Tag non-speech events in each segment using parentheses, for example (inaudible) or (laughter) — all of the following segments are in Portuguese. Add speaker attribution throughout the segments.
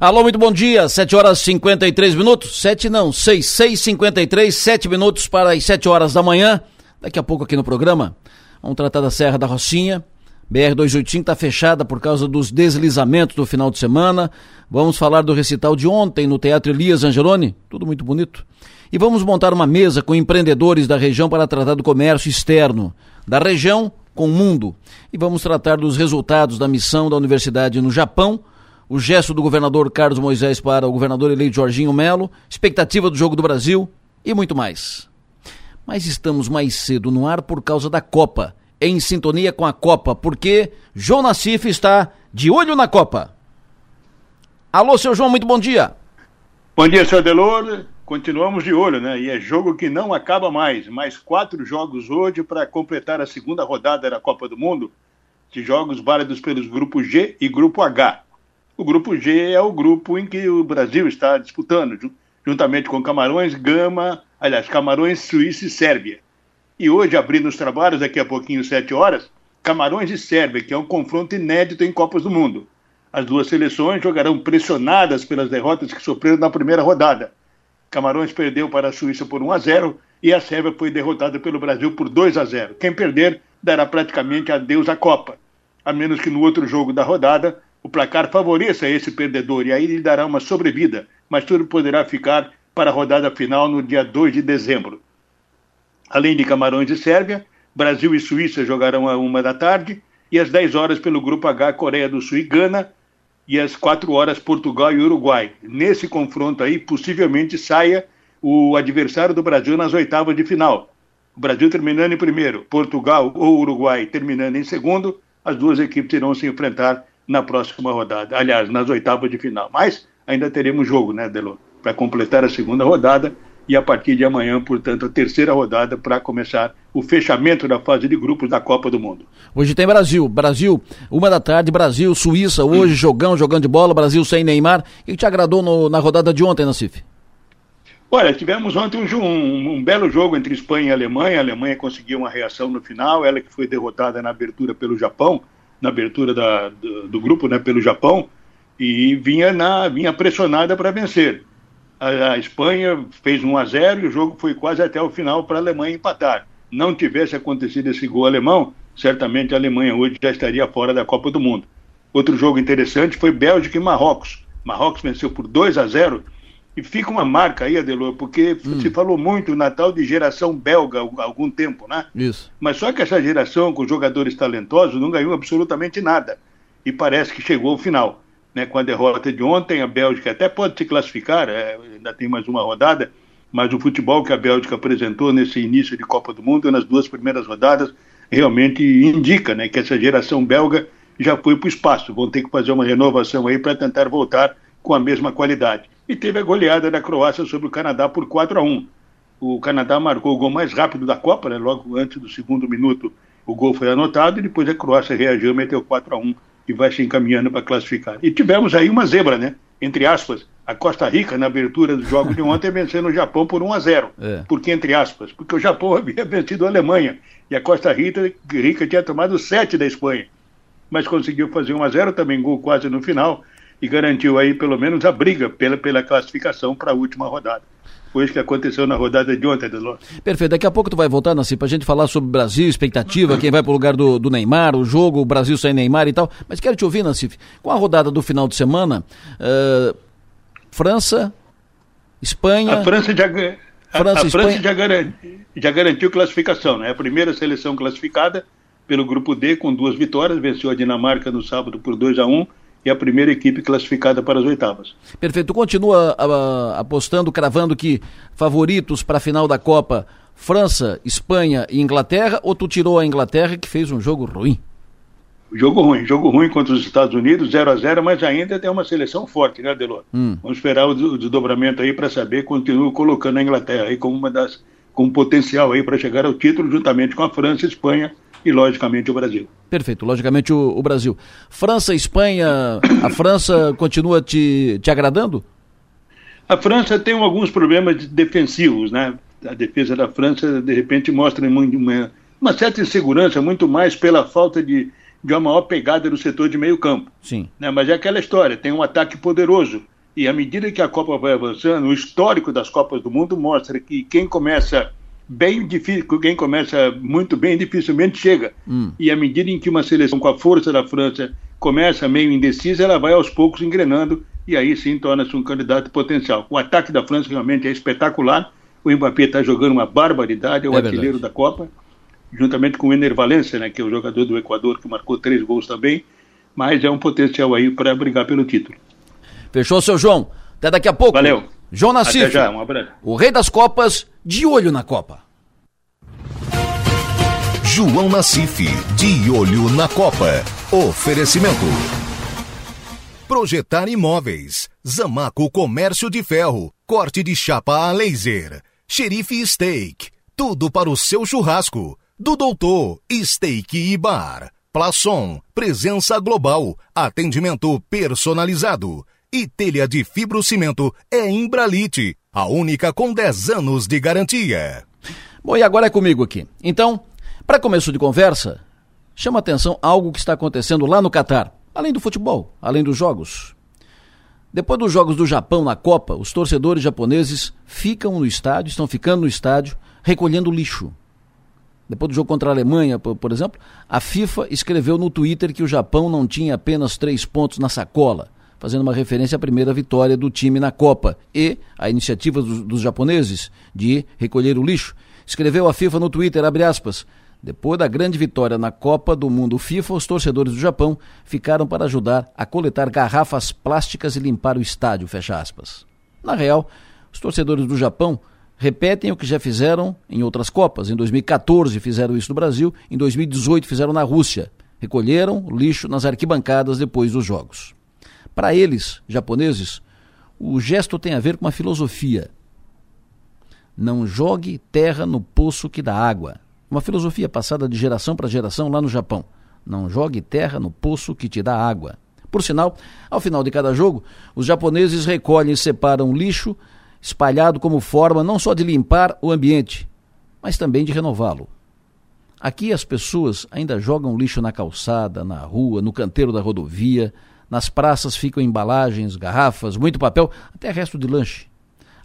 Speaker 1: Alô, muito bom dia. 7 horas 53 minutos. 7 não, 6, 6 53, 7 minutos para as 7 horas da manhã. Daqui a pouco aqui no programa, vamos tratar da Serra da Rocinha. BR-285 está fechada por causa dos deslizamentos do final de semana. Vamos falar do recital de ontem no Teatro Elias Angeloni. Tudo muito bonito. E vamos montar uma mesa com empreendedores da região para tratar do comércio externo da região com o mundo. E vamos tratar dos resultados da missão da universidade no Japão o gesto do governador Carlos Moisés para o governador eleito Jorginho Melo, expectativa do jogo do Brasil e muito mais. Mas estamos mais cedo no ar por causa da Copa, em sintonia com a Copa, porque João Nassif está de olho na Copa. Alô, seu João, muito bom dia.
Speaker 2: Bom dia, seu Delor. Continuamos de olho, né? E é jogo que não acaba mais. Mais quatro jogos hoje para completar a segunda rodada da Copa do Mundo, de jogos válidos pelos grupos G e grupo H. O grupo G é o grupo em que o Brasil está disputando, juntamente com Camarões, Gama, aliás, Camarões, Suíça e Sérvia. E hoje, abrindo os trabalhos, daqui a pouquinho, sete horas, Camarões e Sérvia, que é um confronto inédito em Copas do Mundo. As duas seleções jogarão pressionadas pelas derrotas que sofreram na primeira rodada. Camarões perdeu para a Suíça por 1 a 0 e a Sérvia foi derrotada pelo Brasil por 2 a 0. Quem perder dará praticamente adeus à Copa, a menos que no outro jogo da rodada o placar favoreça esse perdedor e aí lhe dará uma sobrevida, mas tudo poderá ficar para a rodada final no dia 2 de dezembro. Além de Camarões e Sérvia, Brasil e Suíça jogarão a uma da tarde e às 10 horas pelo Grupo H, Coreia do Sul e Gana, e às 4 horas Portugal e Uruguai. Nesse confronto aí, possivelmente saia o adversário do Brasil nas oitavas de final. O Brasil terminando em primeiro, Portugal ou Uruguai terminando em segundo, as duas equipes irão se enfrentar na próxima rodada. Aliás, nas oitavas de final. Mas ainda teremos jogo, né, Delor? Para completar a segunda rodada e a partir de amanhã, portanto, a terceira rodada para começar o fechamento da fase de grupos da Copa do Mundo.
Speaker 1: Hoje tem Brasil. Brasil, uma da tarde, Brasil, Suíça, hoje, jogão, jogando de bola, Brasil sem Neymar. O que te agradou no, na rodada de ontem, Nassif?
Speaker 2: Olha, tivemos ontem um, um, um, belo jogo entre Espanha e Alemanha. A Alemanha conseguiu uma reação no final, ela que foi derrotada na abertura pelo Japão na abertura da, do, do, grupo né, pelo Japão e vinha, na, vinha pressionada para vencer. A, a, Espanha fez 1 a 0 e o jogo foi quase até o final para a Alemanha empatar. Não tivesse acontecido esse gol alemão, certamente a Alemanha hoje já estaria fora da Copa do Mundo. Outro jogo interessante foi Bélgica e Marrocos. Marrocos venceu por 2 a 0 e fica uma marca aí, Adelor, porque hum. se falou muito na tal de geração belga há algum tempo, né?
Speaker 1: Isso.
Speaker 2: Mas só que essa geração com jogadores talentosos não ganhou absolutamente nada. E parece que chegou ao final. Né? Com a derrota de ontem, a Bélgica até pode se classificar, é, ainda tem mais uma rodada, mas o futebol que a Bélgica apresentou nesse início de Copa do Mundo, nas duas primeiras rodadas, realmente indica né, que essa geração belga já foi para o espaço. Vão ter que fazer uma renovação aí para tentar voltar com a mesma qualidade e teve a goleada da Croácia sobre o Canadá por 4 a 1. O Canadá marcou o gol mais rápido da Copa, né? logo antes do segundo minuto o gol foi anotado e depois a Croácia reagiu, meteu 4 a 1 e vai se encaminhando para classificar. E tivemos aí uma zebra, né? Entre aspas, a Costa Rica, na abertura do jogo de ontem, (laughs) vencendo o Japão por 1 a 0 é. Por que entre aspas? Porque o Japão (laughs) havia vencido a Alemanha e a Costa Rica, Rica tinha tomado 7 da Espanha. Mas conseguiu fazer 1 a 0 também gol quase no final e garantiu aí pelo menos a briga pela, pela classificação para a última rodada. Foi isso que aconteceu na rodada de ontem, Delor.
Speaker 1: Perfeito. Daqui a pouco tu vai voltar, Nasci, para a gente falar sobre o Brasil, expectativa, quem vai para o lugar do, do, Neymar, o jogo, o Brasil sem Neymar e tal. Mas quero te ouvir, Nassif, com a rodada do final de semana, uh, França, Espanha...
Speaker 2: A França já... França, a, a França já, garantiu, já garantiu classificação, né? A primeira seleção classificada pelo grupo D com duas vitórias, venceu a Dinamarca no sábado por 2 a 1 e a primeira equipe classificada para as oitavas.
Speaker 1: Perfeito. Continua a, apostando, cravando que favoritos para a final da Copa França, Espanha e Inglaterra, ou tu tirou a Inglaterra que fez um jogo ruim?
Speaker 2: Jogo ruim, jogo ruim contra os Estados Unidos, 0 a 0 mas ainda tem uma seleção forte, né, Delor? Hum. Vamos esperar o, o desdobramento aí para saber, continuo colocando a Inglaterra aí como uma das com potencial aí para chegar ao título juntamente com a França, Espanha e, logicamente, o Brasil.
Speaker 1: Perfeito, logicamente o, o Brasil. França, Espanha, a França continua te, te agradando?
Speaker 2: A França tem alguns problemas defensivos, né? A defesa da França, de repente, mostra uma, uma certa insegurança, muito mais pela falta de, de uma maior pegada no setor de meio campo.
Speaker 1: Sim.
Speaker 2: Né? Mas é aquela história, tem um ataque poderoso. E à medida que a Copa vai avançando, o histórico das Copas do Mundo mostra que quem começa bem difícil, quem começa muito bem dificilmente chega. Hum. E à medida em que uma seleção com a força da França começa meio indecisa, ela vai aos poucos engrenando e aí sim torna-se um candidato potencial. O ataque da França realmente é espetacular. O Mbappé está jogando uma barbaridade, é o é artilheiro da Copa, juntamente com o Ener Valencia, né, que é o jogador do Equador que marcou três gols também, mas é um potencial aí para brigar pelo título.
Speaker 1: Fechou, seu João. Até daqui a pouco.
Speaker 2: Valeu.
Speaker 1: João Nassif.
Speaker 2: Até já, um abraço.
Speaker 1: O rei das Copas, de olho na Copa.
Speaker 3: João Nassif, de olho na Copa. Oferecimento. Projetar imóveis. Zamaco Comércio de Ferro. Corte de chapa a laser. Xerife Steak. Tudo para o seu churrasco. Do Doutor Steak e Bar. Plaçon. Presença global. Atendimento personalizado e telha de fibrocimento é Imbralite, a única com 10 anos de garantia.
Speaker 1: Bom, e agora é comigo aqui. Então, para começo de conversa, chama atenção algo que está acontecendo lá no Catar, além do futebol, além dos jogos. Depois dos jogos do Japão na Copa, os torcedores japoneses ficam no estádio, estão ficando no estádio, recolhendo lixo. Depois do jogo contra a Alemanha, por, por exemplo, a FIFA escreveu no Twitter que o Japão não tinha apenas três pontos na sacola, fazendo uma referência à primeira vitória do time na Copa e a iniciativa dos, dos japoneses de recolher o lixo. Escreveu a FIFA no Twitter, abre aspas, depois da grande vitória na Copa do Mundo FIFA, os torcedores do Japão ficaram para ajudar a coletar garrafas plásticas e limpar o estádio, fecha aspas. Na real, os torcedores do Japão repetem o que já fizeram em outras Copas. Em 2014 fizeram isso no Brasil, em 2018 fizeram na Rússia. Recolheram lixo nas arquibancadas depois dos jogos. Para eles, japoneses, o gesto tem a ver com uma filosofia. Não jogue terra no poço que dá água. Uma filosofia passada de geração para geração lá no Japão. Não jogue terra no poço que te dá água. Por sinal, ao final de cada jogo, os japoneses recolhem e separam lixo espalhado como forma não só de limpar o ambiente, mas também de renová-lo. Aqui as pessoas ainda jogam lixo na calçada, na rua, no canteiro da rodovia, nas praças ficam embalagens, garrafas, muito papel, até resto de lanche.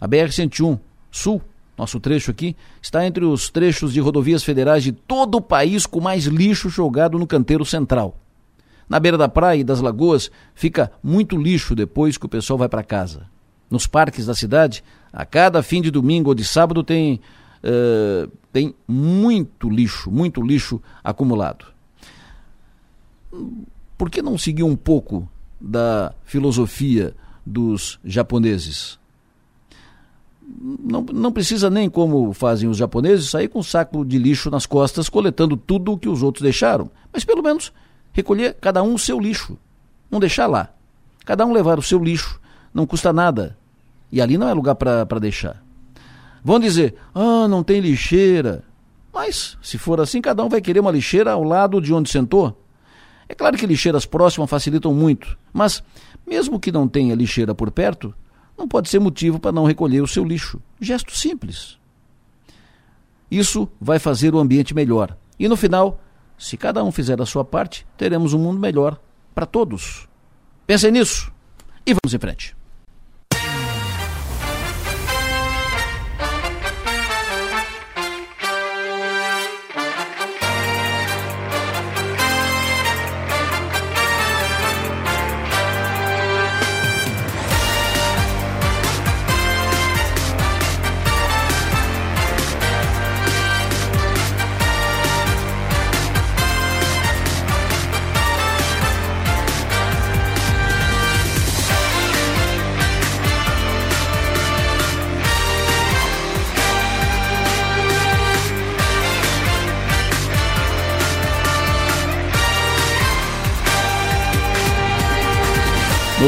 Speaker 1: A BR-101, Sul, nosso trecho aqui, está entre os trechos de rodovias federais de todo o país com mais lixo jogado no canteiro central. Na beira da praia e das lagoas fica muito lixo depois que o pessoal vai para casa. Nos parques da cidade, a cada fim de domingo ou de sábado tem, uh, tem muito lixo, muito lixo acumulado. Por que não seguir um pouco da filosofia dos japoneses. Não, não precisa nem, como fazem os japoneses, sair com um saco de lixo nas costas, coletando tudo o que os outros deixaram. Mas pelo menos recolher cada um o seu lixo. Não deixar lá. Cada um levar o seu lixo. Não custa nada. E ali não é lugar para deixar. Vão dizer, ah, não tem lixeira. Mas, se for assim, cada um vai querer uma lixeira ao lado de onde sentou. É claro que lixeiras próximas facilitam muito, mas mesmo que não tenha lixeira por perto, não pode ser motivo para não recolher o seu lixo. Gesto simples. Isso vai fazer o ambiente melhor. E no final, se cada um fizer a sua parte, teremos um mundo melhor para todos. Pensem nisso e vamos em frente.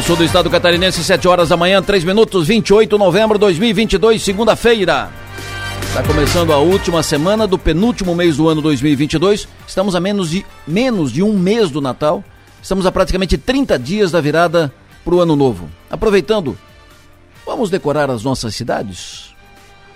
Speaker 1: Sul do estado catarinense, 7 horas da manhã, 3 minutos, 28 de novembro de 2022, segunda-feira. Está começando a última semana do penúltimo mês do ano 2022. Estamos a menos de, menos de um mês do Natal. Estamos a praticamente 30 dias da virada para o ano novo. Aproveitando, vamos decorar as nossas cidades?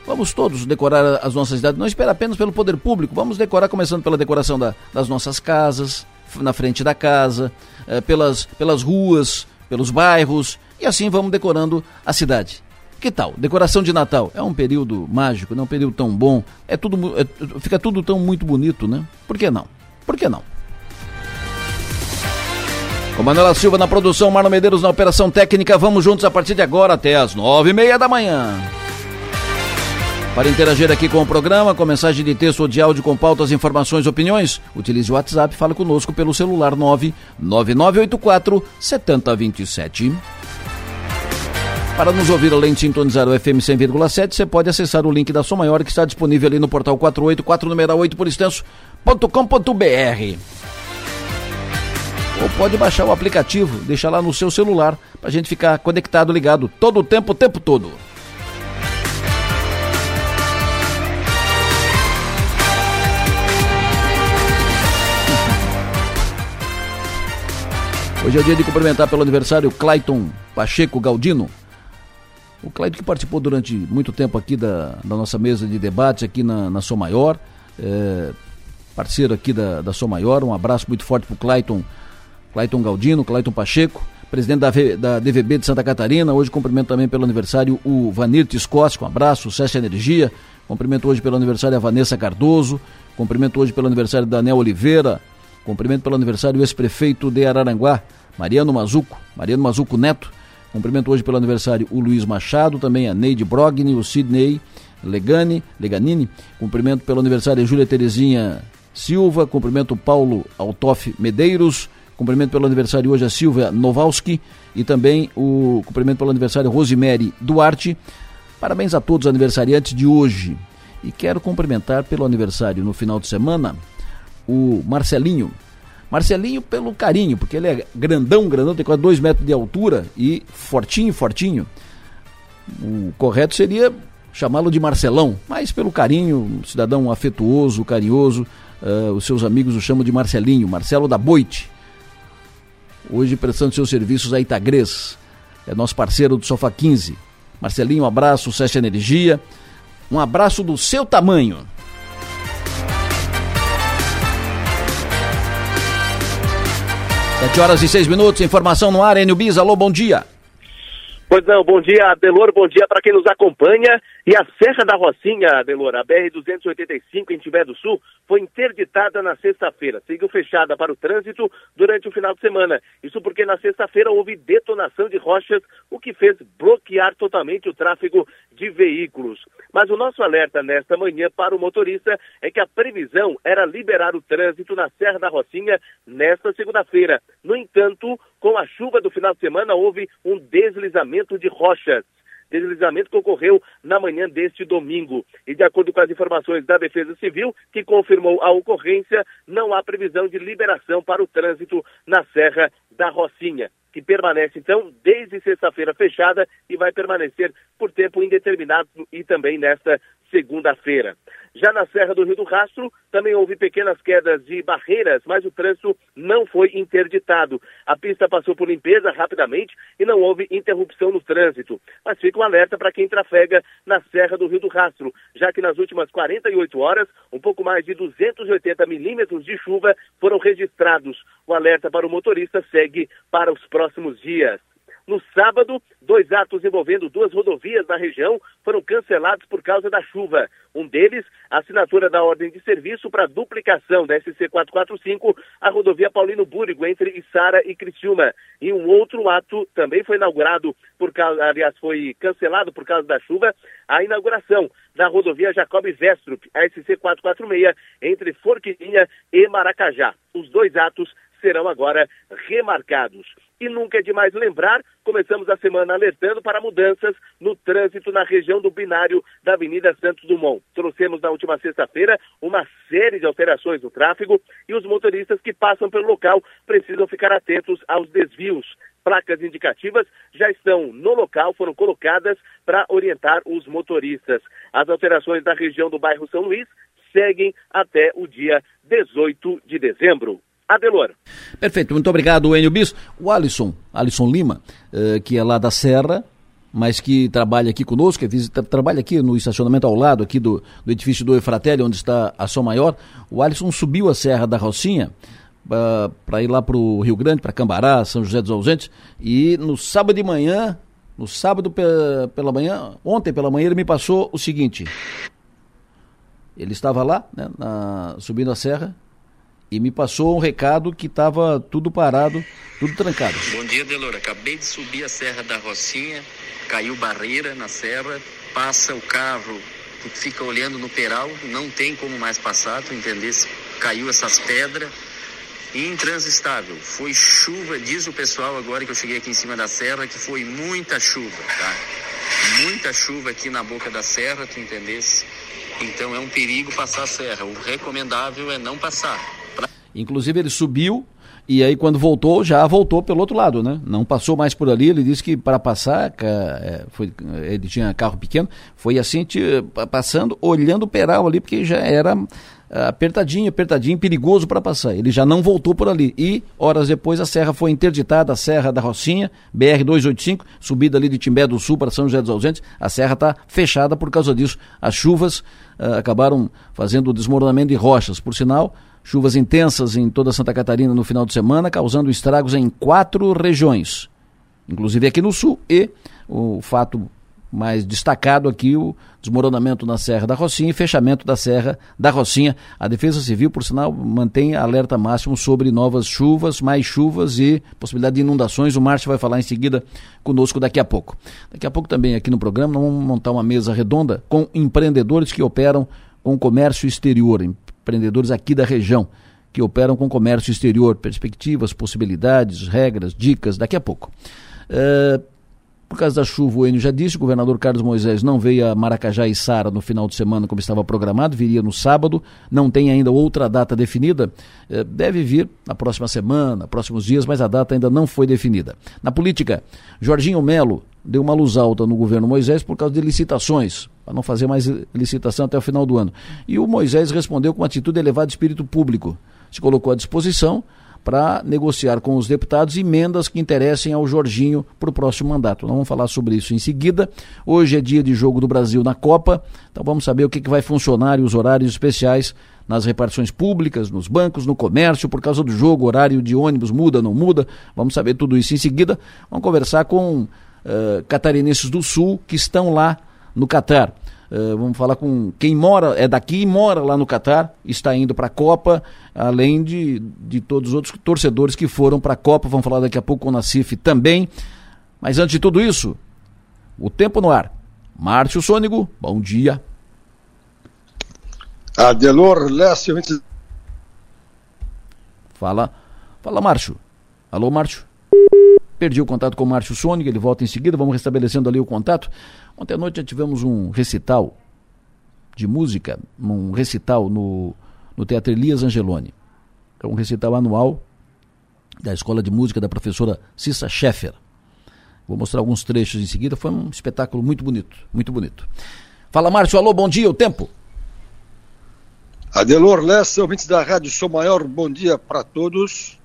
Speaker 1: Vamos todos decorar as nossas cidades, não espera apenas pelo poder público. Vamos decorar, começando pela decoração da, das nossas casas, na frente da casa, eh, pelas, pelas ruas, pelos bairros, e assim vamos decorando a cidade. Que tal? Decoração de Natal. É um período mágico, não é um período tão bom. É tudo, é, fica tudo tão muito bonito, né? Por que não? Por que não? Com Manuela Silva na produção, Marno Medeiros na operação técnica. Vamos juntos a partir de agora até as nove e meia da manhã. Para interagir aqui com o programa, com mensagem de texto ou de áudio com pautas, informações, opiniões, utilize o WhatsApp, fale conosco pelo celular 99984 7027. Para nos ouvir além de sintonizar o FM 100,7, você pode acessar o link da Som Maior que está disponível ali no portal 484 numeral 8 por extenso.com.br. Ou pode baixar o aplicativo, deixar lá no seu celular, para a gente ficar conectado, ligado, todo o tempo, o tempo todo. Hoje é o dia de cumprimentar pelo aniversário Clayton Pacheco Galdino. O Clayton que participou durante muito tempo aqui da, da nossa mesa de debate aqui na, na Som Maior, é, parceiro aqui da, da Som Maior. Um abraço muito forte para o Clayton Clayton Galdino, Clayton Pacheco, presidente da, da DVB de Santa Catarina. Hoje cumprimento também pelo aniversário o Vanir Tiscossi, um abraço, sucesso e energia. Cumprimento hoje pelo aniversário a Vanessa Cardoso. Cumprimento hoje pelo aniversário Daniel Oliveira. Cumprimento pelo aniversário o ex-prefeito de Araranguá, Mariano Mazuco, Mariano Mazuco Neto. Cumprimento hoje pelo aniversário o Luiz Machado, também a Neide Brogni, o Sidney Legani, Leganini. Cumprimento pelo aniversário a Júlia Terezinha Silva. Cumprimento Paulo Altoff Medeiros. Cumprimento pelo aniversário hoje a Silvia Nowalski e também o cumprimento pelo aniversário Rosemary Duarte. Parabéns a todos os aniversariantes de hoje. E quero cumprimentar pelo aniversário no final de semana o Marcelinho. Marcelinho pelo carinho, porque ele é grandão, grandão, tem quase dois metros de altura e fortinho, fortinho. O correto seria chamá-lo de Marcelão, mas pelo carinho, cidadão afetuoso, carinhoso, uh, os seus amigos o chamam de Marcelinho, Marcelo da Boite hoje prestando seus serviços a Itagres, é nosso parceiro do Sofá 15. Marcelinho, um abraço, sucesso energia. Um abraço do seu tamanho. Sete horas e seis minutos, informação no ar, Enio Bis, alô, bom dia.
Speaker 4: Pois não, bom dia, Adelor, bom dia para quem nos acompanha. E a Serra da Rocinha, Adelor, a BR-285 em Tibé do Sul, foi interditada na sexta-feira. Seguiu fechada para o trânsito durante o final de semana. Isso porque na sexta-feira houve detonação de rochas, o que fez bloquear totalmente o tráfego de veículos. Mas o nosso alerta nesta manhã para o motorista é que a previsão era liberar o trânsito na Serra da Rocinha nesta segunda-feira. No entanto, com a chuva do final de semana, houve um deslizamento de rochas. Deslizamento que ocorreu na manhã deste domingo. E de acordo com as informações da Defesa Civil, que confirmou a ocorrência, não há previsão de liberação para o trânsito na Serra da Rocinha que permanece então desde sexta-feira fechada e vai permanecer por tempo indeterminado e também nesta segunda-feira. Já na Serra do Rio do Rastro, também houve pequenas quedas de barreiras, mas o trânsito não foi interditado. A pista passou por limpeza rapidamente e não houve interrupção no trânsito. Mas fica um alerta para quem trafega na Serra do Rio do Rastro, já que nas últimas 48 horas, um pouco mais de 280 milímetros de chuva foram registrados. O alerta para o motorista segue para os próximos dias. No sábado, dois atos envolvendo duas rodovias na região foram cancelados por causa da chuva. Um deles, a assinatura da ordem de serviço para duplicação da SC 445, a rodovia Paulino Búrigo, entre Içara e Criciúma. E um outro ato também foi inaugurado, por causa, aliás, foi cancelado por causa da chuva, a inauguração da rodovia Jacob Vestrup, a SC 446, entre Forquilinha e Maracajá. Os dois atos serão agora remarcados. E nunca é demais lembrar, começamos a semana alertando para mudanças no trânsito na região do binário da Avenida Santos Dumont. Trouxemos na última sexta-feira uma série de alterações no tráfego e os motoristas que passam pelo local precisam ficar atentos aos desvios. Placas indicativas já estão no local, foram colocadas para orientar os motoristas. As alterações da região do bairro São Luís seguem até o dia 18 de dezembro. Adelor.
Speaker 1: Perfeito, muito obrigado, Enio Bis. O Alisson, Alisson Lima, uh, que é lá da Serra, mas que trabalha aqui conosco, que visita, trabalha aqui no estacionamento ao lado aqui do, do edifício do Efratelli, onde está a Som Maior. O Alisson subiu a Serra da Rocinha para ir lá para o Rio Grande, para Cambará, São José dos Ausentes, e no sábado de manhã, no sábado pela manhã, ontem pela manhã ele me passou o seguinte, ele estava lá, né, na, subindo a serra, e me passou um recado que estava tudo parado, tudo trancado.
Speaker 5: Bom dia, Delora. Acabei de subir a Serra da Rocinha, caiu barreira na serra, passa o carro, fica olhando no peral, não tem como mais passar, tu entendesse? Caiu essas pedras, intransistável. Foi chuva, diz o pessoal agora que eu cheguei aqui em cima da serra, que foi muita chuva, tá? Muita chuva aqui na boca da serra, tu entendesse? Então é um perigo passar a serra. O recomendável é não passar.
Speaker 1: Inclusive ele subiu e aí quando voltou, já voltou pelo outro lado, né? Não passou mais por ali, ele disse que para passar, é, foi, ele tinha carro pequeno, foi assim, passando, olhando o peral ali, porque já era é, apertadinho, apertadinho, perigoso para passar. Ele já não voltou por ali. E, horas depois, a serra foi interditada, a Serra da Rocinha, BR-285, subida ali de Timbé do Sul para São José dos Ausentes. A serra está fechada por causa disso. As chuvas uh, acabaram fazendo o desmoronamento de rochas. Por sinal, Chuvas intensas em toda Santa Catarina no final de semana, causando estragos em quatro regiões, inclusive aqui no sul. E o fato mais destacado aqui, o desmoronamento na Serra da Rocinha e fechamento da Serra da Rocinha. A Defesa Civil, por sinal, mantém alerta máximo sobre novas chuvas, mais chuvas e possibilidade de inundações. O Márcio vai falar em seguida conosco daqui a pouco. Daqui a pouco também aqui no programa vamos montar uma mesa redonda com empreendedores que operam com comércio exterior, empreendedores aqui da região que operam com comércio exterior, perspectivas, possibilidades, regras, dicas, daqui a pouco. Uh, por causa da chuva, o Enio já disse, o governador Carlos Moisés não veio a Maracajá e Sara no final de semana como estava programado, viria no sábado, não tem ainda outra data definida, uh, deve vir na próxima semana, próximos dias, mas a data ainda não foi definida. Na política, Jorginho Melo deu uma luz alta no governo Moisés por causa de licitações para não fazer mais licitação até o final do ano. E o Moisés respondeu com uma atitude elevada de espírito público. Se colocou à disposição para negociar com os deputados emendas que interessem ao Jorginho para o próximo mandato. Nós vamos falar sobre isso em seguida. Hoje é dia de jogo do Brasil na Copa, então vamos saber o que, que vai funcionar e os horários especiais nas repartições públicas, nos bancos, no comércio, por causa do jogo, horário de ônibus muda, não muda. Vamos saber tudo isso em seguida. Vamos conversar com uh, catarinenses do Sul que estão lá no Catar. Uh, vamos falar com quem mora, é daqui e mora lá no Catar, está indo para a Copa, além de, de todos os outros torcedores que foram para a Copa. Vamos falar daqui a pouco com o Nacif também. Mas antes de tudo isso, o tempo no ar. Márcio Sônigo, bom dia.
Speaker 6: Adelor Lécio.
Speaker 1: Fala, fala Márcio. Alô, Márcio. Perdi o contato com o Márcio Sônigo, ele volta em seguida, vamos restabelecendo ali o contato. Ontem à noite já tivemos um recital de música, um recital no, no Teatro Elias Angeloni. É um recital anual da Escola de Música da professora Cissa Scheffer. Vou mostrar alguns trechos em seguida. Foi um espetáculo muito bonito, muito bonito. Fala, Márcio. Alô, bom dia, o tempo.
Speaker 6: Adelor Lessa, ouvintes da Rádio Sou Maior, bom dia para todos.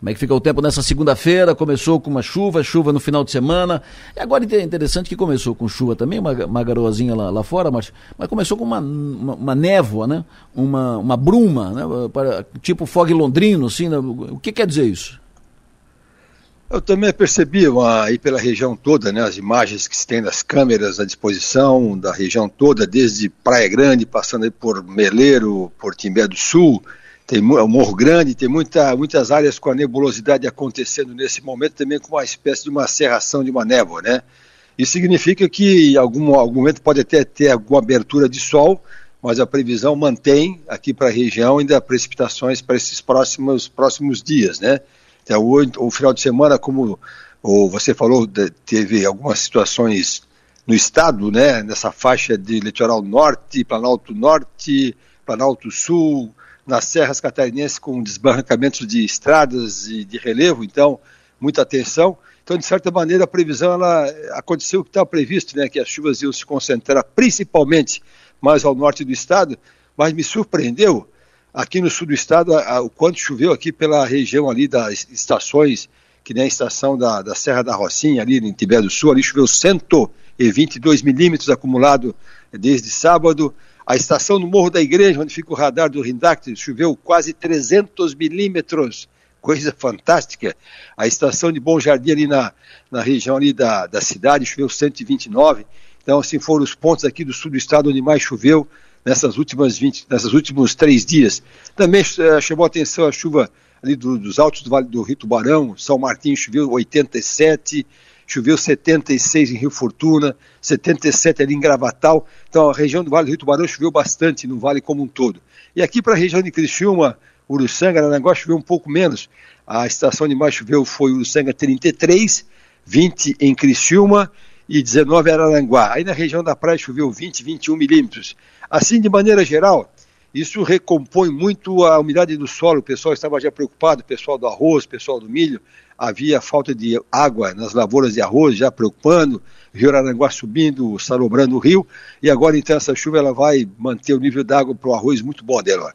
Speaker 1: Como é que fica o tempo nessa segunda-feira? Começou com uma chuva, chuva no final de semana. E agora é interessante que começou com chuva também, uma, uma garoazinha lá, lá fora, mas, começou com uma, uma, uma névoa, né? uma, uma bruma, né? Para, tipo fog londrino, assim. Né? O que quer dizer isso?
Speaker 6: Eu também percebi uma, aí pela região toda, né, as imagens que se tem das câmeras à disposição da região toda, desde Praia Grande, passando por Meleiro, por Timbé do Sul, tem é um morro grande, tem muita, muitas áreas com a nebulosidade acontecendo nesse momento, também com uma espécie de uma serração de uma névoa, né? Isso significa que em algum, algum momento pode até ter alguma abertura de sol, mas a previsão mantém aqui para a região ainda precipitações para esses próximos, próximos dias, né? Então, o, o final de semana, como ou você falou, teve algumas situações no estado, né? Nessa faixa de litoral norte, Planalto Norte, Planalto Sul, nas serras catarinenses com desbarrancamentos de estradas e de relevo, então muita atenção. Então, de certa maneira, a previsão ela aconteceu o que estava previsto, né, que as chuvas iam se concentrar principalmente mais ao norte do estado, mas me surpreendeu aqui no sul do estado a, a, o quanto choveu aqui pela região ali das estações, que nem a estação da, da Serra da Rocinha, ali em Tibé do Sul, ali choveu 122 milímetros acumulado desde sábado, A estação no Morro da Igreja, onde fica o radar do Rindact, choveu quase 300 milímetros, coisa fantástica. A estação de Bom Jardim, ali na, na região ali da, da cidade, choveu 129. Então, assim, foram os pontos aqui do sul do estado onde mais choveu nessas últimas 20, nessas últimos três dias. Também uh, chamou atenção a chuva ali do, dos altos do Vale do Rio Tubarão, São Martinho choveu 87, choveu 76 em Rio Fortuna, 77 ali em Gravatal. Então a região do Vale do Rio Tubarão choveu bastante no vale como um todo. E aqui para a região de Criciúma, Uruçanga, Aranaguá choveu um pouco menos. A estação de mais choveu foi Uruçanga 33, 20 em Criciúma e 19 em Araranguá. Aí na região da praia choveu 20, 21 milímetros. Assim, de maneira geral, isso recompõe muito a umidade do solo. O pessoal estava já preocupado, o pessoal do arroz, o pessoal do milho. Havia falta de água nas lavouras de arroz, já preocupando. Rio Aranguá subindo, salobrando o rio. E agora, então, essa chuva ela vai manter o nível d'água para o arroz muito bom dela.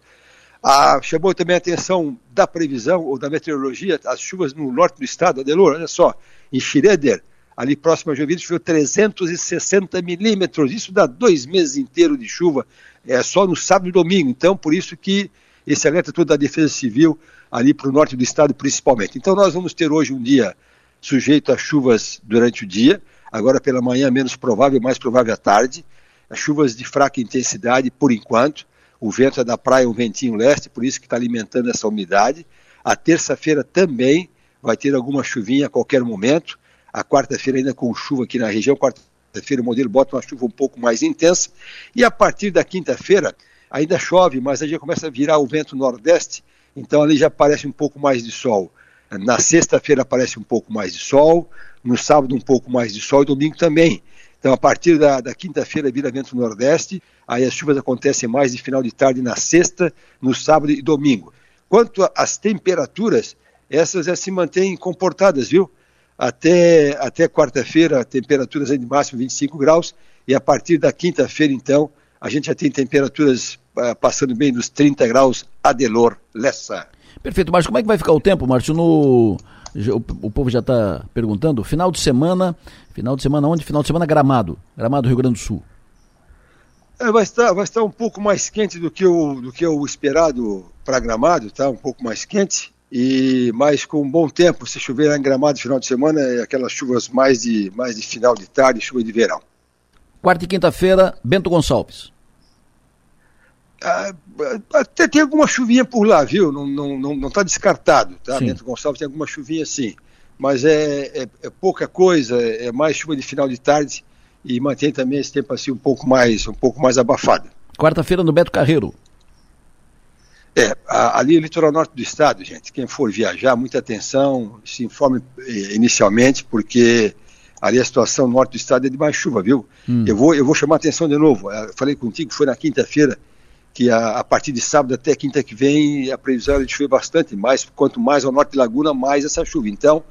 Speaker 6: Ah, chamou também a atenção da previsão ou da meteorologia, as chuvas no norte do estado, Adelor, olha só, em Schroeder, ali próximo a Joinville, choveu 360 milímetros, isso dá dois meses inteiros de chuva, é só no sábado e domingo. Então, por isso que esse alerta todo da Defesa Civil ali para o norte do estado principalmente. Então, nós vamos ter hoje um dia sujeito a chuvas durante o dia, agora pela manhã menos provável, mais provável à tarde, as chuvas de fraca intensidade por enquanto, o vento é da praia, um ventinho leste, por isso que está alimentando essa umidade. A terça-feira também vai ter alguma chuvinha a qualquer momento, a quarta-feira ainda com chuva aqui na região, quarta Quarta-feira o modelo bota uma chuva um pouco mais intensa. E a partir da quinta-feira ainda chove, mas aí já começa a virar o vento nordeste, então ali já aparece um pouco mais de sol. Na sexta-feira aparece um pouco mais de sol, no sábado um pouco mais de sol e domingo também. Então a partir da, da quinta-feira vira vento nordeste, aí as chuvas acontecem mais de final de tarde na sexta, no sábado e domingo. Quanto às temperaturas, essas já se mantêm comportadas, viu? até, até quarta-feira, temperaturas de máximo 25 graus, e a partir da quinta-feira, então, a gente já tem temperaturas uh, passando bem dos 30 graus Adelor Lessa.
Speaker 1: Perfeito, mas como é que vai ficar o tempo, Márcio? No... O, o povo já está perguntando. Final de semana, final de semana onde? Final de semana Gramado, Gramado Rio Grande do Sul.
Speaker 6: É, vai, estar, vai estar um pouco mais quente do que o, do que o esperado para Gramado, tá? Um pouco mais quente e mais com um bom tempo, se chover em Gramado final de semana, é aquelas chuvas mais de, mais de final de tarde, chuva de verão.
Speaker 1: Quarta e quinta-feira, Bento Gonçalves.
Speaker 6: Ah, até tem alguma chuvinha por lá, viu? Não está não, não, não tá descartado, tá? Sim. Bento Gonçalves tem alguma chuvinha sim, mas é, é, é, pouca coisa, é mais chuva de final de tarde e mantém também esse tempo assim um pouco mais, um pouco mais abafado.
Speaker 1: Quarta-feira no Beto Carreiro.
Speaker 6: É, ali é o litoral norte do estado, gente, quem for viajar, muita atenção, se informe eh, inicialmente, porque ali a situação norte do estado é de mais chuva, viu? Hum. Eu, vou, eu vou chamar a atenção de novo, eu falei contigo que foi na quinta-feira, que a, a, partir de sábado até quinta que vem a previsão é de chover bastante, mais, quanto mais ao norte de Laguna, mais essa chuva. Então,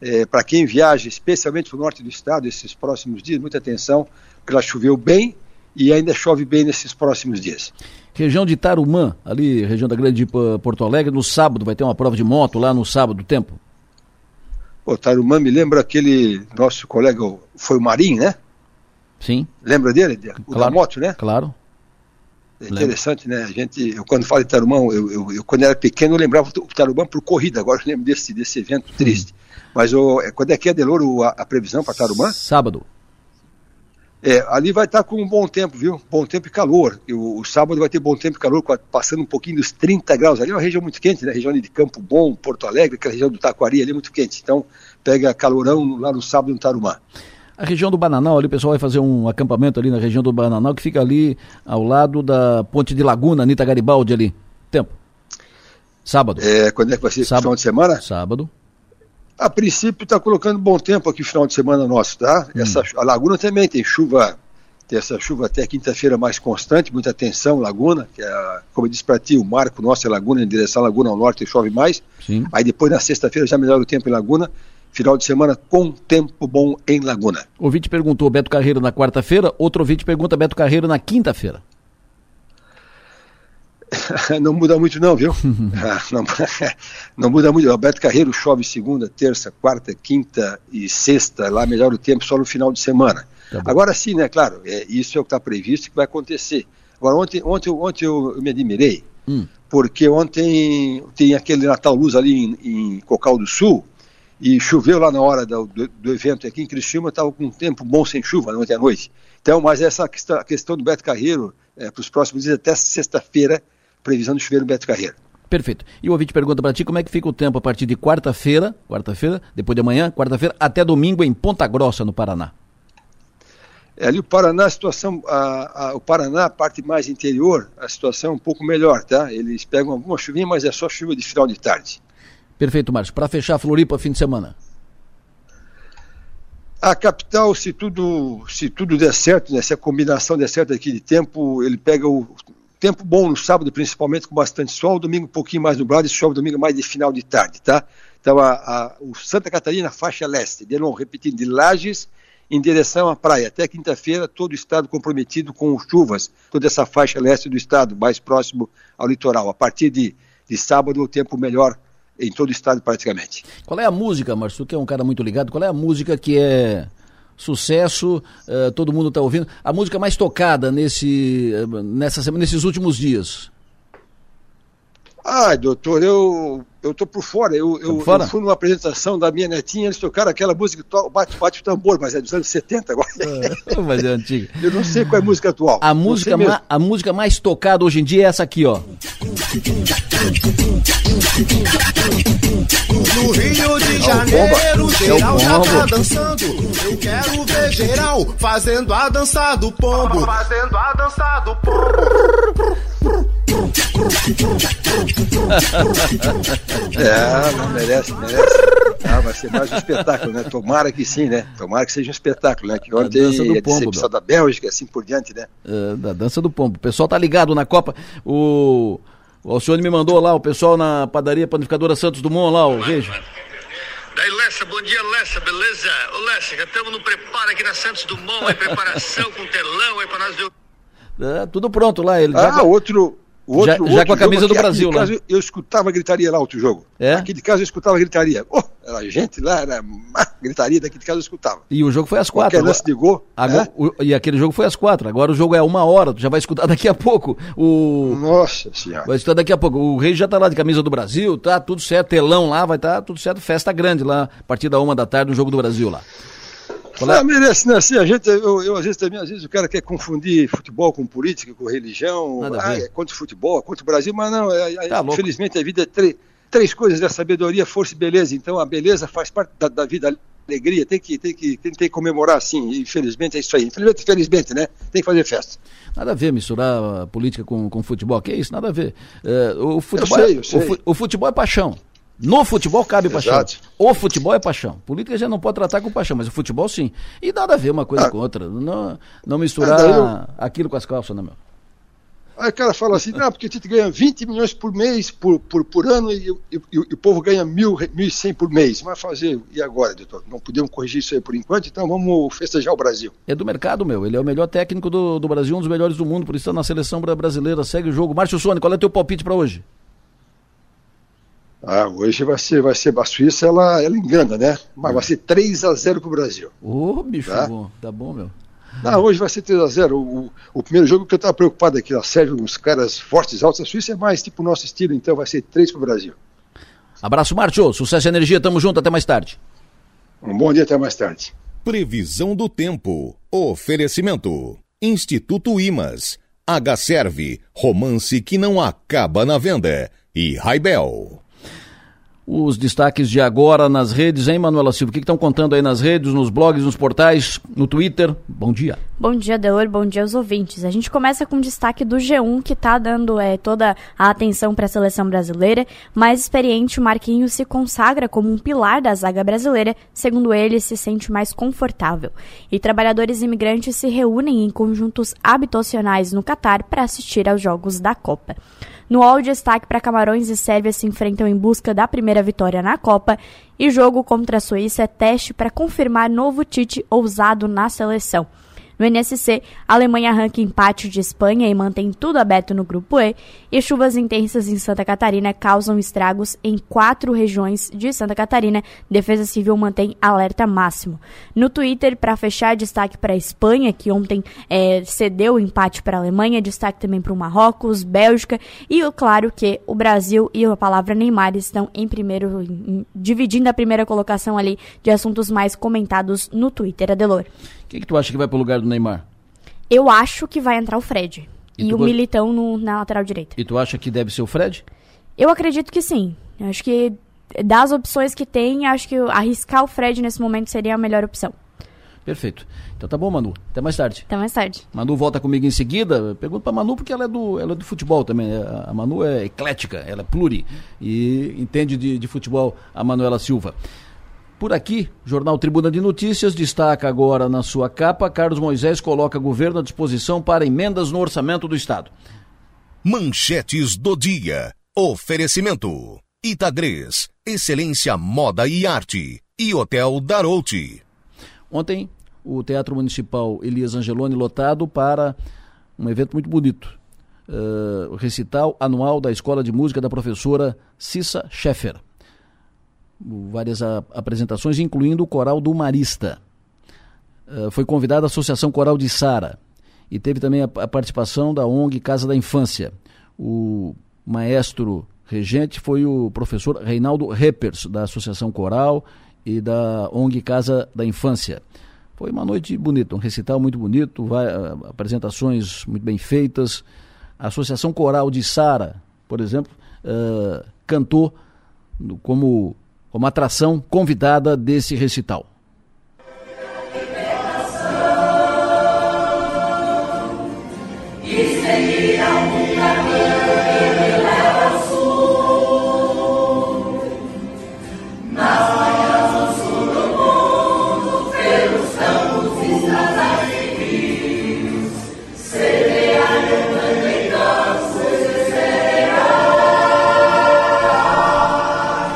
Speaker 6: é, para quem viaja, especialmente para o norte do estado, esses próximos dias, muita atenção, porque ela choveu bem e ainda chove bem nesses próximos dias
Speaker 1: região de Tarumã, ali, região da Grande Porto Alegre, no sábado, vai ter uma prova de moto lá no sábado do tempo?
Speaker 6: Pô, Tarumã me lembra aquele nosso colega, foi o Marim, né?
Speaker 1: Sim.
Speaker 6: Lembra dele? O
Speaker 1: claro,
Speaker 6: da moto, né?
Speaker 1: Claro.
Speaker 6: É interessante, né? A gente, eu quando falo de Tarumã, eu, eu, eu, quando era pequeno eu lembrava o Tarumã por corrida, agora eu lembro desse, desse evento triste. Hum. Mas o, é, quando é que é, Deloro, a, a previsão para Tarumã?
Speaker 1: Sábado.
Speaker 6: É, ali vai estar com um bom tempo, viu? Bom tempo e calor. O, o, sábado vai ter bom tempo e calor, passando um pouquinho dos 30 graus. Ali é uma região muito quente, né? Região de Campo Bom, Porto Alegre, aquela região do Taquari ali é muito quente. Então, pega calorão lá no sábado no Tarumã.
Speaker 1: A região do Bananal, ali o pessoal vai fazer um acampamento ali na região do Bananal, que fica ali ao lado da Ponte de Laguna, Anitta Garibaldi ali. Tempo. Sábado.
Speaker 6: É, quando é que vai ser?
Speaker 1: Sábado.
Speaker 6: Final de semana?
Speaker 1: Sábado.
Speaker 6: A princípio está colocando bom tempo aqui final de semana nosso, tá? Hum. Essa, a Laguna também tem chuva, tem essa chuva até quinta-feira mais constante, muita atenção, Laguna, que é, como eu disse para ti, o marco nosso é Laguna, em direção à Laguna ao norte chove mais.
Speaker 1: Sim.
Speaker 6: Aí depois na sexta-feira já melhora o tempo em Laguna, final de semana com tempo bom em Laguna.
Speaker 1: O ouvinte perguntou Beto Carreiro na quarta-feira, outro ouvinte pergunta Beto Carreiro na quinta-feira. (laughs)
Speaker 6: não muda muito não, viu? (laughs) (laughs) Não, não, muda muito. Alberto Carreiro chove segunda, terça, quarta, quinta e sexta, lá melhora o tempo só no final de semana. Tá Agora sim, né, claro, é, isso é o que está previsto que vai acontecer. Agora, ontem, ontem, ontem eu, eu me admirei, hum. porque ontem tem aquele Natal Luz ali em, em Cocal do Sul, e choveu lá na hora do, do, evento aqui em Criciúma, estava com um tempo bom sem chuva ontem à noite. Então, mas essa questão, questão do Beto Carreiro, é, para os próximos dias, até sexta-feira, previsão de chover no Beto Carreiro.
Speaker 1: Perfeito. E o ouvinte pergunta para ti como é que fica o tempo a partir de quarta-feira, quarta-feira, depois de amanhã, quarta-feira, até domingo em Ponta Grossa, no Paraná.
Speaker 6: É, ali o Paraná, a situação, a, a, o Paraná, a parte mais interior, a situação é um pouco melhor, tá? Eles pegam alguma chuvinha, mas é só chuva de final de tarde.
Speaker 1: Perfeito, Márcio. Para fechar Floripa, fim de semana.
Speaker 6: A capital, se tudo, se tudo der certo, né, se a combinação der certo aqui de tempo, ele pega o tempo bom no sábado, principalmente com bastante sol, domingo um pouquinho mais nublado e chove domingo mais de final de tarde, tá? Então, a, a, o Santa Catarina, faixa leste, de novo, repetindo, de Lages em direção à praia. Até quinta-feira, todo o estado comprometido com chuvas, toda essa faixa leste do estado, mais próximo ao litoral. A partir de, de sábado, o tempo melhor em todo o estado praticamente.
Speaker 1: Qual é a música, Marcio, que é um cara muito ligado, qual é a música que é sucesso, uh, todo mundo está ouvindo, a música mais tocada nesse, uh, nessa, nesses últimos dias?
Speaker 6: Ai, doutor, eu eu tô por fora. Eu, eu, por fora? eu, fui numa apresentação da minha netinha, eles tocaram aquela música bate bate o tambor, mas é dos anos 70 agora.
Speaker 1: É, mas é antiga.
Speaker 6: Eu não sei qual é a música atual.
Speaker 1: A música, a música mais tocada hoje em dia é essa aqui, ó.
Speaker 7: No Rio de é Janeiro, é geral já tá dançando. Eu quero ver geral fazendo a dança do pombo. Fazendo a dança do pombo. (laughs)
Speaker 6: É, não merece, merece. Ah, vai ser mais um espetáculo, né? Tomara que sim, né? Tomara que seja um espetáculo, né? Que ontem a, dança do a pombo, da Bélgica, assim por diante, né?
Speaker 1: É, da dança do pombo. O pessoal tá ligado na Copa. O, o Alcione me mandou lá, o pessoal na padaria panificadora Santos Dumont lá, o Veja.
Speaker 8: Daí, Lessa, bom dia, Lessa, beleza? Ô, Lessa, já estamos no preparo aqui na Santos Dumont, é preparação com telão aí pra nós ver
Speaker 1: é, tudo pronto lá. Ele
Speaker 6: ah, já... outro, outro, já, já
Speaker 1: com a camisa do Brasil,
Speaker 6: né? Caso, eu escutava gritaria lá, outro jogo. É? Aqui de casa eu escutava gritaria. Oh, era gente lá, era gritaria daqui de casa eu escutava.
Speaker 1: E o jogo foi às quatro.
Speaker 6: Qualquer lance de gol.
Speaker 1: Agora, é? o, e aquele jogo foi às quatro. Agora o jogo é uma hora, tu já vai escutar (laughs) daqui a pouco. O...
Speaker 6: Nossa senhora.
Speaker 1: Vai escutar daqui a pouco. O Rei já tá lá de camisa do Brasil, tá tudo certo, telão lá, vai estar tá tudo certo, festa grande lá, a partir da uma da tarde no jogo do Brasil lá.
Speaker 6: É? merece, né? Assim, a gente, eu, eu, às vezes também, às vezes o cara quer confundir futebol com política, com religião. Nada ah, é contra o futebol, é contra o Brasil, mas não, é, é, tá infelizmente a vida é três, três coisas, né? Sabedoria, força e beleza. Então a beleza faz parte da, da vida, a alegria, tem que, tem, que, tem que comemorar assim. Infelizmente é isso aí. Infelizmente, infelizmente, né? Tem que fazer festa.
Speaker 1: Nada a ver misturar política com, com futebol, que é isso, nada a ver. É, o, futebol, eu sei, eu sei. O, o futebol é paixão. No futebol cabe paixão. Exato. O futebol é paixão. Política já não pode tratar com paixão, mas o futebol sim. E nada a ver uma coisa ah. com outra. Não, não misturar eu... aquilo com as calças, né, meu?
Speaker 6: Aí o cara fala assim, não, porque a gente ganha 20 milhões por mês, por, por, por ano, e, e, e, e o povo ganha mil, 1.100 por mês. Mas fazer, e agora, doutor? Não podemos corrigir isso aí por enquanto, então vamos festejar o Brasil.
Speaker 1: É do mercado, meu. Ele é o melhor técnico do, do Brasil, um dos melhores do mundo, por isso está na seleção brasileira. Segue o jogo. Márcio Sônia, qual é o teu palpite para hoje?
Speaker 6: Ah, hoje vai ser, vai ser a Suíça, ela, ela engana, né? Mas vai ser 3 a 0 pro Brasil.
Speaker 1: Ô, oh, bicho tá? bom, tá bom, meu.
Speaker 6: Não, hoje vai ser 3 a 0 o, o, primeiro jogo que eu estava preocupado aqui, a Sérgio, uns caras fortes, altos, a Suíça é mais tipo o nosso estilo, então vai ser 3 pro Brasil.
Speaker 1: Abraço, Márcio. Sucesso e energia, tamo junto, até mais tarde.
Speaker 6: Um bom dia, até mais tarde.
Speaker 3: Previsão do tempo. Oferecimento. Instituto Imas. H-Serve. Romance que não acaba na venda. E Raibel.
Speaker 1: Os destaques de agora nas redes, hein, Manuela Silva? O que estão contando aí nas redes, nos blogs, nos portais, no Twitter? Bom dia.
Speaker 9: Bom dia, Delor. Bom dia aos ouvintes. A gente começa com o destaque do G1, que está dando é, toda a atenção para a seleção brasileira. Mais experiente, o Marquinhos se consagra como um pilar da zaga brasileira. Segundo ele, se sente mais confortável. E trabalhadores imigrantes se reúnem em conjuntos habitacionais no Catar para assistir aos Jogos da Copa. No all destaque para Camarões e Sérvia se enfrentam em busca da primeira vitória na Copa e jogo contra a Suíça é teste para confirmar novo Tite ousado na seleção. No NSC, a Alemanha arranca empate de Espanha e mantém tudo aberto no grupo E, e chuvas intensas em Santa Catarina causam estragos em quatro regiões de Santa Catarina. Defesa Civil mantém alerta máximo. No Twitter, para fechar, destaque para a Espanha, que ontem é, cedeu o empate para a Alemanha, destaque também para o Marrocos, Bélgica e, claro, que o Brasil e a palavra Neymar estão em primeiro, dividindo a primeira colocação ali de assuntos mais comentados no Twitter. Adelor.
Speaker 1: Quem que tu acha que vai pro lugar do Neymar?
Speaker 9: Eu acho que vai entrar o Fred. E, e o Militão no, na lateral direita.
Speaker 1: E tu acha que deve ser o Fred?
Speaker 9: Eu acredito que sim. Eu acho que das opções que tem, acho que arriscar o Fred nesse momento seria a melhor opção.
Speaker 1: Perfeito. Então tá bom, Manu. Até mais tarde.
Speaker 9: Até mais tarde.
Speaker 1: Manu volta comigo em seguida. Pergunto pra Manu porque ela é do, ela é do futebol também. A Manu é eclética, ela é pluri. E entende de, de futebol a Manuela Silva. Por aqui, Jornal Tribuna de Notícias destaca agora na sua capa: Carlos Moisés coloca governo à disposição para emendas no orçamento do Estado.
Speaker 3: Manchetes do dia. Oferecimento: Itagres, Excelência Moda e Arte e Hotel Darouti.
Speaker 1: Ontem, o Teatro Municipal Elias Angeloni lotado para um evento muito bonito. Uh, recital anual da Escola de Música da professora Cissa Scheffer várias apresentações, incluindo o Coral do Marista. Uh, foi convidada a Associação Coral de Sara e teve também a, a, participação da ONG Casa da Infância. O maestro regente foi o professor Reinaldo Reppers, da Associação Coral e da ONG Casa da Infância. Foi uma noite bonita, um recital muito bonito, vai, apresentações muito bem feitas. A Associação Coral de Sara, por exemplo, uh, cantou como como atração convidada desse recital.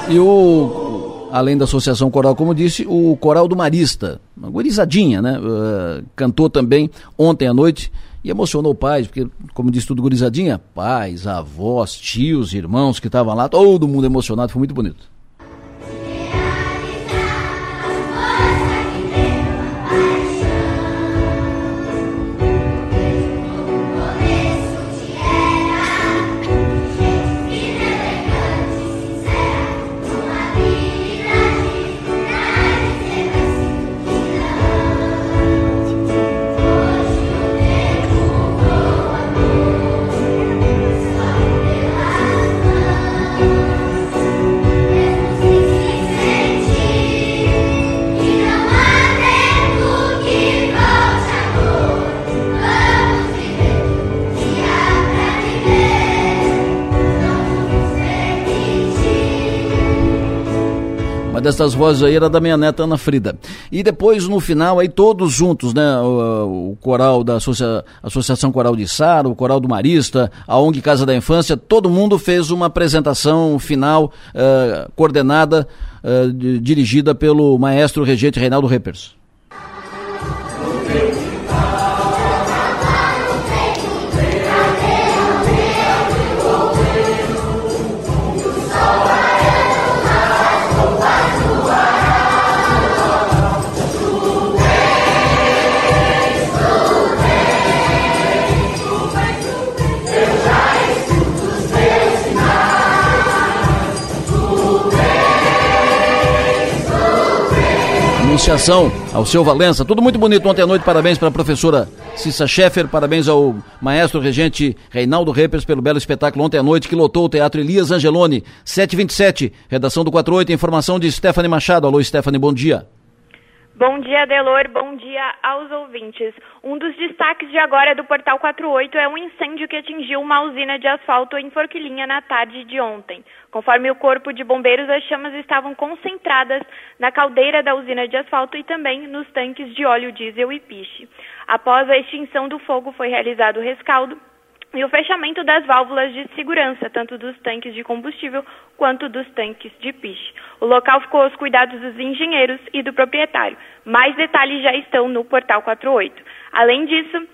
Speaker 1: E o além da Associação Coral, como disse, o Coral do Marista, uma gurizadinha, né? Uh, cantou também ontem à noite e emocionou pais, porque, como disse tudo gurizadinha, pais, avós, tios, irmãos que estavam lá, todo mundo emocionado, foi muito bonito. Destas vozes aí era da minha neta Ana Frida. E depois, no final, aí todos juntos, né? O, o coral da Associa, Associação Coral de Sara, o Coral do Marista, a ONG Casa da Infância, todo mundo fez uma apresentação final uh, coordenada, uh, dirigida pelo maestro regente Reinaldo Reppers. Associação, ao seu Valença. Tudo muito bonito ontem à noite. Parabéns para a professora Cissa Scheffer, parabéns ao maestro regente Reinaldo Reppers pelo belo espetáculo ontem à noite que lotou o Teatro Elias Angeloni. 727, redação do 48, informação de Stephanie Machado. Alô, Stephanie, bom dia.
Speaker 10: Bom dia, Delor. Bom dia aos ouvintes. Um dos destaques de agora do Portal 48 é um incêndio que atingiu uma usina de asfalto em Forquilinha na tarde de ontem. Conforme o Corpo de Bombeiros, as chamas estavam concentradas na caldeira da usina de asfalto e também nos tanques de óleo diesel e piche. Após a extinção do fogo, foi realizado o rescaldo e o fechamento das válvulas de segurança, tanto dos tanques de combustível quanto dos tanques de piche. O local ficou aos cuidados dos engenheiros e do proprietário. Mais detalhes já estão no portal 48. Além disso,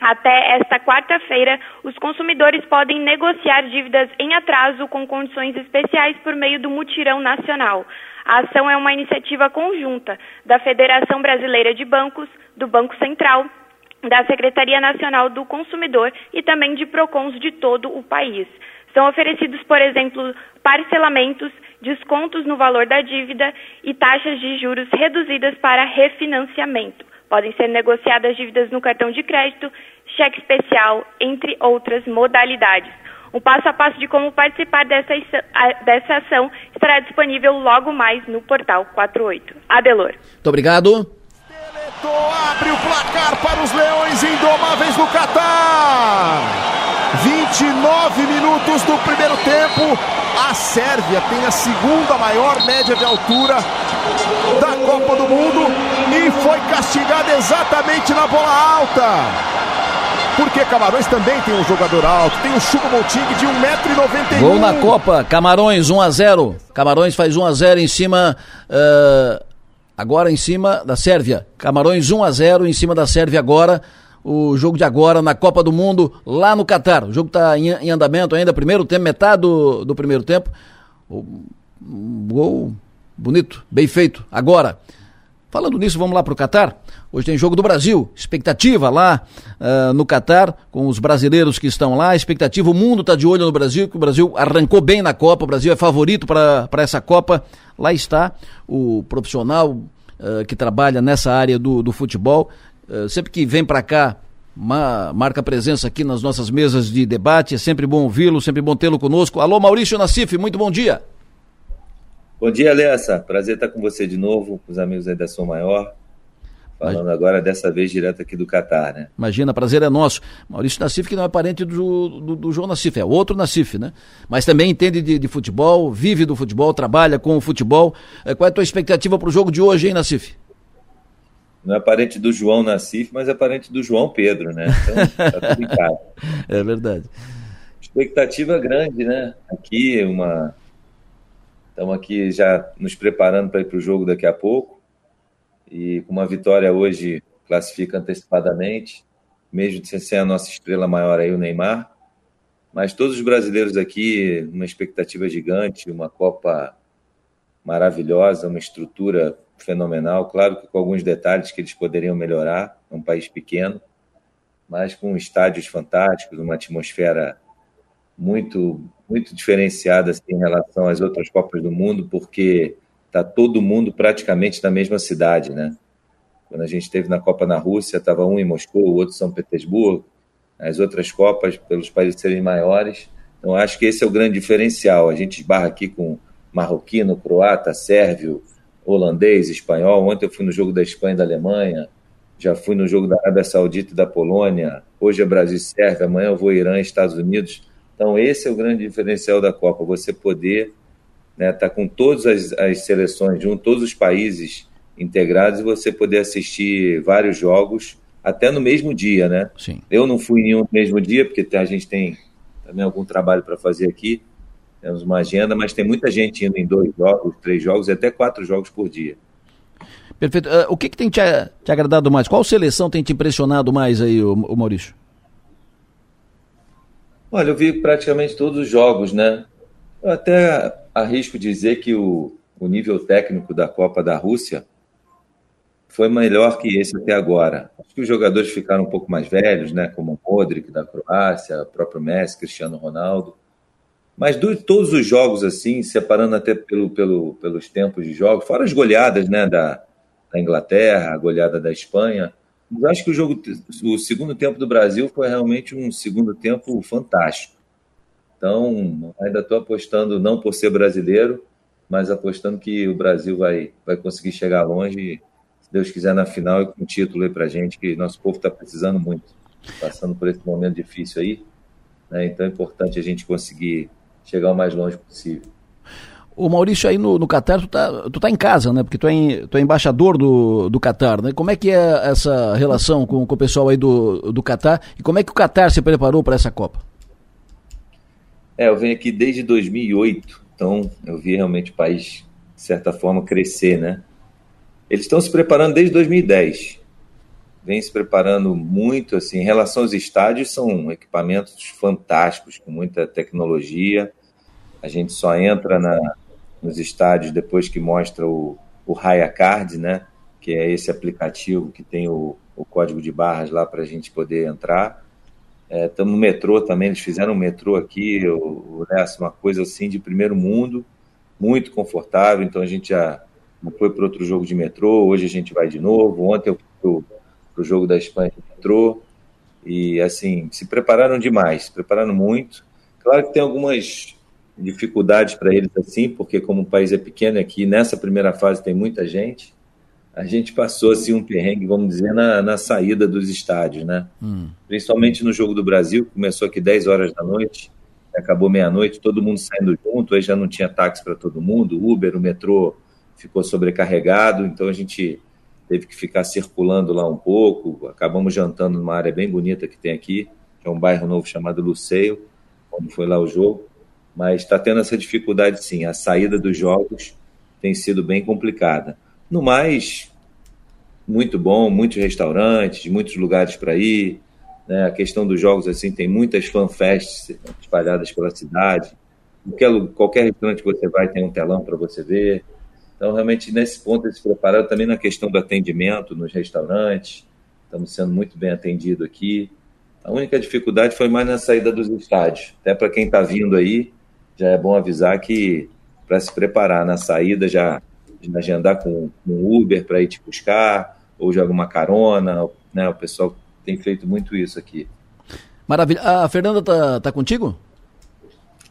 Speaker 10: até esta quarta-feira, os consumidores podem negociar dívidas em atraso com condições especiais por meio do Mutirão Nacional. A ação é uma iniciativa conjunta da Federação Brasileira de Bancos, do Banco Central, da Secretaria Nacional do Consumidor e também de PROCONs de todo o país. São oferecidos, por exemplo, parcelamentos, descontos no valor da dívida e taxas de juros reduzidas para refinanciamento. Podem ser negociadas dívidas no cartão de crédito, cheque especial, entre outras modalidades. O passo a passo de como participar dessa, dessa ação estará disponível logo mais no portal 48. Adelor.
Speaker 1: Muito obrigado.
Speaker 7: Abre o placar para os Leões Indomáveis do Catar. 29 minutos do primeiro tempo. A Sérvia tem a segunda maior média de altura da Copa do Mundo e foi castigada exatamente na bola alta. Porque Camarões também tem um jogador alto, tem o Chupa Montig de 1,91m.
Speaker 1: Gol na Copa, Camarões 1 a 0 Camarões faz 1 a 0 em cima. Uh agora em cima da Sérvia. Camarões 1 a 0 em cima da Sérvia agora. O jogo de agora na Copa do Mundo lá no Catar. O jogo está em, em, andamento ainda, primeiro tempo, metade do, do primeiro tempo. Um gol bonito, bem feito. Agora, falando nisso, vamos lá para o Catar. Hoje tem jogo do Brasil, expectativa lá uh, no Catar, com os brasileiros que estão lá, expectativa, o mundo está de olho no Brasil, que o Brasil arrancou bem na Copa, o Brasil é favorito para essa Copa. Lá está o profissional uh, que trabalha nessa área do, do futebol, uh, sempre que vem para cá, ma, marca presença aqui nas nossas mesas de debate, é sempre bom ouvi-lo, sempre bom tê-lo conosco. Alô, Maurício Nassif, muito bom dia.
Speaker 11: Bom dia, Alessa. Prazer estar com você de novo, com os amigos aí da Som Maior. Falando agora, dessa vez, direto aqui do Catar, né?
Speaker 1: Imagina, prazer é nosso. Maurício Nassif, que não é parente do, do, do João Nassif, é outro Nassif, né? Mas também entende de, de, futebol, vive do futebol, trabalha com o futebol. É, qual é a tua expectativa para o jogo de hoje, hein, Nassif?
Speaker 11: Não é parente do João Nassif, mas é parente do João Pedro, né? Então, tá tudo em casa. (laughs)
Speaker 1: É verdade.
Speaker 11: Expectativa grande, né? Aqui, uma... Estamos aqui já nos preparando para ir para o jogo daqui a pouco e com uma vitória hoje classifica antecipadamente, mesmo sem a nossa estrela maior aí, o Neymar. Mas todos os brasileiros aqui, uma expectativa gigante, uma Copa maravilhosa, uma estrutura fenomenal. Claro que com alguns detalhes que eles poderiam melhorar, é um país pequeno, mas com estádios fantásticos, uma atmosfera muito muito diferenciada assim, em relação às outras Copas do Mundo, porque está todo mundo praticamente na mesma cidade, né? Quando a gente esteve na Copa na Rússia, estava um em Moscou, o outro em São Petersburgo. As outras Copas, pelos países serem maiores. Então, acho que esse é o grande diferencial. A gente esbarra aqui com marroquino, croata, sérvio, holandês, espanhol. Ontem eu fui no jogo da Espanha e da Alemanha. Já fui no jogo da Arábia Saudita e da Polônia. Hoje é Brasil e Sérvia. Amanhã eu vou Irã e Estados Unidos. Então, esse é o grande diferencial da Copa. Você poder né, tá com todas as, as seleções junto, todos os países integrados e você poder assistir vários jogos até no mesmo dia, né?
Speaker 1: Sim.
Speaker 11: Eu não fui nenhum no mesmo dia porque a gente tem também algum trabalho para fazer aqui, temos uma agenda, mas tem muita gente indo em dois jogos, três jogos e até quatro jogos por dia.
Speaker 1: Perfeito. Uh, o que, que tem te, te, agradado mais? Qual seleção tem te impressionado mais aí, o, o Maurício?
Speaker 11: Olha, eu vi praticamente todos os jogos, né? Eu até arrisco dizer que o, o nível técnico da Copa da Rússia foi melhor que esse até agora. Acho que os jogadores ficaram um pouco mais velhos, né? Como o Modric da Croácia, o próprio Messi, Cristiano Ronaldo. Mas todos os jogos, assim, separando até pelo, pelo, pelos tempos de jogo, fora as goleadas né, da, da Inglaterra, a goleada da Espanha, eu acho que o jogo, o segundo tempo do Brasil foi realmente um segundo tempo fantástico. Então, ainda estou apostando, não por ser brasileiro, mas apostando que o Brasil vai, vai conseguir chegar longe, se Deus quiser, na final e com um título aí para gente, que nosso povo está precisando muito, passando por esse momento difícil aí. Né? Então é importante a gente conseguir chegar o mais longe possível.
Speaker 1: O Maurício, aí no, no tu tá, tu tá em casa, né? Porque tu é, em, tu é embaixador do, do Catar, né? Como é que é essa relação com, com o pessoal aí do, do Catar e como é que o Catar se preparou para essa Copa?
Speaker 11: É, eu venho aqui desde 2008, então eu vi realmente o país, de certa forma, crescer, né? Eles estão se preparando desde 2010. vem se preparando muito, assim, em relação aos estádios, são equipamentos fantásticos, com muita tecnologia. A gente só entra na, nos estádios depois que mostra o, o Raya Card, né? Que é esse aplicativo que tem o, o código de barras lá para a gente poder entrar. Estamos é, no metrô também, eles fizeram um metrô aqui, o, o uma coisa assim de primeiro mundo, muito confortável, então a gente já foi para outro jogo de metrô, hoje a gente vai de novo, ontem eu fui para o jogo da Espanha de metrô, e assim, se prepararam demais, se prepararam muito. Claro que tem algumas dificuldades para eles assim, porque como o país é pequeno aqui, nessa primeira fase tem muita gente, a gente passou assim um perrengue, vamos dizer, na, na saída dos estádios, né? Hum. Principalmente no jogo do Brasil, que começou aqui 10 horas da noite, acabou meia-noite, todo mundo saindo junto, aí já não tinha táxi para todo mundo, Uber, o metrô ficou sobrecarregado, então a gente teve que ficar circulando lá um pouco, acabamos jantando numa área bem bonita que tem aqui, que é um bairro novo chamado Luceio, onde foi lá o jogo, mas está tendo essa dificuldade sim, a saída dos jogos tem sido bem complicada. No mais, muito bom, muitos restaurantes, muitos lugares para ir, né? a questão dos jogos, assim, tem muitas fanfests espalhadas pela cidade, qualquer, qualquer restaurante que você vai tem um telão para você ver, então, realmente, nesse ponto, eles se prepararam também na questão do atendimento nos restaurantes. Estamos sendo muito bem atendidos aqui. A única dificuldade foi mais na saída dos estádios. Até para quem está vindo aí, já é bom avisar que para se preparar na saída, já, agendar com um Uber para ir te buscar, ou já alguma carona. Né? O pessoal tem feito muito isso aqui.
Speaker 1: Maravilha. A Fernanda tá, tá contigo?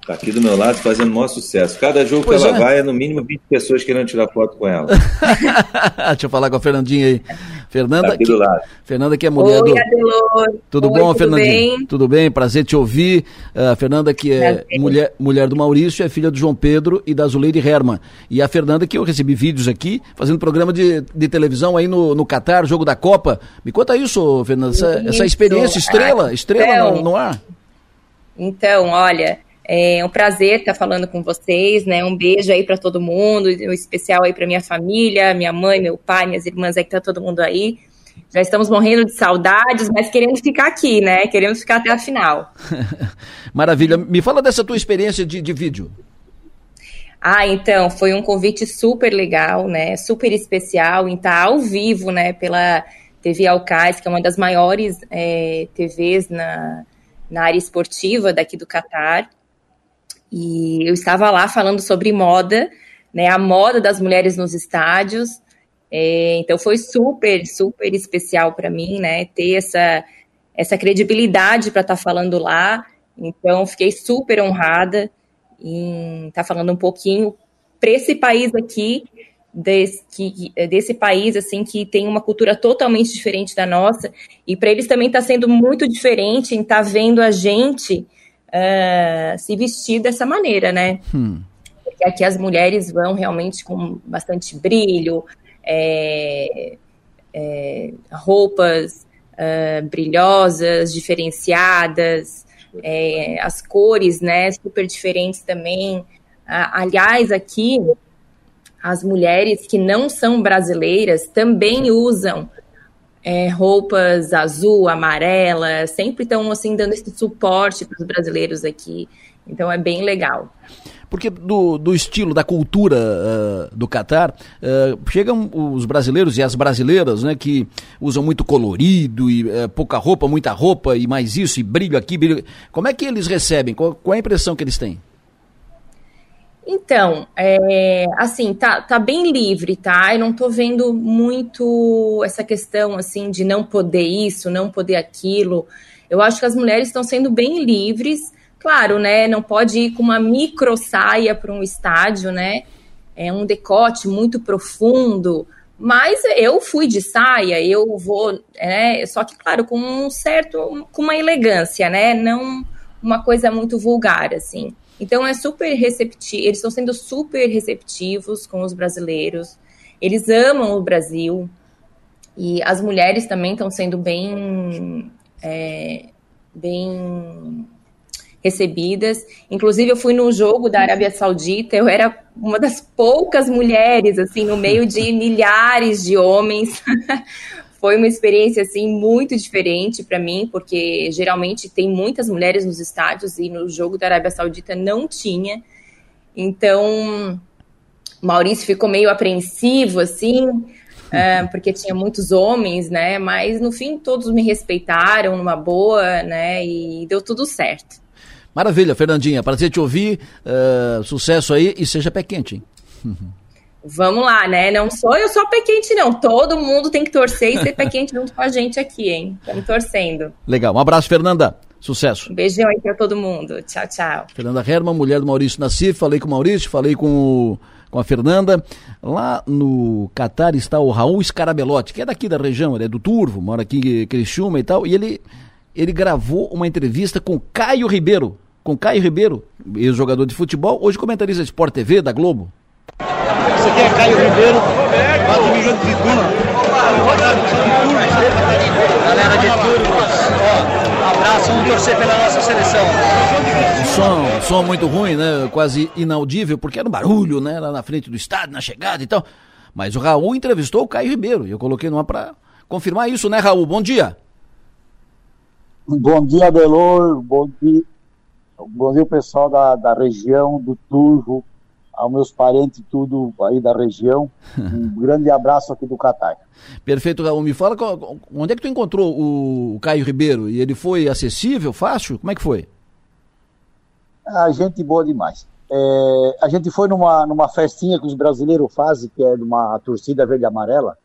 Speaker 11: Tá aqui do meu lado fazendo maior sucesso. Cada jogo pois que ela é. vai é no mínimo 20 pessoas querendo tirar foto com ela. (laughs)
Speaker 1: Deixa eu falar com a Fernandinha aí. Fernanda, tá aqui do lado. Fernanda que é mulher
Speaker 12: Oi,
Speaker 1: do.
Speaker 12: Adelor.
Speaker 1: Tudo Oi, bom, tudo Fernandinha? Bem? Tudo bem, prazer te ouvir. A uh, Fernanda que é mulher, mulher do Maurício, é filha do João Pedro e da Zuleide Herman. E a Fernanda que eu recebi vídeos aqui, fazendo programa de, de televisão aí no, no Catar, jogo da Copa. Me conta isso, Fernanda, essa, essa experiência estrela, estrela então, no, no ar.
Speaker 12: Então, olha, é um prazer estar falando com vocês, né? Um beijo aí para todo mundo, um especial aí para minha família, minha mãe, meu pai, minhas irmãs aí que tá todo mundo aí. Já estamos morrendo de saudades, mas queremos ficar aqui, né? Queremos ficar até a final. (laughs)
Speaker 1: Maravilha. Me fala dessa tua experiência de, de vídeo.
Speaker 12: Ah, então, foi um convite super legal, né? Super especial em estar ao vivo, né? Pela TV Alcais, que é uma das maiores é, TVs na, na área esportiva daqui do Catar. E eu estava lá falando sobre moda, né, a moda das mulheres nos estádios. É, então foi super, super especial para mim, né, ter essa, essa credibilidade para estar tá falando lá. Então fiquei super honrada em estar tá falando um pouquinho para esse país aqui, desse, que, desse país assim que tem uma cultura totalmente diferente da nossa e para eles também está sendo muito diferente em estar tá vendo a gente uh, se vestir dessa maneira, né? Hum. Porque aqui as mulheres vão realmente com bastante brilho, é, é, roupas uh, brilhosas, diferenciadas, é, as cores, né, super diferentes também. Aliás, aqui as mulheres que não são brasileiras também usam é, roupas azul, amarela, sempre estão assim dando esse suporte para os brasileiros aqui. Então é bem legal.
Speaker 1: Porque do, do estilo, da cultura uh, do Catar, uh, chegam os brasileiros e as brasileiras, né, que usam muito colorido e uh, pouca roupa, muita roupa e mais isso, e brilho aqui, brilho. Como é que eles recebem? Qual, qual é a impressão que eles têm?
Speaker 12: Então, é, assim, tá, tá bem livre, tá? Eu não tô vendo muito essa questão, assim, de não poder isso, não poder aquilo. Eu acho que as mulheres estão sendo bem livres. Claro, né? Não pode ir com uma micro saia para um estádio, né? É um decote muito profundo. Mas eu fui de saia, eu vou, né? Só que, claro, com um certo, com uma elegância, né? Não uma coisa muito vulgar, assim. Então é super receptivo, eles estão sendo super receptivos com os brasileiros. Eles amam o Brasil e as mulheres também estão sendo bem é, bem recebidas. Inclusive eu fui no jogo da Arábia Saudita, eu era uma das poucas mulheres assim no meio de milhares de homens. (laughs) foi uma experiência assim muito diferente para mim, porque geralmente tem muitas mulheres nos estádios e no jogo da Arábia Saudita não tinha. Então, Maurício ficou meio apreensivo assim, uh, porque tinha muitos homens, né? Mas no fim todos me respeitaram numa boa, né? E deu tudo certo.
Speaker 1: Maravilha, Fernandinha. Prazer te ouvir. Uh, sucesso aí e seja pé quente, hein? (laughs)
Speaker 12: Vamos lá, né? Não sou eu só pé quente, não. Todo mundo tem que torcer e ser pé (laughs) quente junto com a gente aqui, hein? Estamos torcendo.
Speaker 1: Legal. Um abraço, Fernanda. Sucesso.
Speaker 12: Um beijão aí pra todo mundo. Tchau, tchau.
Speaker 1: Fernanda Herman, mulher do Maurício Nassif. Falei com o Maurício, falei com, o, com a Fernanda. Lá no Catar está o Raul Scarabelotti, que é daqui da região, ele é do Turvo, mora aqui em Criciúma e tal. E ele, ele gravou uma entrevista com Caio Ribeiro. Com Caio Ribeiro, ex-jogador de futebol, hoje comentarista de Sport TV da Globo.
Speaker 13: Esse aqui é Caio Ribeiro, lá do Rio de Vituna. Galera de Turmas, ó, abraço, vamos torcer pela nossa seleção.
Speaker 1: O som, som muito ruim, né? Quase inaudível, porque era um barulho, né? Lá na frente do estádio, na chegada e tal. Mas o Raul entrevistou o Caio Ribeiro e eu coloquei numa para confirmar isso, né, Raul? Bom dia.
Speaker 14: Bom dia, Belor. Bom dia, bom dia pessoal da, da região do Turvo, aos meus parentes tudo aí da região. (laughs) Um grande abraço aqui do Catar.
Speaker 1: Perfeito, Raul. Me fala onde é que tu encontrou o Caio Ribeiro? E ele foi acessível, fácil? Como é que foi?
Speaker 14: A gente boa demais. É, a gente foi numa, numa festinha que os brasileiros fazem, que é de uma torcida verde amarela,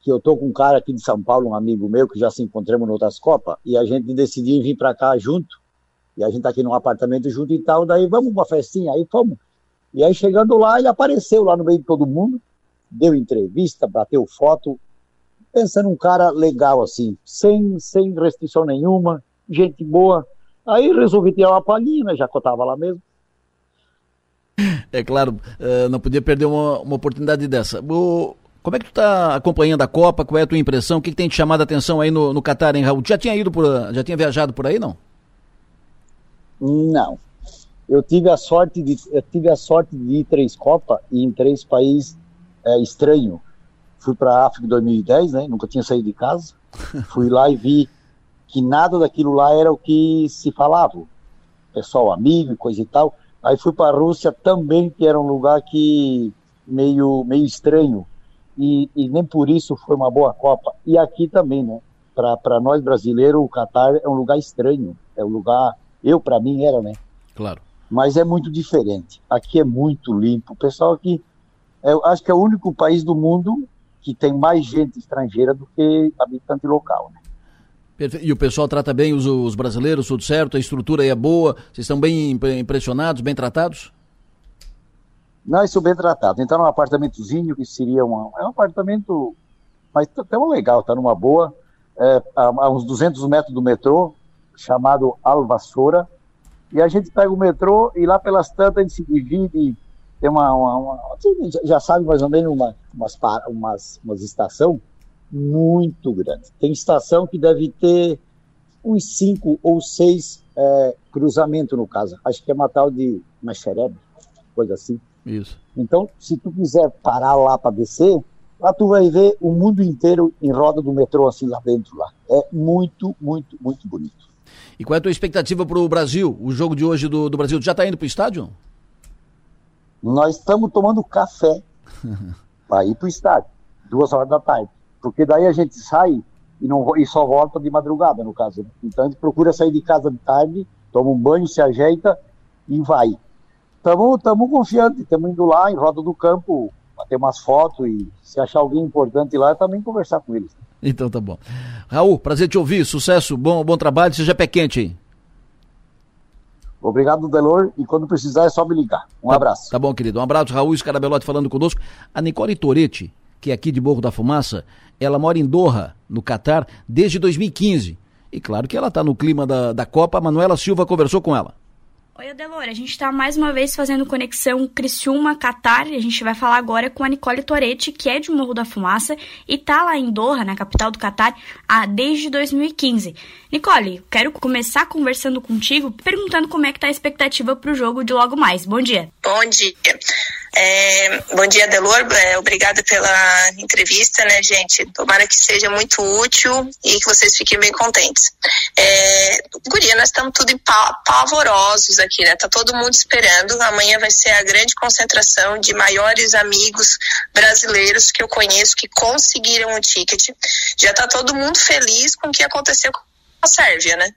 Speaker 14: que eu tô com um cara aqui de São Paulo, um amigo meu, que já se encontramos em outras Copas, e a gente decidiu vir para cá junto, e a gente tá aqui num apartamento junto e tal, daí vamos uma festinha, aí fomos. E aí, chegando lá, ele apareceu lá no meio de todo mundo, deu entrevista, bateu foto, pensando um cara legal, assim, sem, sem restrição nenhuma, gente boa. Aí resolvi tirar uma palhinha, né, já que eu tava lá mesmo.
Speaker 1: É claro, uh, não podia perder uma, uma oportunidade dessa. O, como é que tu tá acompanhando a Copa? Qual é a tua impressão? O que, que tem te chamado a atenção aí no, no Catar, hein, Raul? Já tinha ido por, já tinha viajado por aí, não?
Speaker 14: Não, eu tive a sorte de eu tive a sorte de ir três Copas e em três países é, estranho. Fui para a África em 2010, né? Nunca tinha saído de casa. (laughs) Fui lá e vi que nada daquilo lá era o que se falava. Pessoal amigo, coisa e tal. Aí fui para a Rússia também, que era um lugar que meio meio estranho. E, e nem por isso foi uma boa Copa. E aqui também, né? Para nós brasileiros, o Catar é um lugar estranho. É um lugar, eu para mim era, né?
Speaker 1: Claro
Speaker 14: mas é muito diferente. Aqui é muito limpo. O pessoal aqui, eu acho que é o único país do mundo que tem mais gente estrangeira do que habitante local, né?
Speaker 1: E o pessoal trata bem os, os, brasileiros, tudo certo? A estrutura aí é boa? Vocês estão bem impressionados, bem tratados?
Speaker 14: Não, estou bem tratado. Então, num apartamentozinho que seria um, é um apartamento, mas tão legal, tá numa boa, é, a, a uns 200 metros do metrô, chamado Alvassoura, e a gente pega o metrô e lá pelas tantas a gente se divide, tem uma, uma, uma já sabe mais ou menos uma, umas, umas, umas estação muito grandes. Tem estação que deve ter uns cinco ou seis é, cruzamentos no caso. Acho que é uma tal de Maxerebe, coisa assim.
Speaker 1: Isso.
Speaker 14: Então, se tu quiser parar lá para descer, lá tu vai ver o mundo inteiro em roda do metrô assim lá dentro lá. É muito, muito, muito bonito.
Speaker 1: E qual é a tua expectativa para o Brasil? O jogo de hoje do, do Brasil já está indo para o estádio?
Speaker 14: Nós estamos tomando café (laughs) para ir para o estádio, duas horas da tarde. Porque daí a gente sai e, não, e só volta de madrugada, no caso. Né? Então a gente procura sair de casa de tarde, toma um banho, se ajeita e vai. Estamos confiantes, estamos indo lá em roda do campo, bater umas fotos e se achar alguém importante lá, também conversar com eles.
Speaker 1: Então tá bom. Raul, prazer te ouvir, sucesso, bom, bom trabalho, seja pé quente aí.
Speaker 14: Obrigado, Delor, e quando precisar é só me ligar. Um
Speaker 1: tá,
Speaker 14: abraço.
Speaker 1: Tá bom, querido. Um abraço, Raul Scarabelotti falando conosco. A Nicole Toretti, que é aqui de Morro da Fumaça, ela mora em Doha, no Catar, desde 2015. E claro que ela está no clima da, da Copa, a Manuela Silva conversou com ela.
Speaker 9: Oi, Adelora. A gente está mais uma vez fazendo conexão Criciúma-Catar a gente vai falar agora com a Nicole Toretti, que é de Morro da Fumaça e está lá em Doha, na capital do Catar, desde 2015. Nicole, quero começar conversando contigo, perguntando como é que tá a expectativa para o jogo de logo mais. Bom dia.
Speaker 15: Bom dia. É, bom dia, Delor. É, obrigada pela entrevista, né, gente? Tomara que seja muito útil e que vocês fiquem bem contentes. É, Guria, nós estamos tudo pavorosos aqui, né? Tá todo mundo esperando. Amanhã vai ser a grande concentração de maiores amigos brasileiros que eu conheço que conseguiram o ticket. Já tá todo mundo feliz com o que aconteceu com a Sérvia, né?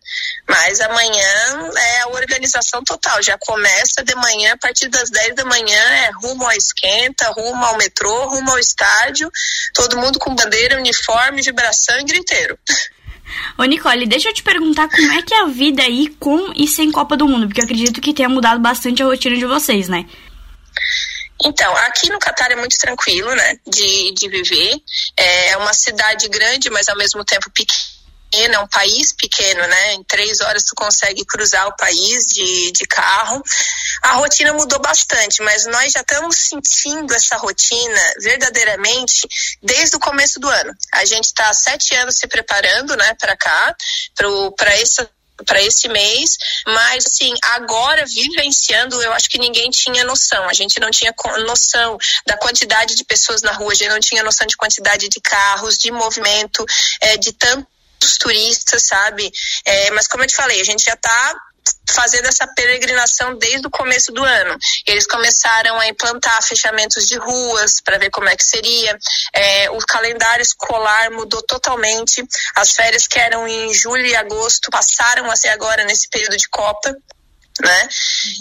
Speaker 15: Mas amanhã é a organização total. Já começa de manhã, a partir das 10 da manhã, é rumo ao esquenta, rumo ao metrô, rumo ao estádio, todo mundo com bandeira, uniforme, vibração e griteiro.
Speaker 9: Ô Nicole, deixa eu te perguntar como é que é a vida aí com e sem Copa do Mundo, porque eu acredito que tenha mudado bastante a rotina de vocês, né?
Speaker 15: Então, aqui no Catar é muito tranquilo, né, de, de viver. É uma cidade grande, mas ao mesmo tempo pequena pequena, é um país pequeno, né? Em três horas tu consegue cruzar o país de, de carro. A rotina mudou bastante, mas nós já estamos sentindo essa rotina verdadeiramente desde o começo do ano. A gente está sete anos se preparando, né, para cá, para essa para esse mês, mas assim, agora vivenciando, eu acho que ninguém tinha noção. A gente não tinha noção da quantidade de pessoas na rua, a gente não tinha noção de quantidade de carros, de movimento, é, de tanto muitos turistas, sabe? É, mas como eu te falei, a gente já está fazendo essa peregrinação desde o começo do ano. Eles começaram a implantar fechamentos de ruas para ver como é que seria. É, o calendário escolar mudou totalmente. As férias que eram em julho e agosto passaram a ser agora nesse período de Copa, né?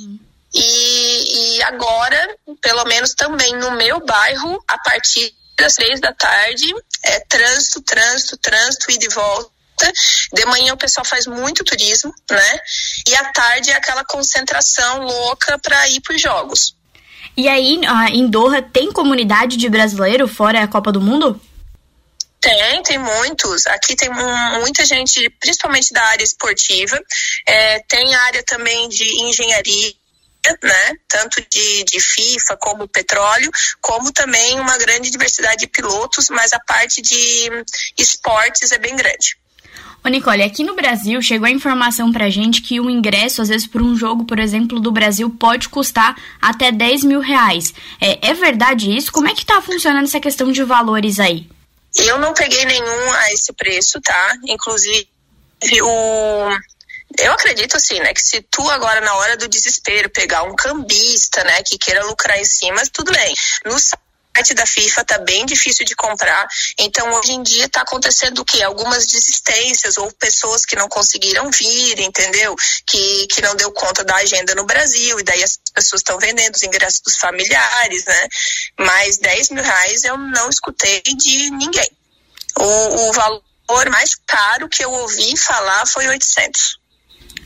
Speaker 15: Uhum. E, e agora, pelo menos também no meu bairro, a partir das três da tarde, é trânsito, trânsito, trânsito, e de volta de manhã o pessoal faz muito turismo, né? E à tarde é aquela concentração louca para ir para os jogos.
Speaker 9: E aí, em Doha, tem comunidade de brasileiro fora a Copa do Mundo?
Speaker 15: Tem, tem muitos. Aqui tem muita gente, principalmente da área esportiva. É, tem área também de engenharia, né? Tanto de, de FIFA como petróleo, como também uma grande diversidade de pilotos, mas a parte de esportes é bem grande.
Speaker 9: Ô Nicole, aqui no Brasil chegou a informação pra gente que o ingresso, às vezes, por um jogo, por exemplo, do Brasil, pode custar até 10 mil reais. É, é verdade isso? Como é que tá funcionando essa questão de valores aí?
Speaker 15: Eu não peguei nenhum a esse preço, tá? Inclusive, o. Eu acredito assim, né, que se tu agora na hora do desespero pegar um cambista, né, que queira lucrar em cima, tudo bem. No da FIFA tá bem difícil de comprar. Então, hoje em dia está acontecendo o quê? Algumas desistências ou pessoas que não conseguiram vir, entendeu? Que, que não deu conta da agenda no Brasil, e daí as pessoas estão vendendo os ingressos dos familiares, né? Mas 10 mil reais eu não escutei de ninguém. O, o valor mais caro que eu ouvi falar foi 800.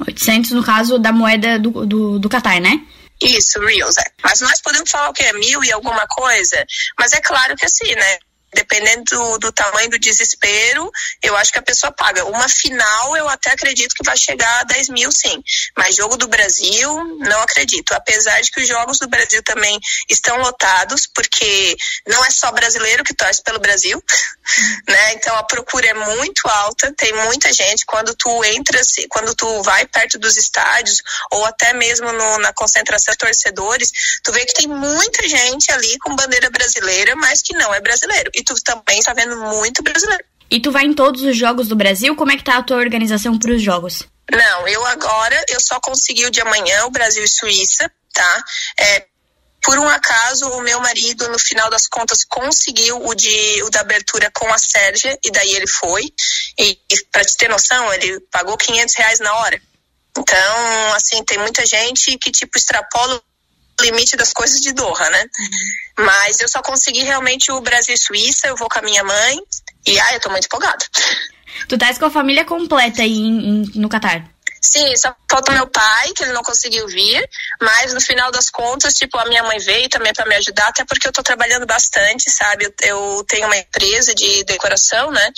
Speaker 9: 800 no caso da moeda do, do, do Qatar, né?
Speaker 15: Isso, Reels, é. Mas nós podemos falar o que é mil e alguma coisa, mas é claro que assim, né? Dependendo do, do, tamanho do desespero, eu acho que a pessoa paga. Uma final, eu até acredito que vai chegar a 10 mil, sim. Mas jogo do Brasil, não acredito. Apesar de que os jogos do Brasil também estão lotados, porque não é só brasileiro que torce pelo Brasil, (laughs) né? Então a procura é muito alta, tem muita gente. Quando tu entra, quando tu vai perto dos estádios, ou até mesmo no, na concentração de torcedores, tu vê que tem muita gente ali com bandeira brasileira, mas que não é brasileiro e tu também está vendo muito brasileiro.
Speaker 9: E tu vai em todos os jogos do Brasil? Como é que tá a tua organização para os jogos?
Speaker 15: Não, eu agora, eu só consegui o de amanhã, o Brasil e Suíça, tá? É, por um acaso, o meu marido, no final das contas, conseguiu o, de, o da abertura com a Sérgia, e daí ele foi. E, e para te ter noção, ele pagou 500 reais na hora. Então, assim, tem muita gente que, tipo, extrapola limite das coisas de Doha, né? Uhum. Mas eu só consegui realmente o Brasil e Suíça, eu vou com a minha mãe e ai, eu tô muito empolgada.
Speaker 9: Tu estás com a família completa aí em, em, no Catar?
Speaker 15: Sim, só falta meu pai, que ele não conseguiu vir, mas no final das contas, tipo, a minha mãe veio também para me ajudar, até porque eu tô trabalhando bastante, sabe? Eu, eu, tenho uma empresa de decoração, né?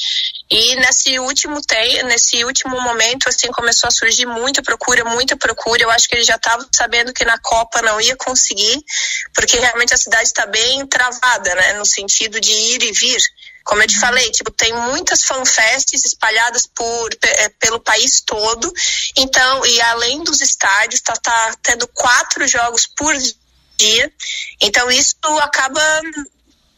Speaker 15: E nesse último tem, nesse último momento, assim, começou a surgir muita procura, muita procura. Eu acho que ele já estava sabendo que na Copa não ia conseguir, porque realmente a cidade está bem travada, né? No sentido de ir e vir. Como eu te falei, tipo, tem muitas fanfests espalhadas por, é, pelo país todo. Então, e além dos estádios, tá, tá tendo quatro jogos por dia. Então isso acaba,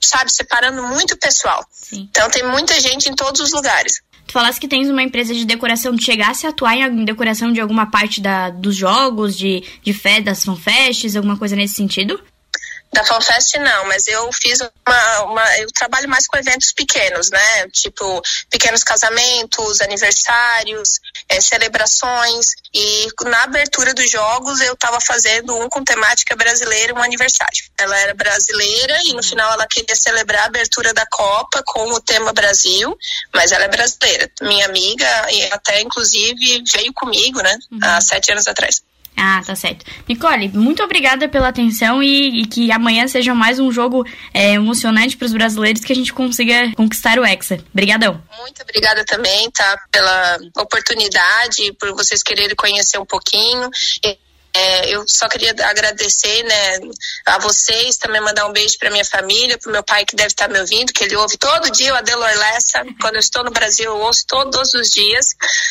Speaker 15: sabe, separando muito o pessoal.
Speaker 9: Sim.
Speaker 15: Então tem muita gente em todos os lugares.
Speaker 9: Tu falasse que tens uma empresa de decoração. Tu chegasse a atuar em decoração de alguma parte da, dos jogos, de, de fé, das fanfests, alguma coisa nesse sentido?
Speaker 15: Da FanFest não, mas eu fiz uma, uma, Eu trabalho mais com eventos pequenos, né? Tipo, pequenos casamentos, aniversários, é, celebrações. E na abertura dos jogos eu estava fazendo um com temática brasileira, um aniversário. Ela era brasileira e no final ela queria celebrar a abertura da Copa com o tema Brasil, mas ela é brasileira. Minha amiga, e até inclusive veio comigo, né? Uhum. Há sete anos atrás.
Speaker 9: Ah, tá certo. Nicole, muito obrigada pela atenção e, e que amanhã seja mais um jogo é, emocionante para os brasileiros que a gente consiga conquistar o Hexa. Obrigadão.
Speaker 15: Muito obrigada também, tá, pela oportunidade, por vocês quererem conhecer um pouquinho. É, eu só queria agradecer né, a vocês, também mandar um beijo para minha família, para meu pai que deve estar tá me ouvindo, que ele ouve todo dia o Adelor Lessa. Quando eu estou no Brasil, eu ouço todos os dias,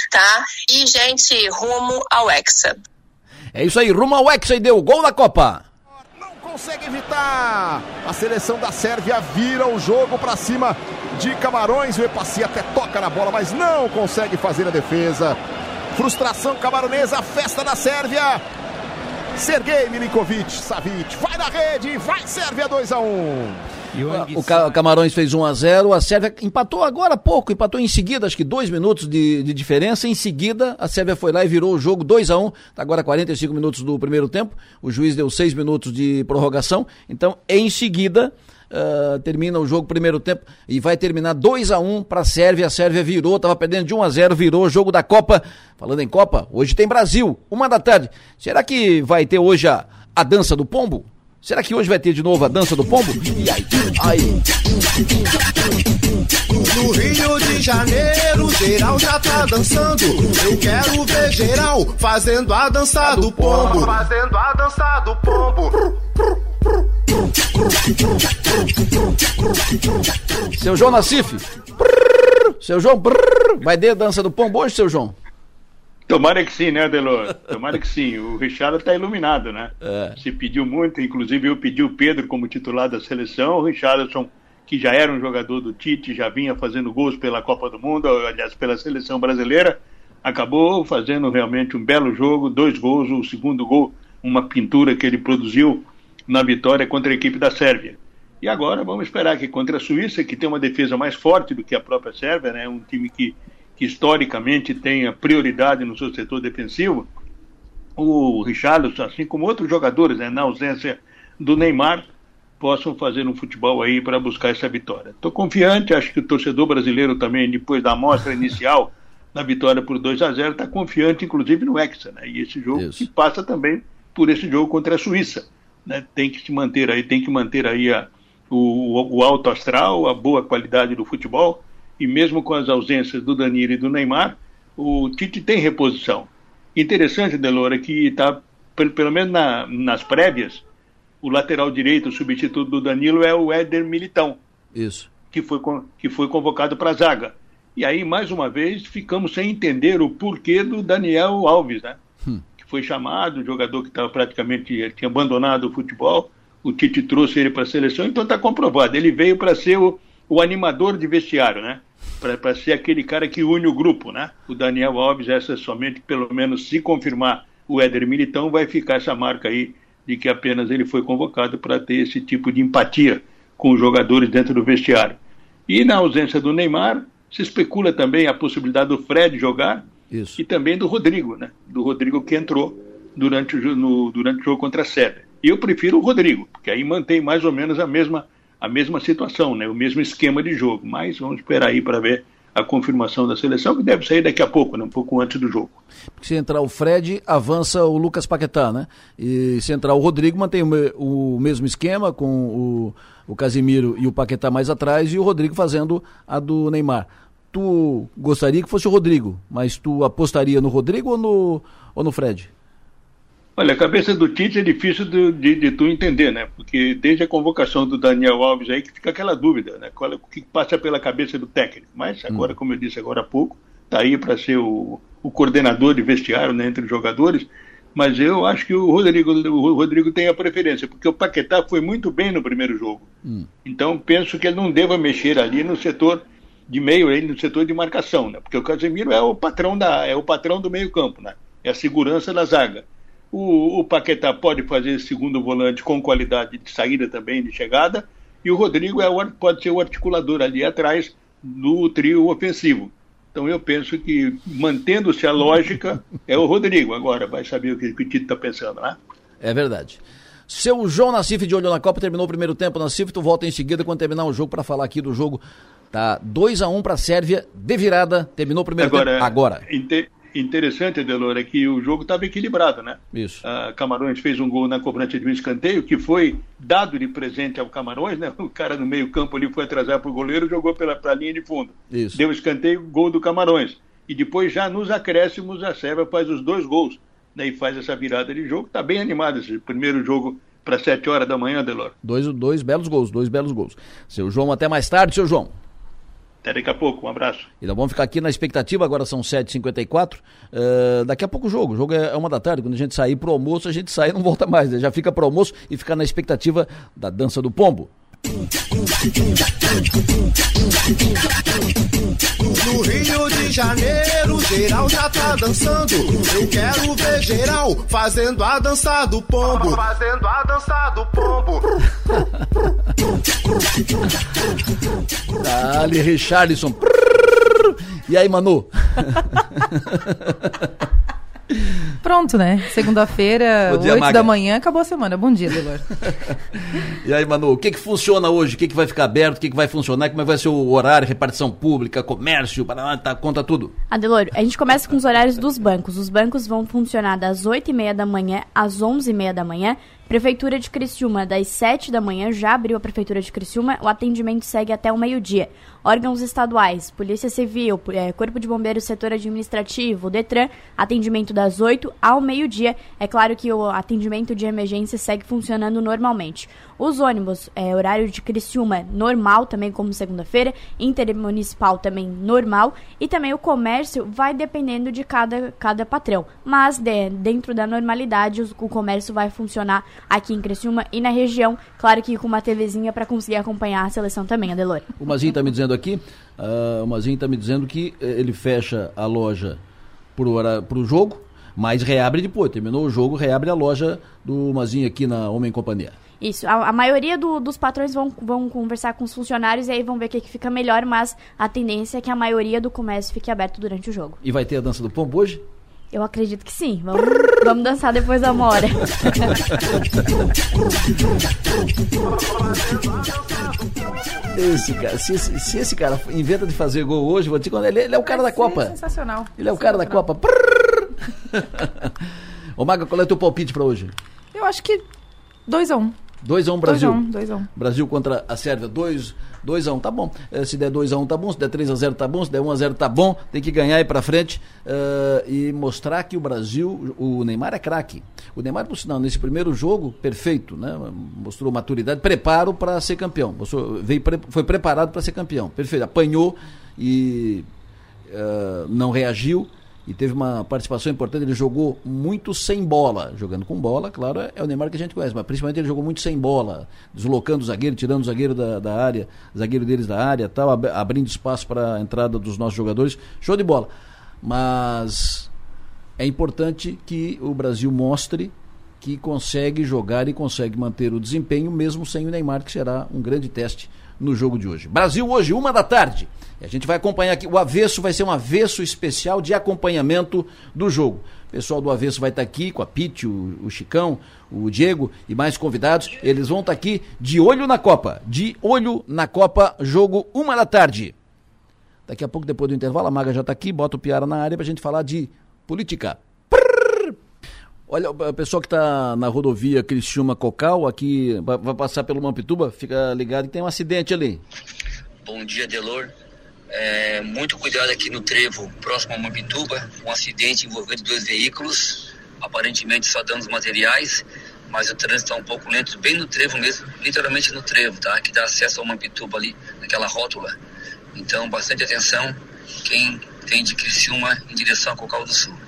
Speaker 15: tá? E, gente, rumo ao Hexa.
Speaker 1: É isso aí, rumo ao Hexa e deu gol da Copa.
Speaker 7: Não consegue evitar. A seleção da Sérvia vira o jogo para cima de Camarões. O Epassi até toca na bola, mas não consegue fazer a defesa. Frustração camaronesa, festa da Sérvia. Sergei Milinkovic, Savic, vai na rede, vai Sérvia 2 a 1 um.
Speaker 1: O, Camarões fez 1 a 0 a Sérvia empatou agora há pouco, empatou em seguida, acho que dois minutos de, de diferença. Em seguida, a Sérvia foi lá e virou o jogo 2 a 1 tá agora 45 minutos do primeiro tempo. O juiz deu seis minutos de prorrogação. Então, em seguida, uh, termina o jogo primeiro tempo e vai terminar 2 a 1 para a Sérvia. A Sérvia virou, estava perdendo de 1 a 0 virou o jogo da Copa. Falando em Copa, hoje tem Brasil, uma da tarde. Será que vai ter hoje a, a dança do pombo? Será que hoje vai ter de novo a dança do pombo? E aí? Aí.
Speaker 16: No Rio de Janeiro, geral já tá dançando. Eu quero ver geral fazendo a dança do pombo. Fazendo a dança do pombo.
Speaker 1: Seu João Nassif. Seu João. Vai ter a dança do pombo hoje, seu João?
Speaker 2: Tomara que sim, né, Delor? Tomara que sim. O Richard está iluminado, né? É. Se pediu muito, inclusive eu pedi o Pedro como titular da seleção. O Richardson, que já era um jogador do Tite, já vinha fazendo gols pela Copa do Mundo, aliás, pela seleção brasileira, acabou fazendo realmente um belo jogo, dois gols, o segundo gol, uma pintura que ele produziu na vitória contra a equipe da Sérvia. E agora vamos esperar que contra a Suíça, que tem uma defesa mais forte do que a própria Sérvia, né? Um time que que historicamente tenha prioridade no seu setor defensivo, o Richarlison, assim como outros jogadores, né, na ausência do Neymar, possam fazer um futebol aí para buscar essa vitória. Estou confiante, acho que o torcedor brasileiro também, depois da amostra inicial (laughs) da vitória por 2 a 0 está confiante, inclusive, no Hexa, né? E esse jogo Isso. que passa também por esse jogo contra a Suíça. Né? Tem que se manter aí, tem que manter aí a, o, o alto astral, a boa qualidade do futebol e mesmo com as ausências do Danilo e do Neymar, o Tite tem reposição. Interessante, Delora, que está, pelo menos na, nas prévias, o lateral direito, o substituto do Danilo, é o Éder Militão.
Speaker 1: Isso.
Speaker 2: Que foi, que foi convocado para a zaga. E aí, mais uma vez, ficamos sem entender o porquê do Daniel Alves, né? Hum. Que foi chamado, jogador que estava praticamente, tinha abandonado o futebol. O Tite trouxe ele para a seleção, então está comprovado. Ele veio para ser o, o animador de vestiário, né? para ser aquele cara que une o grupo, né? O Daniel Alves, essa somente, pelo menos se confirmar o Éder Militão, vai ficar essa marca aí de que apenas ele foi convocado para ter esse tipo de empatia com os jogadores dentro do vestiário. E na ausência do Neymar, se especula também a possibilidade do Fred jogar
Speaker 1: Isso.
Speaker 2: e também do Rodrigo, né? Do Rodrigo que entrou durante o, no, durante o jogo contra a Sérvia. E eu prefiro o Rodrigo, porque aí mantém mais ou menos a mesma a mesma situação, né? o mesmo esquema de jogo. Mas vamos esperar aí para ver a confirmação da seleção, que deve sair daqui a pouco, né? um pouco antes do jogo.
Speaker 1: Se entrar o Fred, avança o Lucas Paquetá, né? E se entrar o Rodrigo, mantém o, o mesmo esquema com o, o Casimiro e o Paquetá mais atrás e o Rodrigo fazendo a do Neymar. Tu gostaria que fosse o Rodrigo, mas tu apostaria no Rodrigo ou no, ou no Fred?
Speaker 2: Olha, a cabeça do Tite é difícil de, de, de, tu entender, né? Porque desde a convocação do Daniel Alves aí que fica aquela dúvida, né? Qual, é, o que passa pela cabeça do técnico. Mas agora, hum. como eu disse agora há pouco, tá aí para ser o, o, coordenador de vestiário né, entre os jogadores. Mas eu acho que o Rodrigo, o Rodrigo tem a preferência, porque o Paquetá foi muito bem no primeiro jogo.
Speaker 1: Hum.
Speaker 2: Então penso que ele não deva mexer ali no setor de meio, ele no setor de marcação, né? Porque o Casemiro é o patrão da, é o patrão do meio-campo, né? É a segurança da zaga. O, o Paquetá pode fazer segundo volante com qualidade de saída também, de chegada, e o Rodrigo é o, pode ser o articulador ali atrás do trio ofensivo. Então eu penso que, mantendo-se a lógica, é o Rodrigo. Agora vai saber o que, que o Tito está pensando, né?
Speaker 1: É verdade. Seu João Nassif de olho na Copa terminou o primeiro tempo. Nassif, tu volta em seguida quando terminar o jogo para falar aqui do jogo. Tá 2 a 1 um para a Sérvia, de virada. Terminou o primeiro
Speaker 2: Agora,
Speaker 1: tempo. Agora.
Speaker 2: Inte interessante, Delor, é que o jogo estava equilibrado, né?
Speaker 1: Isso.
Speaker 2: A Camarões fez um gol na cobrança de um escanteio, que foi dado de presente ao Camarões, né? O cara no meio-campo ali foi atrasar para o goleiro, jogou pela pra linha de fundo.
Speaker 1: Isso.
Speaker 2: Deu escanteio, gol do Camarões. E depois, já nos acréscimos, a Sérvia faz os dois gols. Né? E faz essa virada de jogo. Está bem animado esse primeiro jogo para 7 horas da manhã, Delor.
Speaker 1: Dois, dois belos gols, dois belos gols. Seu João, até mais tarde, seu João.
Speaker 2: Até daqui a pouco, um abraço.
Speaker 1: E nós vamos ficar aqui na expectativa, agora são 7h54. Uh, daqui a pouco o jogo. O jogo é uma da tarde. Quando a gente sair pro almoço, a gente sai e não volta mais. Né? Já fica pro almoço e fica na expectativa da dança do pombo.
Speaker 16: No Rio de Janeiro, geral já tá dançando. Eu quero ver geral fazendo a dança do pombo. Fazendo a dança do pombo.
Speaker 1: Dali, Richarlison. E aí, Manu? (laughs)
Speaker 17: Pronto, né? Segunda-feira,
Speaker 1: Bom dia,
Speaker 17: 8
Speaker 1: Maga.
Speaker 17: da manhã, acabou a semana. Bom dia, Delor. (laughs)
Speaker 1: E aí, Manu, o que que funciona hoje? O que que vai ficar aberto? O que que vai funcionar? Como é que vai ser o horário, repartição pública, comércio, Paraná, tá, conta tudo.
Speaker 9: Adelor, a gente começa com os horários dos bancos. Os bancos vão funcionar das 8h30 da manhã às 11h30 da manhã. Prefeitura de Criciúma, das 7 da manhã, já abriu a Prefeitura de Criciúma. O atendimento segue até o meio-dia. Órgãos estaduais, Polícia Civil, eh, Corpo de Bombeiros, Setor Administrativo, Detran, atendimento das 8 ao meio-dia. É claro que o atendimento de emergência segue funcionando normalmente. Os ônibus, é, horário de Criciúma normal, também como segunda-feira, intermunicipal também normal, e também o comércio vai dependendo de cada, cada patrão. Mas de- dentro da normalidade, o comércio vai funcionar aqui em Criciúma e na região, claro que com uma TVzinha para conseguir acompanhar a seleção também, Adelor.
Speaker 1: O Mazinho tá me dizendo aqui, ah, o Mazinho tá me dizendo que eh, ele fecha a loja pro, hora- pro jogo, mas reabre depois. Terminou o jogo, reabre a loja do Mazinho aqui na Homem Companhia.
Speaker 9: Isso, a, a maioria do- dos patrões vão, vão conversar com os funcionários e aí vão ver o que, que fica melhor, mas a tendência é que a maioria do comércio fique aberto durante o jogo.
Speaker 1: E vai ter a dança do pombo hoje?
Speaker 9: Eu acredito que sim. Vamos, vamos dançar depois da uma hora. (laughs)
Speaker 1: Esse cara, se, esse- se esse cara inventa de fazer gol hoje, vou te contar, ele, ele é o cara da Copa.
Speaker 17: Sensacional.
Speaker 1: Ele é o cara da Copa. Ô Maga, qual é o teu palpite pra hoje?
Speaker 17: Eu acho que 2 a 1 um.
Speaker 1: 2x1 Brasil.
Speaker 17: 2 a 1 2 a 1
Speaker 1: Brasil contra a Sérvia, 2 2x1, tá bom. Eh, Se der 2x1 tá bom, se der 3x0 tá bom, se der 1x0 tá bom, tem que ganhar e ir pra frente eh, e mostrar que o Brasil, o Neymar é craque. O Neymar, por sinal, nesse primeiro jogo, perfeito, né? Mostrou maturidade, preparo para ser campeão. Mostrou, veio, foi preparado para ser campeão, perfeito. Apanhou e eh, não reagiu e teve uma participação importante. Ele jogou muito sem bola. Jogando com bola, claro, é, é o Neymar que a gente conhece, mas principalmente ele jogou muito sem bola, deslocando o zagueiro, tirando o zagueiro da, da área, zagueiro deles da área, tal, ab- abrindo espaço para a entrada dos nossos jogadores. Show de bola. Mas é importante que o Brasil mostre que consegue jogar e consegue manter o desempenho mesmo sem o Neymar, que será um grande teste no jogo de hoje. Brasil hoje, uma da tarde. E a gente vai acompanhar aqui. O avesso vai ser um avesso especial de acompanhamento do jogo. O pessoal do avesso vai estar aqui com a Pete, o, o Chicão, o Diego e mais convidados. Eles vão estar aqui de olho na Copa. De olho na Copa, jogo uma da tarde. Daqui a pouco, depois do intervalo, a Maga já está aqui, bota o Piara na área para a gente falar de política. Olha, o pessoal que está na rodovia Criciúma-Cocal, aqui vai, passar pelo Mampituba, fica ligado que tem um acidente ali.
Speaker 5: Bom dia, Delor. É, muito cuidado aqui no trevo próximo a Mampituba. Um acidente envolvendo dois veículos, aparentemente só danos materiais, mas o trânsito está um pouco lento, bem no trevo mesmo, literalmente no trevo, tá? Que dá acesso ao Mampituba ali, naquela rótula. Então, bastante atenção, quem vem de Criciúma em direção a Cocal do Sul.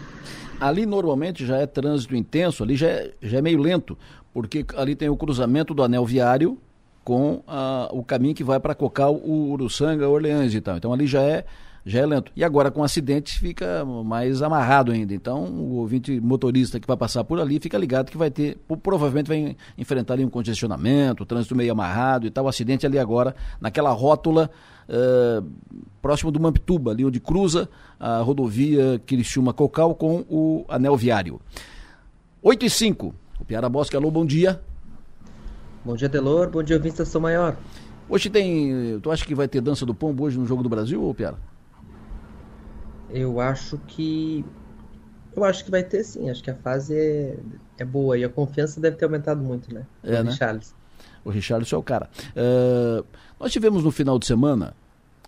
Speaker 1: Ali normalmente já é trânsito intenso, ali já é, já é meio lento, porque ali tem o cruzamento do anel viário com ah, o caminho que vai para Cocal, o Uruçanga, Orleans e tal. Então ali já é já é lento. E agora com acidentes fica mais amarrado ainda. Então o ouvinte motorista que vai passar por ali fica ligado que vai ter, provavelmente vai enfrentar ali um congestionamento, trânsito meio amarrado e tal. O acidente ali agora, naquela rótula uh, próximo do Mampituba, ali onde cruza a rodovia Criciúma-Cocal com o anel viário. 8 e 5. O Piara Bosque, alô, bom dia.
Speaker 18: Bom dia, Delor. Bom dia, Vista São Maior.
Speaker 1: Hoje tem. Tu acha que vai ter dança do pombo hoje no Jogo do Brasil, ou Piara?
Speaker 18: Eu acho que. Eu acho que vai ter sim. Acho que a fase é, é boa e a confiança deve ter aumentado muito, né?
Speaker 1: É, o né? Richarlison. O Richarlison é o cara. Uh, nós tivemos no final de semana,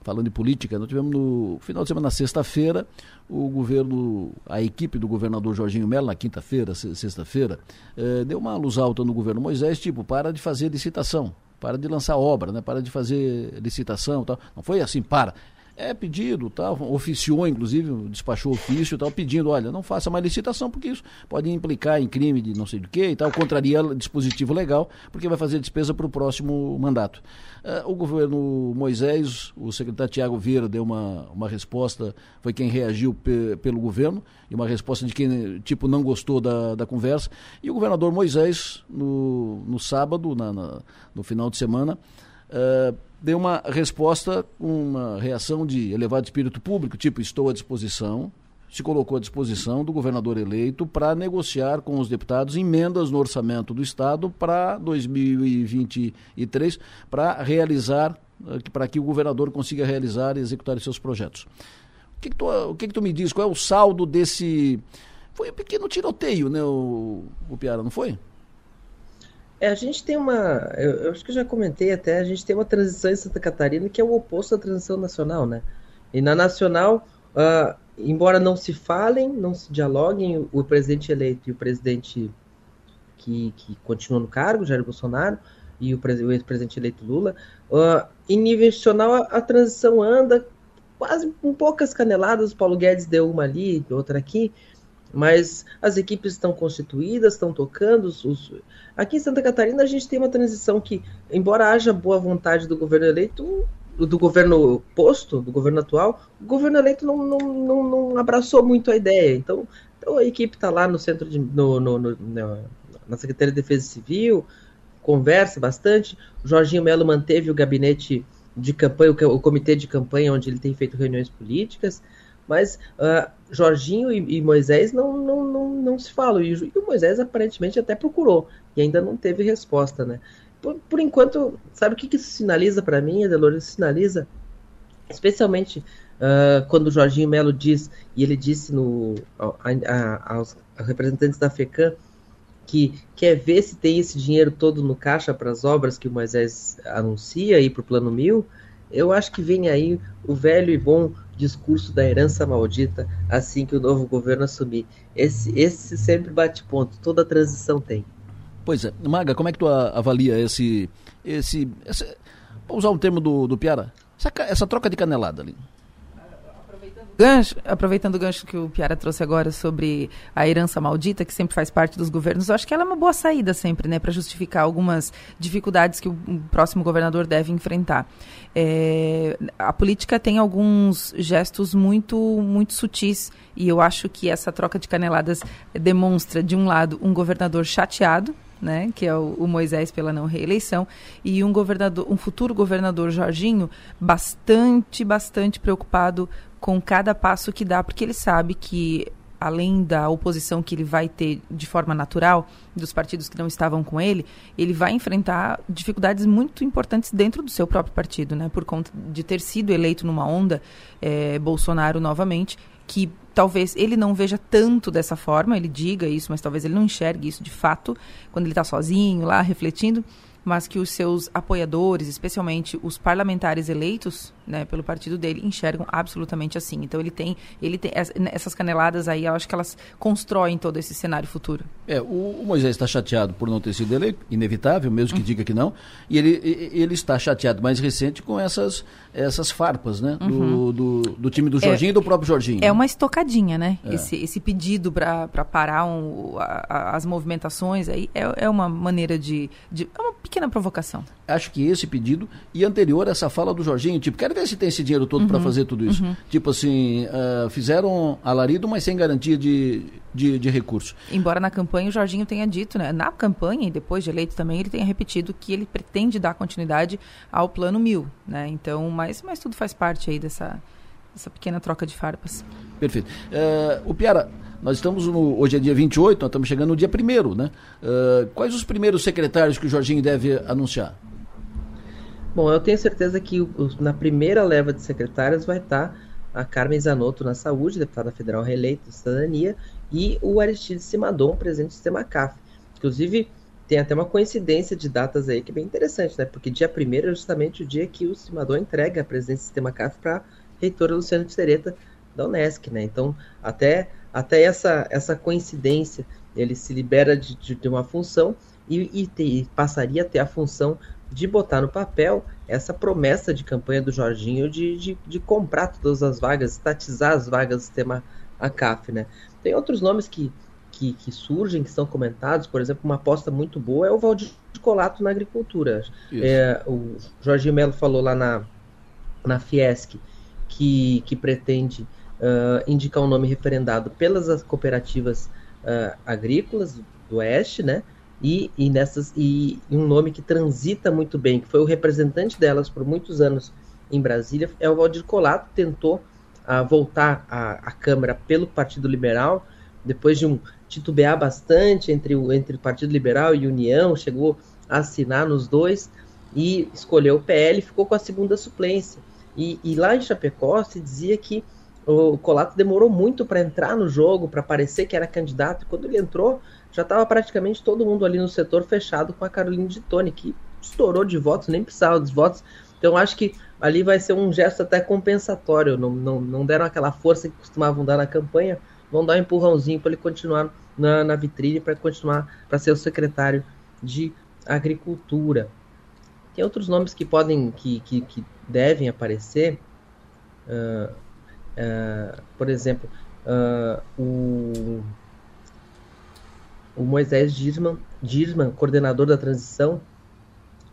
Speaker 1: falando de política, nós tivemos no final de semana, na sexta-feira, o governo, a equipe do governador Jorginho Melo, na quinta-feira, sexta-feira, uh, deu uma luz alta no governo Moisés, tipo, para de fazer licitação para de lançar obra, né? para de fazer licitação tal. Não foi assim, para. É pedido, tal, oficiou, inclusive, despachou ofício tal, pedindo, olha, não faça mais licitação, porque isso pode implicar em crime de não sei do que e tal, contraria dispositivo legal, porque vai fazer despesa para o próximo mandato. Uh, o governo Moisés, o secretário Tiago Vieira deu uma, uma resposta, foi quem reagiu pe pelo governo, e uma resposta de quem, tipo, não gostou da, da conversa. E o governador Moisés, no, no sábado, na, na no final de semana, uh, deu uma resposta, uma reação de elevado espírito público, tipo, estou à disposição, se colocou à disposição do governador eleito para negociar com os deputados emendas no orçamento do Estado para 2023, para realizar, eh, para que o governador consiga realizar e executar seus projetos. O que, que, tu, o que, que tu me diz? Qual é o saldo desse. Foi um pequeno tiroteio, né, o, o Piara, não foi?
Speaker 18: É, a gente tem uma. Eu, eu, acho que eu já comentei até, a gente tem uma transição em Santa Catarina que é o oposto da transição nacional, né? E na nacional, uh, embora não se falem, não se dialoguem, o, o presidente eleito e o presidente que, que continua no cargo, Jair Bolsonaro, e o, o ex-presidente eleito Lula, uh, em nível nacional a, a, transição anda quase com poucas caneladas. O Paulo Guedes deu uma ali, outra aqui, mas as equipes estão constituídas, estão tocando. Os. Aqui em Santa Catarina a gente tem uma transição que, embora haja boa vontade do governo eleito, do governo posto, do governo atual, o governo eleito não, não, não, não abraçou muito a ideia. Então, então a equipe está lá no centro de, no, no, no, na Secretaria de Defesa Civil, conversa bastante. O Jorginho Melo manteve o gabinete de campanha, o comitê de campanha, onde ele tem feito reuniões políticas. Mas uh, Jorginho e, e, Moisés não, não, não, não se falam. E, e, o Moisés aparentemente até procurou e ainda não teve resposta, né? Por, por enquanto, sabe o que, que isso sinaliza para mim, Adelor? Isso sinaliza, especialmente uh, quando o Jorginho Melo diz, e ele disse no, a, a, aos representantes da FECAM, que quer ver se tem esse dinheiro todo no caixa para as obras que o Moisés anuncia aí para o Plano Mil, eu acho que vem aí o velho e bom discurso da herança maldita assim que o novo governo assumir. Esse, esse sempre bate ponto, toda transição tem.
Speaker 1: Pois é. Maga, como é que tu avalia esse. esse, esse vou usar o termo do, do Piara, essa, essa troca de canelada ali?
Speaker 17: Gancho, aproveitando o gancho que o Piara trouxe agora sobre a herança maldita, que sempre faz parte dos governos, eu acho que ela é uma boa saída sempre, né, para justificar algumas dificuldades que o próximo governador deve enfrentar. É, a política tem alguns gestos muito, muito sutis e eu acho que essa troca de caneladas demonstra, de um lado, um governador chateado, né, que é o, o, Moisés pela não reeleição, e um governador, um futuro governador Jorginho bastante, bastante preocupado com cada passo que dá, porque ele sabe que além da oposição que ele vai ter de forma natural dos partidos que não estavam com ele, ele vai enfrentar dificuldades muito importantes dentro do seu próprio partido, né? Por conta de ter sido eleito numa onda é, Bolsonaro novamente, que talvez ele não veja tanto dessa forma, ele diga isso, mas talvez ele não enxergue isso de fato quando ele está sozinho lá refletindo mas que os seus apoiadores, especialmente os parlamentares eleitos né, pelo partido dele, enxergam absolutamente assim. Então ele tem, ele tem essas caneladas aí, eu acho que elas constroem todo esse cenário futuro.
Speaker 1: É, o, o Moisés está chateado por não ter sido eleito, inevitável, mesmo que uhum. diga que não, e ele, ele está chateado mais recente com essas, essas farpas, né, uhum. do, do, do, time do Jorginho é, e do próprio Jorginho.
Speaker 17: É uma estocadinha, né, é. esse, esse pedido para parar um, a, a, as movimentações aí é, é uma maneira de, de, é uma pequena provocação.
Speaker 1: Acho que esse pedido e anterior essa fala do Jorginho, tipo, quero se tem esse dinheiro todo uhum. para fazer tudo isso. Uhum. Tipo assim, uh, fizeram alarido, mas sem garantia de, de, de recurso.
Speaker 17: Embora na campanha o Jorginho tenha dito, né, na campanha e depois de eleito também, ele tenha repetido que ele pretende dar continuidade ao plano mil, né? Então, mas, mas tudo faz parte aí dessa, dessa pequena troca de farpas.
Speaker 1: Perfeito. Uh, o Piara, nós estamos no, hoje é dia 28, nós estamos chegando no dia 1 né? Uh, quais os primeiros secretários que o Jorginho deve anunciar?
Speaker 18: Bom, eu tenho certeza que na primeira leva de secretários vai estar a Carmen Zanotto na saúde, deputada federal reeleita cidadania, e o Aristides Simadon, presidente do sistema CAF. Inclusive, tem até uma coincidência de datas aí que é bem interessante, né? Porque dia 1 é justamente o dia que o Simadon entrega a presidência do sistema CAF para a reitora Luciana Tisereta da Unesc, né? Então, até, até essa, essa coincidência, ele se libera de, de, de uma função e, e, te, e passaria a ter a função de botar no papel essa promessa de campanha do Jorginho de, de, de comprar todas as vagas, estatizar as vagas do sistema ACAF, né? Tem outros nomes que, que, que, surgem, que são comentados, por exemplo, uma aposta muito boa é o Valdir Colato na agricultura. É, o Jorginho Melo falou lá na, na Fiesc que, que pretende uh, indicar um nome referendado pelas cooperativas uh, agrícolas do Oeste, né? E, e nessas e, e, um nome que transita muito bem, que foi o representante delas por muitos anos em Brasília, é o Valdir Colato, tentou uh, voltar à, Câmara pelo Partido Liberal, depois de um titubear bastante entre o, entre o Partido Liberal e União, chegou a assinar nos dois e escolheu o PL e ficou com a segunda suplência. E, e lá em Chapecó se dizia que o Colato demorou muito para entrar no jogo, para parecer que era candidato, e quando ele entrou, já estava praticamente todo mundo ali no setor fechado com a Carolina de Tone, que estourou de votos, nem precisava dos votos. Então acho que ali vai ser um gesto até compensatório. Não, não, não deram aquela força que costumavam dar na campanha, vão dar um empurrãozinho para ele continuar na, na vitrine, para continuar para ser o secretário de Agricultura. Tem outros nomes que podem, que, que, que devem aparecer. Uh, uh, por exemplo, uh, o o Moisés Dirsman, Dirsman coordenador da transição,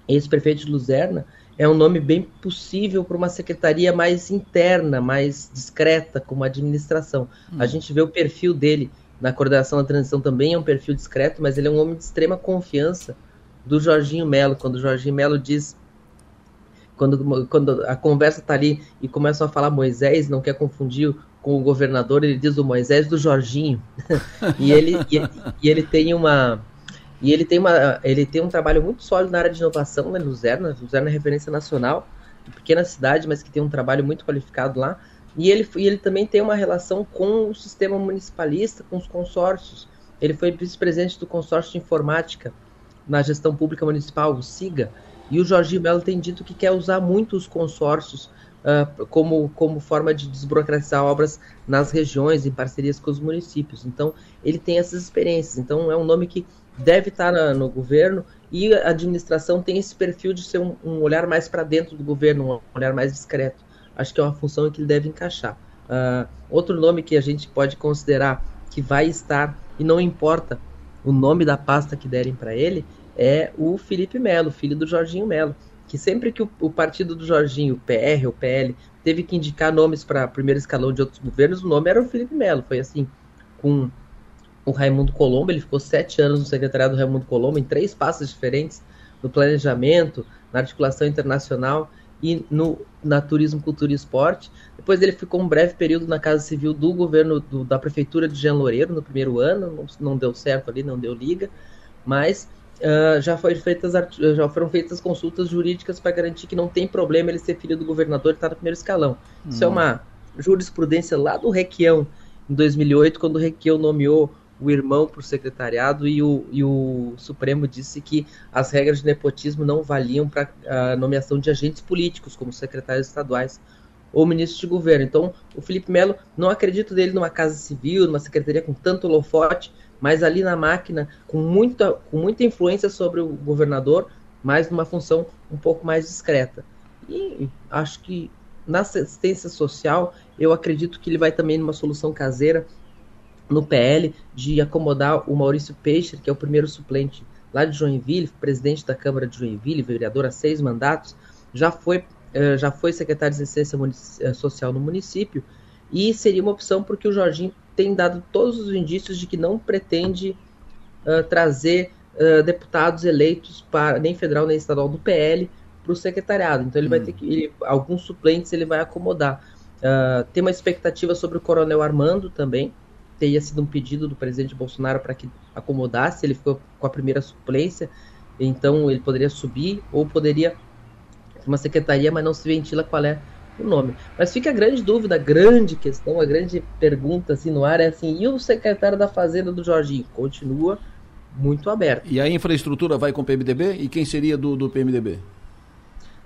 Speaker 18: ex-prefeito de Luzerna, é um nome bem possível para uma secretaria mais interna, mais discreta, como administração. Hum. A gente vê o perfil dele na coordenação da transição também é um perfil discreto, mas ele é um homem de extrema confiança do Jorginho Melo. Quando o Jorginho Melo diz quando, quando a conversa está ali e começam a falar Moisés, não quer confundir com o governador, ele diz o Moisés do Jorginho. (laughs) e, ele, e, e, ele tem uma. E ele tem, uma, ele tem um trabalho muito sólido na área de inovação, né, Luzerna. Luzerna é referência nacional, pequena cidade, mas que tem um trabalho muito qualificado lá. E ele, e ele também tem uma relação com o sistema municipalista, com os consórcios. Ele foi vice-presidente do consórcio de informática na gestão pública municipal, o SIGA. E o Jorginho Melo tem dito que quer usar muito os consórcios uh, como, como forma de desburocratizar obras nas regiões, em parcerias com os municípios. Então, ele tem essas experiências. Então, é um nome que deve estar na, no governo e a administração tem esse perfil de ser um, um olhar mais para dentro do governo, um olhar mais discreto. Acho que é uma função que ele deve encaixar. Uh, outro nome que a gente pode considerar que vai estar, e não importa o nome da pasta que derem para ele, é o Felipe Melo, filho do Jorginho Melo que sempre que o, o partido do Jorginho, o PR ou PL, teve que indicar nomes para primeiro escalão de outros governos, o nome era o Felipe Melo. Foi assim, com o Raimundo Colombo, ele ficou sete anos no secretariado do Raimundo Colombo, em três passos diferentes, no planejamento, na articulação internacional e no na turismo, cultura e esporte. Depois ele ficou um breve período na Casa Civil do governo do, da prefeitura de Jean Loureiro no primeiro ano, não, não deu certo ali, não deu liga, mas uh, já, foi feitas, já foram feitas consultas jurídicas para garantir que não tem problema ele ser filho do governador e estar tá no primeiro escalão. Hum. Isso é hum. uma jurisprudência lá do Requião, em 2008, quando o Requião nomeou o irmão para o secretariado e o, e o Supremo disse que as regras de nepotismo não valiam para a nomeação de agentes políticos, como secretários estaduais ou ministros de governo. Então, o Felipe Melo, não acredito dele numa casa civil, numa secretaria com tanto holofote, mas ali na máquina, com muita, com muita influência sobre o governador, mas numa função um pouco mais discreta. E acho que na assistência social, eu acredito que ele vai também numa solução caseira no PL de acomodar o Maurício Peixe, que é o primeiro suplente lá de Joinville, presidente da Câmara de Joinville, vereador há seis mandatos, já foi, eh, já foi secretário de assistência eh, social no município, e seria uma opção porque o Jorginho tem dado todos os indícios de que não pretende uh, trazer uh, deputados eleitos para nem federal nem estadual do PL para o secretariado. Então ele hum. vai ter que ele, alguns suplentes ele vai acomodar. Uh, tem uma expectativa sobre o Coronel Armando também. Teria sido um pedido do presidente Bolsonaro para que acomodasse. Ele ficou com a primeira suplência, então ele poderia subir ou poderia uma secretaria, mas não se ventila qual é o nome. Mas fica a grande dúvida, a grande questão, a grande pergunta assim no ar é assim: e o secretário da Fazenda do Jorginho? Continua muito aberto.
Speaker 1: E a infraestrutura vai com o PMDB? E quem seria do, do PMDB?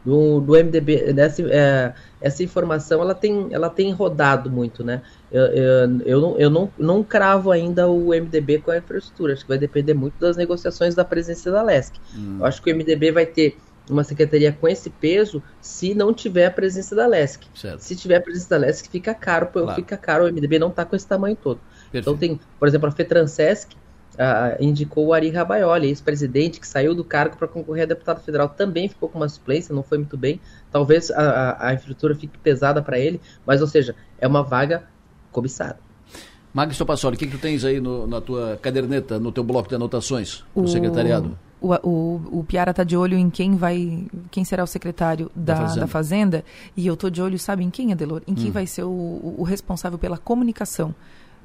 Speaker 18: Do, do MDB, nessa, é, essa informação ela tem, ela tem rodado muito, né? Eu, eu, eu, não, eu não, não cravo ainda o MDB com a infraestrutura, acho que vai depender muito das negociações da presença da LESC. Hum. Eu acho que o MDB vai ter uma secretaria com esse peso se não tiver a presença da LESC. Certo. Se tiver a presença da LESC, fica caro, claro. fica caro, o MDB não está com esse tamanho todo. Perfeito. Então tem, por exemplo, a FETRANSESC uh, indicou o Ari Rabaioli, ex-presidente, que saiu do cargo para concorrer a deputado federal, também ficou com uma suplência, não foi muito bem. Talvez a, a, a infraestrutura fique pesada para ele, mas, ou seja, é uma vaga cobiçada.
Speaker 1: Magno Passoli, o que, que tu tens aí no, na tua caderneta, no teu bloco de anotações do o... secretariado?
Speaker 17: O, o, o Piara está de olho em quem vai, quem será o secretário da, da, fazenda. da fazenda. e eu estou de olho, sabe em quem, Adelor? Em quem hum. vai ser o, o responsável pela comunicação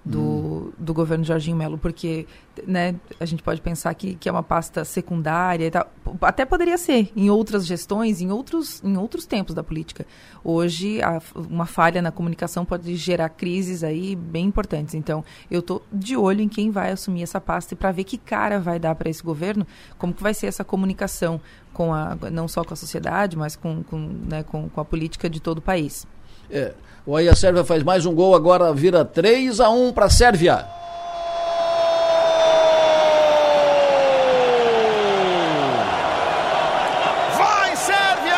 Speaker 17: do, hum. do governo Jorginho Melo, porque né, a gente pode pensar que, que é uma pasta secundária e tal. Até poderia ser em outras gestões, em outros, em outros tempos da política. Hoje, a, uma falha na comunicação pode gerar crises aí bem importantes. Então, eu estou de olho em quem vai assumir essa pasta e para ver que cara vai dar para esse governo, como que vai ser essa comunicação com a, não só com a sociedade, mas com, com, né, com, com a política de todo o país.
Speaker 1: É. O aí a Sérvia faz mais um gol, agora vira 3 a 1 para a Sérvia.
Speaker 7: Vai Sérvia!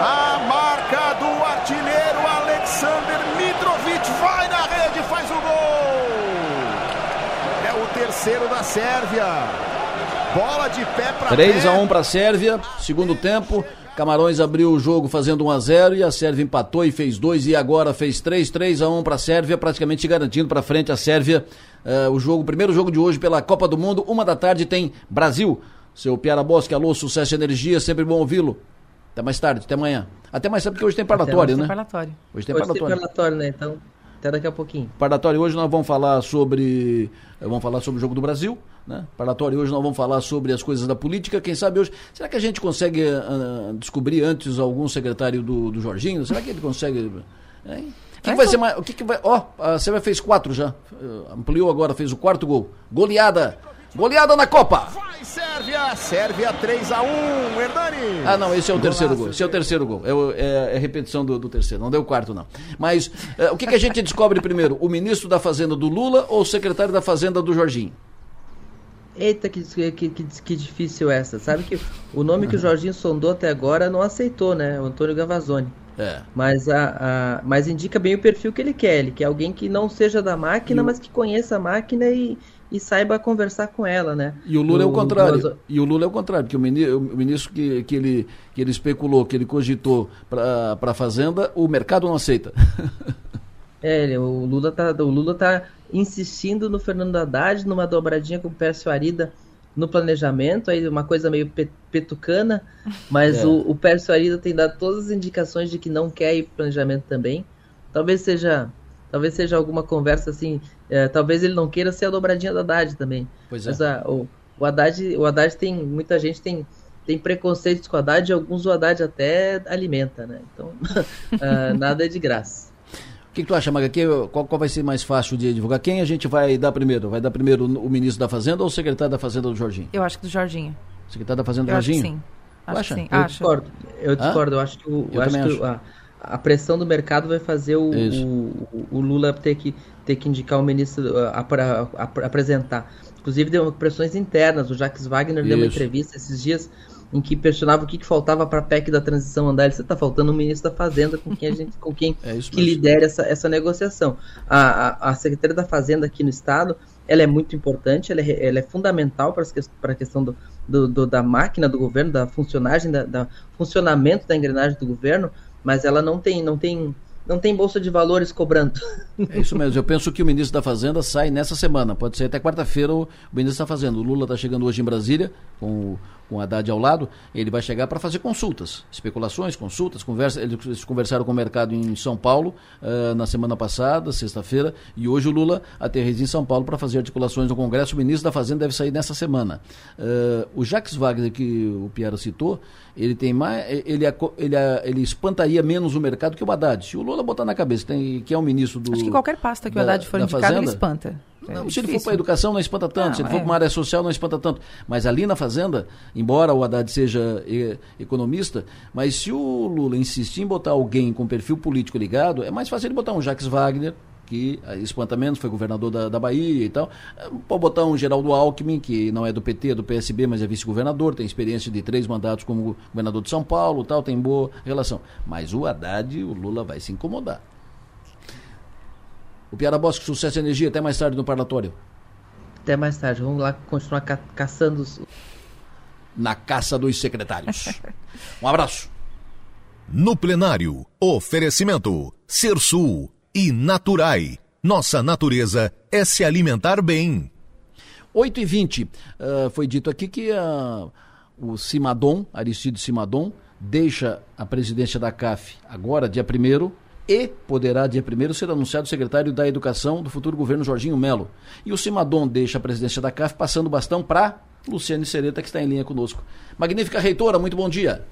Speaker 7: A marca do artilheiro Alexander Mitrovic vai na rede, faz o gol. É o terceiro da Sérvia. Bola de pé para
Speaker 1: 3 a 1 para a Sérvia, segundo tempo. Camarões abriu o jogo fazendo 1 a 0 e a Sérvia empatou e fez 2 e agora fez 3, 3 a 1 para a Sérvia, praticamente garantindo para frente a Sérvia uh, o jogo, o primeiro jogo de hoje pela Copa do Mundo. Uma da tarde tem Brasil. Seu Piara Bosque, alô, sucesso e energia, sempre bom ouvi-lo. Até mais tarde, até amanhã. Até mais tarde porque hoje tem parlatório,
Speaker 18: hoje
Speaker 1: né?
Speaker 18: Tem parlatório.
Speaker 1: Hoje tem hoje parlatório.
Speaker 18: Tem parlatório, né? Então, até daqui a pouquinho.
Speaker 1: Parlatório hoje nós vamos falar sobre vamos falar sobre o jogo do Brasil, né? Parlatório hoje nós vamos falar sobre as coisas da política. Quem sabe hoje. Será que a gente consegue uh, descobrir antes algum secretário do, do Jorginho? Será que ele consegue. Hein? O que, que vai ser mais. O que, que vai. Ó, oh, a Sérvia fez quatro já. Uh, ampliou agora, fez o quarto gol. Goleada. Goleada na Copa.
Speaker 7: Vai Sérvia, Sérvia 3 a 1 Hernani.
Speaker 1: Ah, não, esse é o terceiro gol. Esse é o terceiro gol. É, é, é repetição do, do, terceiro, não deu o quarto, não. Mas uh, o que, que a gente descobre primeiro? O ministro da Fazenda do Lula ou o secretário da Fazenda do Jorginho?
Speaker 18: Eita, que, que, que, que difícil essa. Sabe que o nome que o Jorginho sondou até agora não aceitou, né? O Antônio Gavazzoni. É. Mas, a, a, mas indica bem o perfil que ele quer. Ele quer alguém que não seja da máquina, mas que conheça a máquina e, e saiba conversar com ela, né?
Speaker 1: E o Lula o, é o contrário. O... E o Lula é o contrário, porque o ministro, o ministro que, que, ele, que ele especulou, que ele cogitou para a Fazenda, o mercado não aceita. (laughs)
Speaker 18: é, o Lula tá, o Lula tá insistindo no Fernando Haddad, numa dobradinha com o Pércio Arida no planejamento, aí uma coisa meio petucana, mas é. o, o Pércio Arida tem dado todas as indicações de que não quer ir para planejamento também. Talvez seja talvez seja alguma conversa assim, é, talvez ele não queira ser a dobradinha do Haddad também. Pois é. Mas a, o, o, Haddad, o Haddad tem, muita gente tem, tem preconceitos com o Haddad e alguns o Haddad até alimenta, né? Então, uh, (laughs) nada é de graça.
Speaker 1: O que, que tu acha, Maga? Que, qual, qual vai ser mais fácil de divulgar? Quem a gente vai dar primeiro? Vai dar primeiro o ministro da Fazenda ou o secretário da Fazenda do Jorginho?
Speaker 17: Eu acho que do Jorginho.
Speaker 1: Secretário da Fazenda do
Speaker 17: Eu acho que
Speaker 1: Jorginho?
Speaker 17: sim. Acho
Speaker 1: acha?
Speaker 17: que sim.
Speaker 18: Eu
Speaker 17: Acho.
Speaker 18: discordo. Eu discordo. Eu acho que, o,
Speaker 1: Eu
Speaker 18: acho que
Speaker 1: acho.
Speaker 18: a, a pressão do mercado vai fazer o,
Speaker 1: Isso.
Speaker 18: o, o Lula ter que, ter que indicar o ministro a, a- a- apresentar. Inclusive, deu pressões internas. O Jacques Wagner deu uma
Speaker 1: Isso.
Speaker 18: entrevista esses dias em que questionava o que, que faltava para a PEC da transição andar. Disse, está faltando um ministro da Fazenda com quem a gente, com quem (laughs)
Speaker 1: É
Speaker 18: que lidere essa, essa negociação. A, a, a Secretaria da Fazenda aqui no Estado, ela é muito importante, ela é, ela é fundamental para, as ques- para a questão do, do- do- da máquina do governo, da funcionagem, da, da funcionamento da engrenagem do governo, mas ela não tem, não tem, não tem bolsa de valores cobrando. (laughs)
Speaker 1: É isso mesmo. Eu penso que o ministro da Fazenda sai nessa semana. Pode ser até quarta-feira o o ministro da Fazenda. O Lula está chegando hoje em Brasília, com o, com o Haddad ao lado. Ele vai chegar para fazer consultas, especulações, consultas. Conversa, eles conversaram com o mercado em São Paulo ah, na semana passada, sexta-feira. E hoje o Lula aterriza em São Paulo para fazer articulações no Congresso. O ministro da Fazenda deve sair nessa semana. Ah, o Jacques Wagner, que o Piara citou, ele tem mais. Ele, ele, ele espantaria menos o mercado que o Haddad. Se o Lula botar na cabeça tem, que é o ministro do.
Speaker 17: Acho que qualquer pasta que o
Speaker 1: da-
Speaker 17: Haddad for indicado, ele
Speaker 1: Fazenda,
Speaker 17: espanta.
Speaker 1: Não,
Speaker 17: É
Speaker 1: se ele for para a educação, não espanta tanto.
Speaker 17: Não,
Speaker 1: se ele for
Speaker 17: é.
Speaker 1: para uma área social, não espanta tanto. Mas ali na Fazenda, embora o Haddad seja economista, mas se o Lula insistir em botar alguém com perfil político ligado, é mais fácil ele botar um Jacques Wagner, que eh, espanta menos, foi governador da, da Bahia e tal. Eh, Pode botar um Geraldo Alckmin, que não é do PT, é do PSB, mas é vice-governador, tem experiência de três mandatos como governador de São Paulo tal, tem boa relação. Mas o Haddad, o Lula vai se incomodar. O Piara Bosque, sucesso e energia, até mais tarde no parlatório.
Speaker 18: Até mais tarde, vamos lá continuar ca- caçando os,
Speaker 1: na caça dos secretários. (laughs) Um abraço.
Speaker 3: No plenário, oferecimento Sersul e Naturai. Nossa natureza é se alimentar bem.
Speaker 1: 8 e 20 Ah, foi dito aqui que ah, o Simadon, Aristide Simadon, deixa a presidência da CAF agora, dia 1 e poderá, dia 1 ser anunciado secretário da Educação do futuro governo Jorginho Melo. E o Simadon deixa a presidência da CAF passando o bastão para Luciane Sereta, que está em linha conosco. Magnífica reitora, muito bom dia.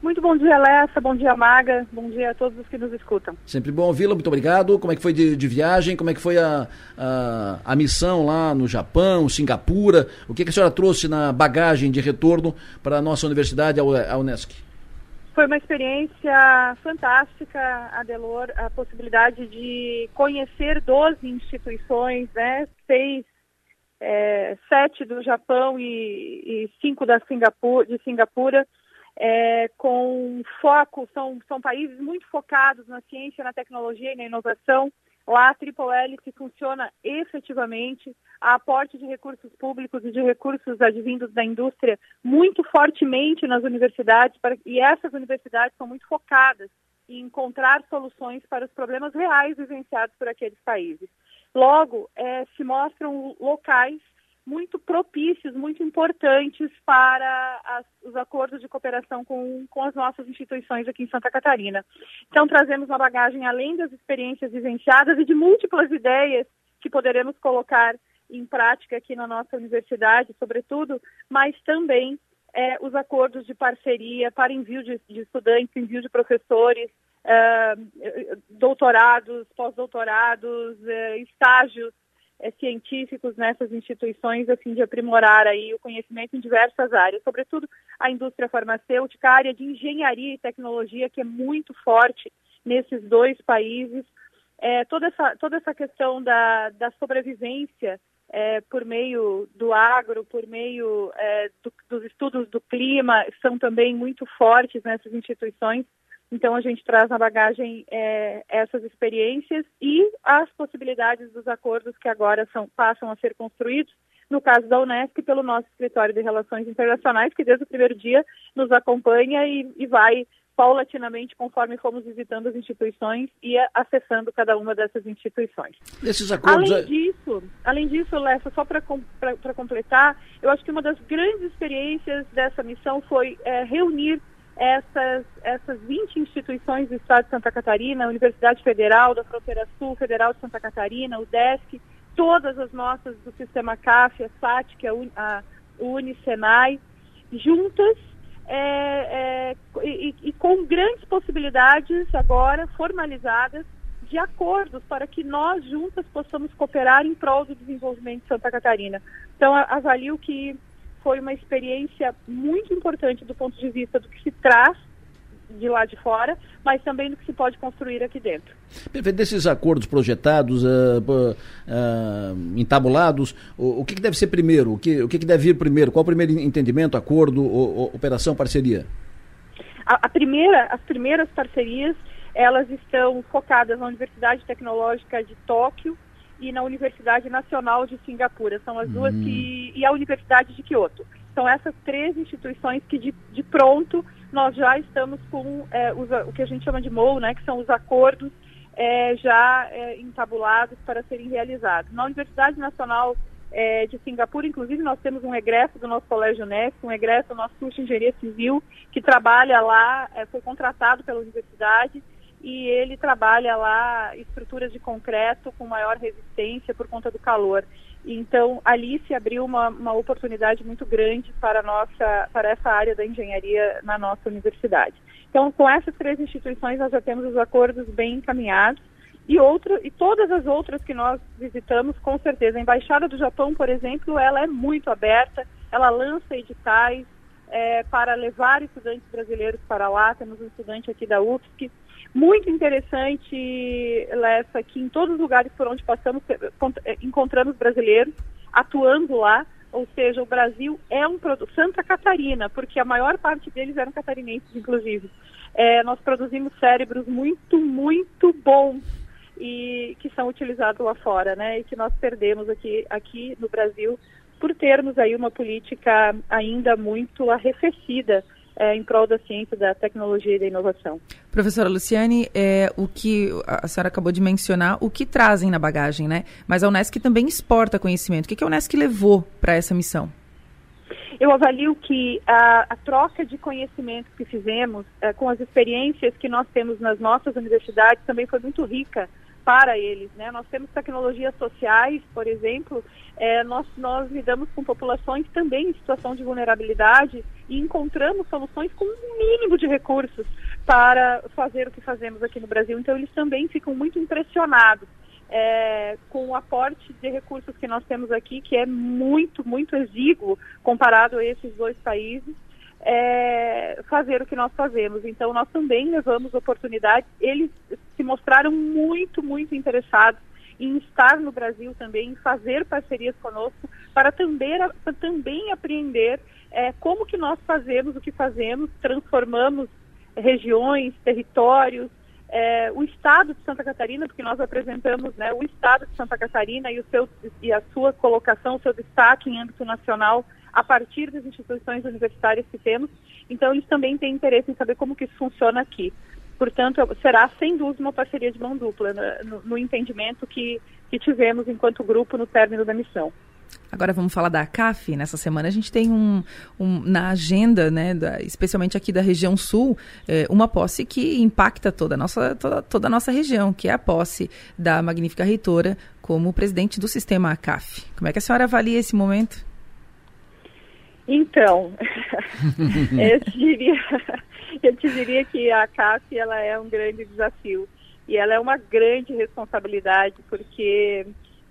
Speaker 19: Muito bom dia, Lessa. Bom dia, Maga. Bom dia a todos os que nos escutam.
Speaker 1: Sempre bom ouvi-la, muito obrigado. Como é que foi de, de viagem? Como é que foi a, a, a missão lá no Japão, Singapura? O que, que a senhora trouxe na bagagem de retorno para a nossa universidade, a U- a Unesc?
Speaker 19: Foi uma experiência fantástica, Adelor, a possibilidade de conhecer 12 instituições, né? Seis, é, sete do Japão e, e cinco da Singapura, de Singapura, é, com foco, são, são países muito focados na ciência, na tecnologia e na inovação. Lá a Triple Hélice funciona efetivamente, há aporte de recursos públicos e de recursos advindos da indústria muito fortemente nas universidades, para, e essas universidades são muito focadas em encontrar soluções para os problemas reais vivenciados por aqueles países. Logo, eh, se mostram locais muito propícios, muito importantes para as, os acordos de cooperação com, com as nossas instituições aqui em Santa Catarina. Então, trazemos uma bagagem além das experiências vivenciadas e de múltiplas ideias que poderemos colocar em prática aqui na nossa universidade, sobretudo, mas também eh, os acordos de parceria para envio de, de estudantes, envio de professores, eh, doutorados, pós-doutorados, eh, estágios eh, científicos nessas instituições, a fim de aprimorar aí o conhecimento em diversas áreas, sobretudo a indústria farmacêutica, a área de engenharia e tecnologia, que é muito forte nesses dois países. Eh, toda, essa, toda essa questão da, da sobrevivência eh, por meio do agro, por meio eh, do- dos estudos do clima, são também muito fortes nessas instituições. Então, a gente traz na bagagem eh, essas experiências e as possibilidades dos acordos que agora são, passam a ser construídos, no caso da Unesco, pelo nosso Escritório de Relações Internacionais, que desde o primeiro dia nos acompanha e, e vai paulatinamente, conforme fomos visitando as instituições e acessando cada uma dessas instituições.
Speaker 1: Acordos.
Speaker 19: Além disso, além disso, Lessa, só para completar, eu acho que uma das grandes experiências dessa missão foi eh, reunir essas, essas 20 instituições do Estado de Santa Catarina, a Universidade Federal da Fronteira Sul, Federal de Santa Catarina, o DESC, todas as nossas do Sistema CAF, a SATIC, Un, a Unicenai, juntas é, é, e, e com grandes possibilidades agora formalizadas de acordos para que nós juntas possamos cooperar em prol do desenvolvimento de Santa Catarina. Então, avalio que foi uma experiência muito importante do ponto de vista do que se traz de lá de fora, mas também do que se pode construir aqui dentro.
Speaker 1: Perfeito. Desses acordos projetados, uh, uh, entabulados, o, o que, que, deve ser primeiro? O que, o que, que deve vir primeiro? Qual o primeiro entendimento, acordo, ou, operação, parceria?
Speaker 19: A, a, primeira, as primeiras parcerias, elas estão focadas na Universidade Tecnológica de Tóquio e na Universidade Nacional de Singapura. São as duas hum. que. e a Universidade de Kyoto. São essas três instituições que de, de pronto nós já estamos com é, os, o que a gente chama de MOU, né, que são os acordos é, já é, entabulados para serem realizados. Na Universidade Nacional é, de Singapura, inclusive, nós temos um egresso do nosso Colégio Nex, um egresso do nosso curso de Engenharia Civil, que trabalha lá, é, foi contratado pela universidade e ele trabalha lá estruturas de concreto com maior resistência por conta do calor. Então, ali se abriu uma, uma oportunidade muito grande para, nossa, para essa área da engenharia na nossa universidade. Então, com essas três instituições, nós já temos os acordos bem encaminhados. E, outro, e todas as outras que nós visitamos, com certeza. A Embaixada do Japão, por exemplo, ela é muito aberta, ela lança editais é, para levar estudantes brasileiros para lá. Temos um estudante aqui da UFSC muito interessante, Lessa, que em todos os lugares por onde passamos eh, encontramos brasileiros atuando lá, ou seja, o Brasil é um produto, Santa Catarina, porque a maior parte deles eram catarinenses, inclusive. É, nós produzimos cérebros muito, muito bons e que são utilizados lá fora, né? E que nós perdemos aqui, aqui no Brasil por termos aí uma política ainda muito arrefecida é, em prol da ciência, da tecnologia e da inovação.
Speaker 17: Professora Luciane, é, o que a senhora acabou de mencionar, o que trazem na bagagem, né? Mas a Unesc também exporta conhecimento. O que, que a Unesc levou para essa missão?
Speaker 19: Eu avalio que a, a troca de conhecimento que fizemos é, com as experiências que nós temos nas nossas universidades também foi muito rica para eles. Né? Nós temos tecnologias sociais, por exemplo, é, nós, nós lidamos com populações também em situação de vulnerabilidade e encontramos soluções com um mínimo de recursos para fazer o que fazemos aqui no Brasil. Então, eles também ficam muito impressionados é, com o aporte de recursos que nós temos aqui, que é muito, muito exíguo comparado a esses dois países é, fazer o que nós fazemos. Então, nós também levamos oportunidades. Eles se mostraram muito, muito interessados em estar no Brasil também, em fazer parcerias conosco, para também, para também apreender é, como que nós fazemos o que fazemos, transformamos regiões, territórios, é, o Estado de Santa Catarina, porque nós apresentamos né, o Estado de Santa Catarina e, o seu, e a sua colocação, o seu destaque em âmbito nacional a partir das instituições universitárias que temos. Então, eles também têm interesse em saber como que isso funciona aqui. Portanto, será sem dúvida uma parceria de mão dupla, né, no, no entendimento que, que tivemos enquanto grupo no término da missão.
Speaker 17: Agora vamos falar da CAF. Nessa semana a gente tem um, um na agenda, né, da, especialmente aqui da região sul, é, uma posse que impacta toda a, nossa, toda, toda a nossa região, que é a posse da magnífica reitora como presidente do sistema CAF. Como é que a senhora avalia esse momento?
Speaker 19: Então, (laughs) eu, diria, (laughs) eu te diria que a CAF ela é um grande desafio e ela é uma grande responsabilidade porque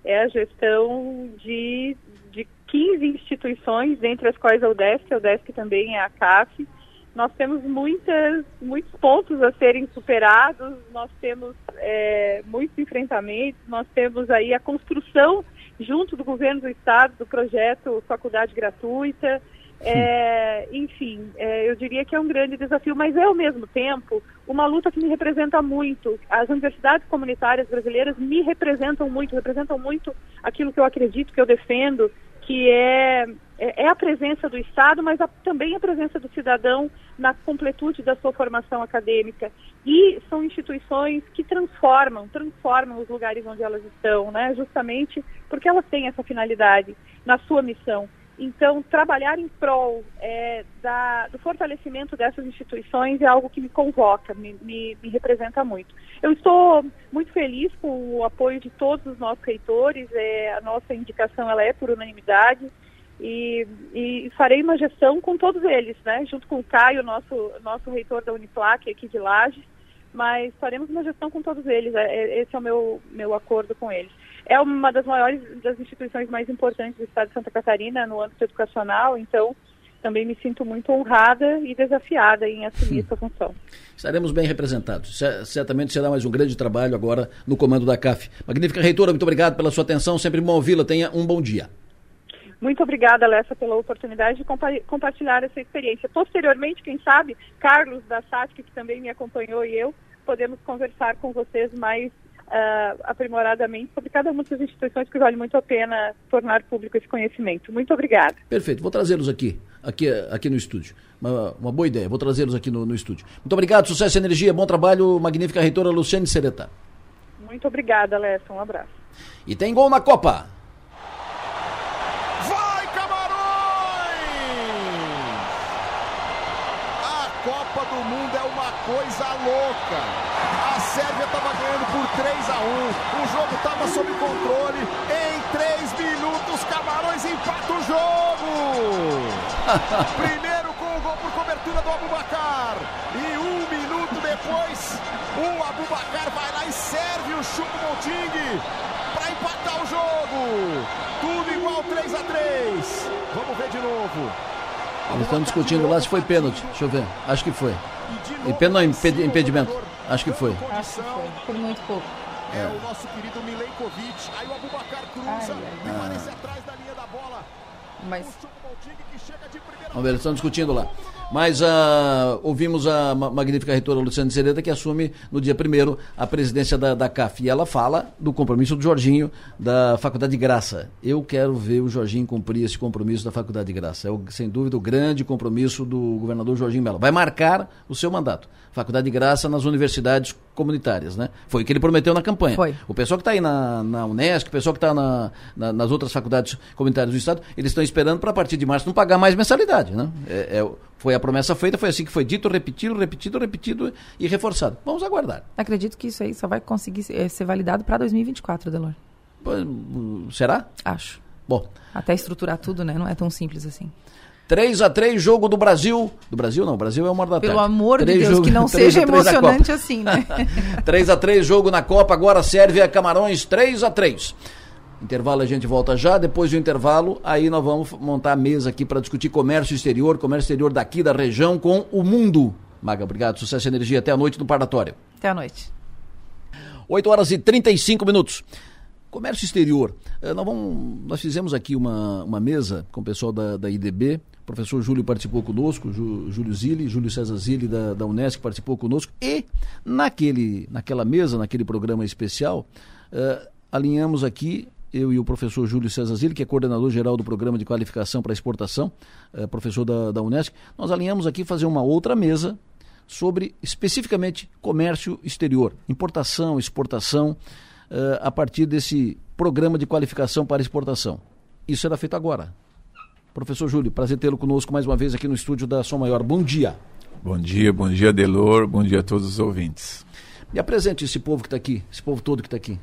Speaker 19: é a gestão de, de 15 instituições, entre as quais a UDESC, a UDESC também é a CAF. Nós temos muitas, muitos pontos a serem superados, nós temos é, muitos enfrentamentos, nós temos aí a construção junto do governo do estado, do projeto Faculdade Gratuita. É, enfim, é, eu diria que é um grande desafio, mas é ao mesmo tempo uma luta que me representa muito. As universidades comunitárias brasileiras me representam muito, representam muito aquilo que eu acredito, que eu defendo, que é, é, é a presença do Estado, mas a, também a presença do cidadão na completude da sua formação acadêmica. E são instituições que transformam, transformam os lugares onde elas estão, né? justamente porque elas têm essa finalidade na sua missão. Então, trabalhar em prol é, da, do fortalecimento dessas instituições é algo que me convoca, me, me, me, representa muito. Eu estou muito feliz com o apoio de todos os nossos reitores, é, a nossa indicação ela é por unanimidade e, e, farei uma gestão com todos eles, né, junto com o Caio, nosso, nosso reitor da Uniplac aqui de Lages, mas faremos uma gestão com todos eles. É, é, esse é o meu, meu acordo com eles. É uma das maiores, das instituições mais importantes do Estado de Santa Catarina no âmbito educacional, então também me sinto muito honrada e desafiada em assumir essa função.
Speaker 1: Estaremos bem representados. Certamente será mais um grande trabalho agora no comando da CAF. Magnífica reitora, muito obrigado pela sua atenção. Sempre bom ouvi-la. Tenha um bom dia.
Speaker 19: Muito obrigada, Lessa, pela oportunidade de compa compartilhar essa experiência. Posteriormente, quem sabe, Carlos da SATIC, que também me acompanhou, e eu, podemos conversar com vocês mais uh, aprimoradamente sobre cada uma dessas instituições que vale muito a pena tornar público esse conhecimento. Muito obrigada.
Speaker 1: Perfeito, vou trazê-los aqui, aqui, aqui no estúdio. Uma, uma boa ideia, vou trazê-los aqui no, no, estúdio. Muito obrigado, sucesso e energia, bom trabalho, magnífica reitora Luciane Sereta.
Speaker 19: Muito obrigada, Lessa, um abraço.
Speaker 1: E tem gol na Copa.
Speaker 7: Vai, Camarões! A Copa do Mundo é uma coisa louca. Sérvia estava ganhando por 3 a 1. O jogo estava sob controle. Em 3 minutos, Camarões empata o jogo. (laughs) Primeiro com o gol por cobertura do Abubacar. E um minuto depois, o Abubacar vai lá e serve o Chupo Monting para empatar o jogo. Tudo igual 3 a 3. Vamos ver de novo.
Speaker 1: Eles estão discutindo lá se foi pênalti. Deixa eu ver. Acho que foi. E pênalti não, impedimento. Acho que foi.
Speaker 12: Acho que foi, por muito pouco.
Speaker 7: É, o nosso querido Milenkovic. Aí o Abubacar cruza, permanece atrás da linha da bola.
Speaker 17: Mas...
Speaker 1: Vamos ver, eles estão discutindo lá. Mas uh, ouvimos a magnífica reitora Luciana Sereta, que assume no dia primeiro a presidência da, da CAF. E ela fala do compromisso do Jorginho da Faculdade de Graça. Eu quero ver o Jorginho cumprir esse compromisso da Faculdade de Graça. É, o, sem dúvida, o grande compromisso do governador Jorginho Mello. Vai marcar o seu mandato. Faculdade de Graça nas universidades comunitárias, né? Foi o que ele prometeu na campanha.
Speaker 17: Foi.
Speaker 1: O pessoal que está aí na, na Unesco, o pessoal que está na, na, nas outras faculdades comunitárias do Estado, eles estão esperando para a partir de março não pagar mais mensalidade, né? É, é, foi a promessa feita, foi assim que foi dito, repetido, repetido, repetido e reforçado. Vamos aguardar.
Speaker 17: Acredito que isso aí só vai conseguir ser, ser validado para 2024, Delor.
Speaker 1: Será?
Speaker 17: Acho.
Speaker 1: Bom.
Speaker 17: Até estruturar tudo, né? Não é tão simples assim.
Speaker 1: 3 a 3 jogo do Brasil. Do Brasil não, o Brasil é uma da
Speaker 17: Pelo
Speaker 1: tarde.
Speaker 17: Pelo amor de Deus, jogo, que não (laughs) seja emocionante assim, né? (laughs)
Speaker 1: 3 a 3 jogo na Copa, agora Sérvia Camarões 3 a 3 Intervalo a gente volta já, depois do intervalo, aí nós vamos montar a mesa aqui para discutir comércio exterior, comércio exterior daqui da região com o mundo. Maga, obrigado, sucesso e energia, até a noite no Parlatório.
Speaker 17: Até a noite.
Speaker 1: 8 horas e 35 minutos. Comércio exterior. Eh, nós, vamos, nós fizemos aqui uma, uma mesa com o pessoal da, da IDB. O professor Júlio participou conosco, Júlio Zilli, Júlio César Zilli da, da Unesco participou conosco. E naquele, naquela mesa, naquele programa especial, uh, alinhamos aqui eu e o professor Júlio César Zilli, que é coordenador geral do Programa de Qualificação para Exportação, é, professor da, da Unesco, nós alinhamos aqui fazer uma outra mesa sobre especificamente comércio exterior, importação, exportação, uh, a partir desse programa de qualificação para exportação. Isso será feito agora. Professor Júlio, prazer tê-lo conosco mais uma vez aqui no estúdio da Som Maior. Bom dia.
Speaker 20: Bom dia, bom dia, Delor, bom dia a todos os ouvintes.
Speaker 1: Me apresente esse povo que está aqui, esse povo todo que está aqui.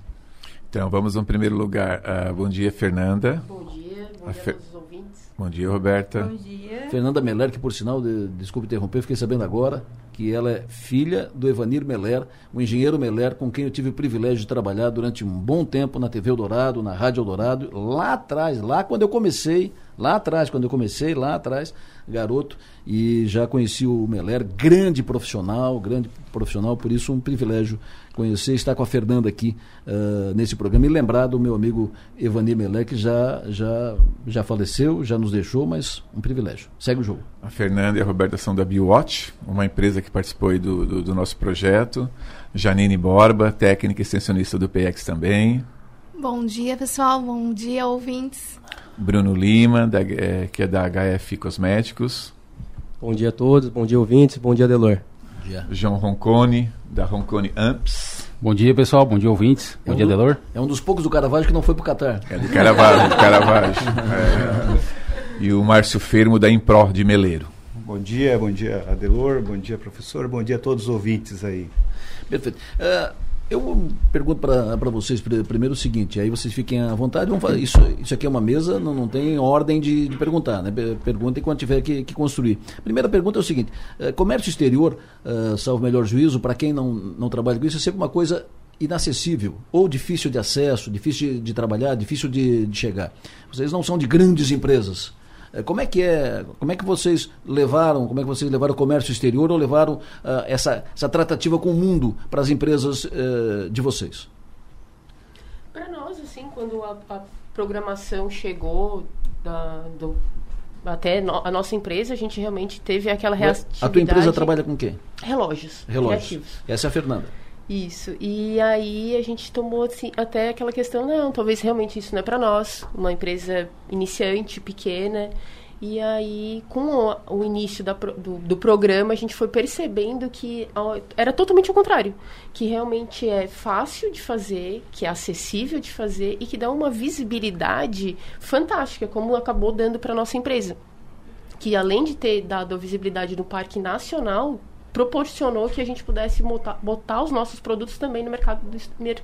Speaker 20: Então, vamos no primeiro lugar. Uh, bom dia, Fernanda.
Speaker 21: Bom dia, bom dia a todos os ouvintes.
Speaker 20: Bom dia, Roberta.
Speaker 21: Bom dia.
Speaker 1: Fernanda Meller, que por sinal, de, desculpe interromper, fiquei sabendo agora que ela é filha do Evanir Meller, o engenheiro Meller, com quem eu tive o privilégio de trabalhar durante um bom tempo na TV Eldorado, na Rádio Eldorado, lá atrás, lá quando eu comecei, lá atrás, quando eu comecei, lá atrás, garoto, e já conheci o Meller, grande profissional, grande profissional, por isso um privilégio conhecer, estar com a Fernanda aqui uh, nesse programa e lembrar do meu amigo Evanir Meller, que já, já, já faleceu, já nos deixou, mas um privilégio. Segue o jogo.
Speaker 20: A Fernanda e a Roberta são da BioWatch, uma empresa que participou do, do, do nosso projeto. Janine Borba, técnica e extensionista do PX também.
Speaker 22: Bom dia, pessoal. Bom dia, ouvintes.
Speaker 20: Bruno Lima, da, é, que é da HF Cosméticos.
Speaker 23: Bom dia a todos, bom dia, ouvintes, bom dia, Delor.
Speaker 20: Bom dia. João Roncone, da Roncone Amps.
Speaker 24: Bom dia, pessoal, bom dia, ouvintes.
Speaker 1: É
Speaker 24: bom um dia,
Speaker 1: do,
Speaker 24: Delor.
Speaker 1: É um dos poucos do Caravaggio que não foi pro Catar.
Speaker 20: É do Caravaggio, do Caravaggio. É. E o Márcio Fermo, da Impro, de Meleiro.
Speaker 25: Bom dia, bom dia, Adelor, bom dia, professor, bom dia a todos os ouvintes aí.
Speaker 1: Perfeito. Uh, Eu pergunto para vocês primeiro o seguinte, aí vocês fiquem à vontade, vamos fazer, isso, isso aqui é uma mesa, não, não tem ordem de, de perguntar, né? Perguntem quando tiver que, que, construir. Primeira pergunta é o seguinte, eh, comércio exterior, uh, salvo melhor juízo, para quem não, não trabalha com isso, é sempre uma coisa inacessível, ou difícil de acesso, difícil de trabalhar, difícil de, de chegar. Vocês não são de grandes empresas, como é que é, como é que vocês levaram, como é que vocês levaram o comércio exterior ou levaram uh, essa, essa tratativa com o mundo para as empresas uh, de vocês?
Speaker 21: Para nós, assim, quando a, a programação chegou da, do, até no, a nossa empresa, a gente realmente teve aquela reatividade.
Speaker 1: A tua empresa trabalha com o quê?
Speaker 21: Relógios.
Speaker 1: Relógios. Essa é a Fernanda.
Speaker 21: Isso. E aí a gente tomou assim, até aquela questão, não, talvez realmente isso não é para nós, uma empresa iniciante, pequena. E aí, com o, o início da, do, do, programa, a gente foi percebendo que era totalmente o contrário. Que realmente é fácil de fazer, que é acessível de fazer e que dá uma visibilidade fantástica, como acabou dando para nossa empresa. Que além de ter dado a visibilidade no Parque Nacional, proporcionou que a gente pudesse botar, botar os nossos produtos também no mercado, do,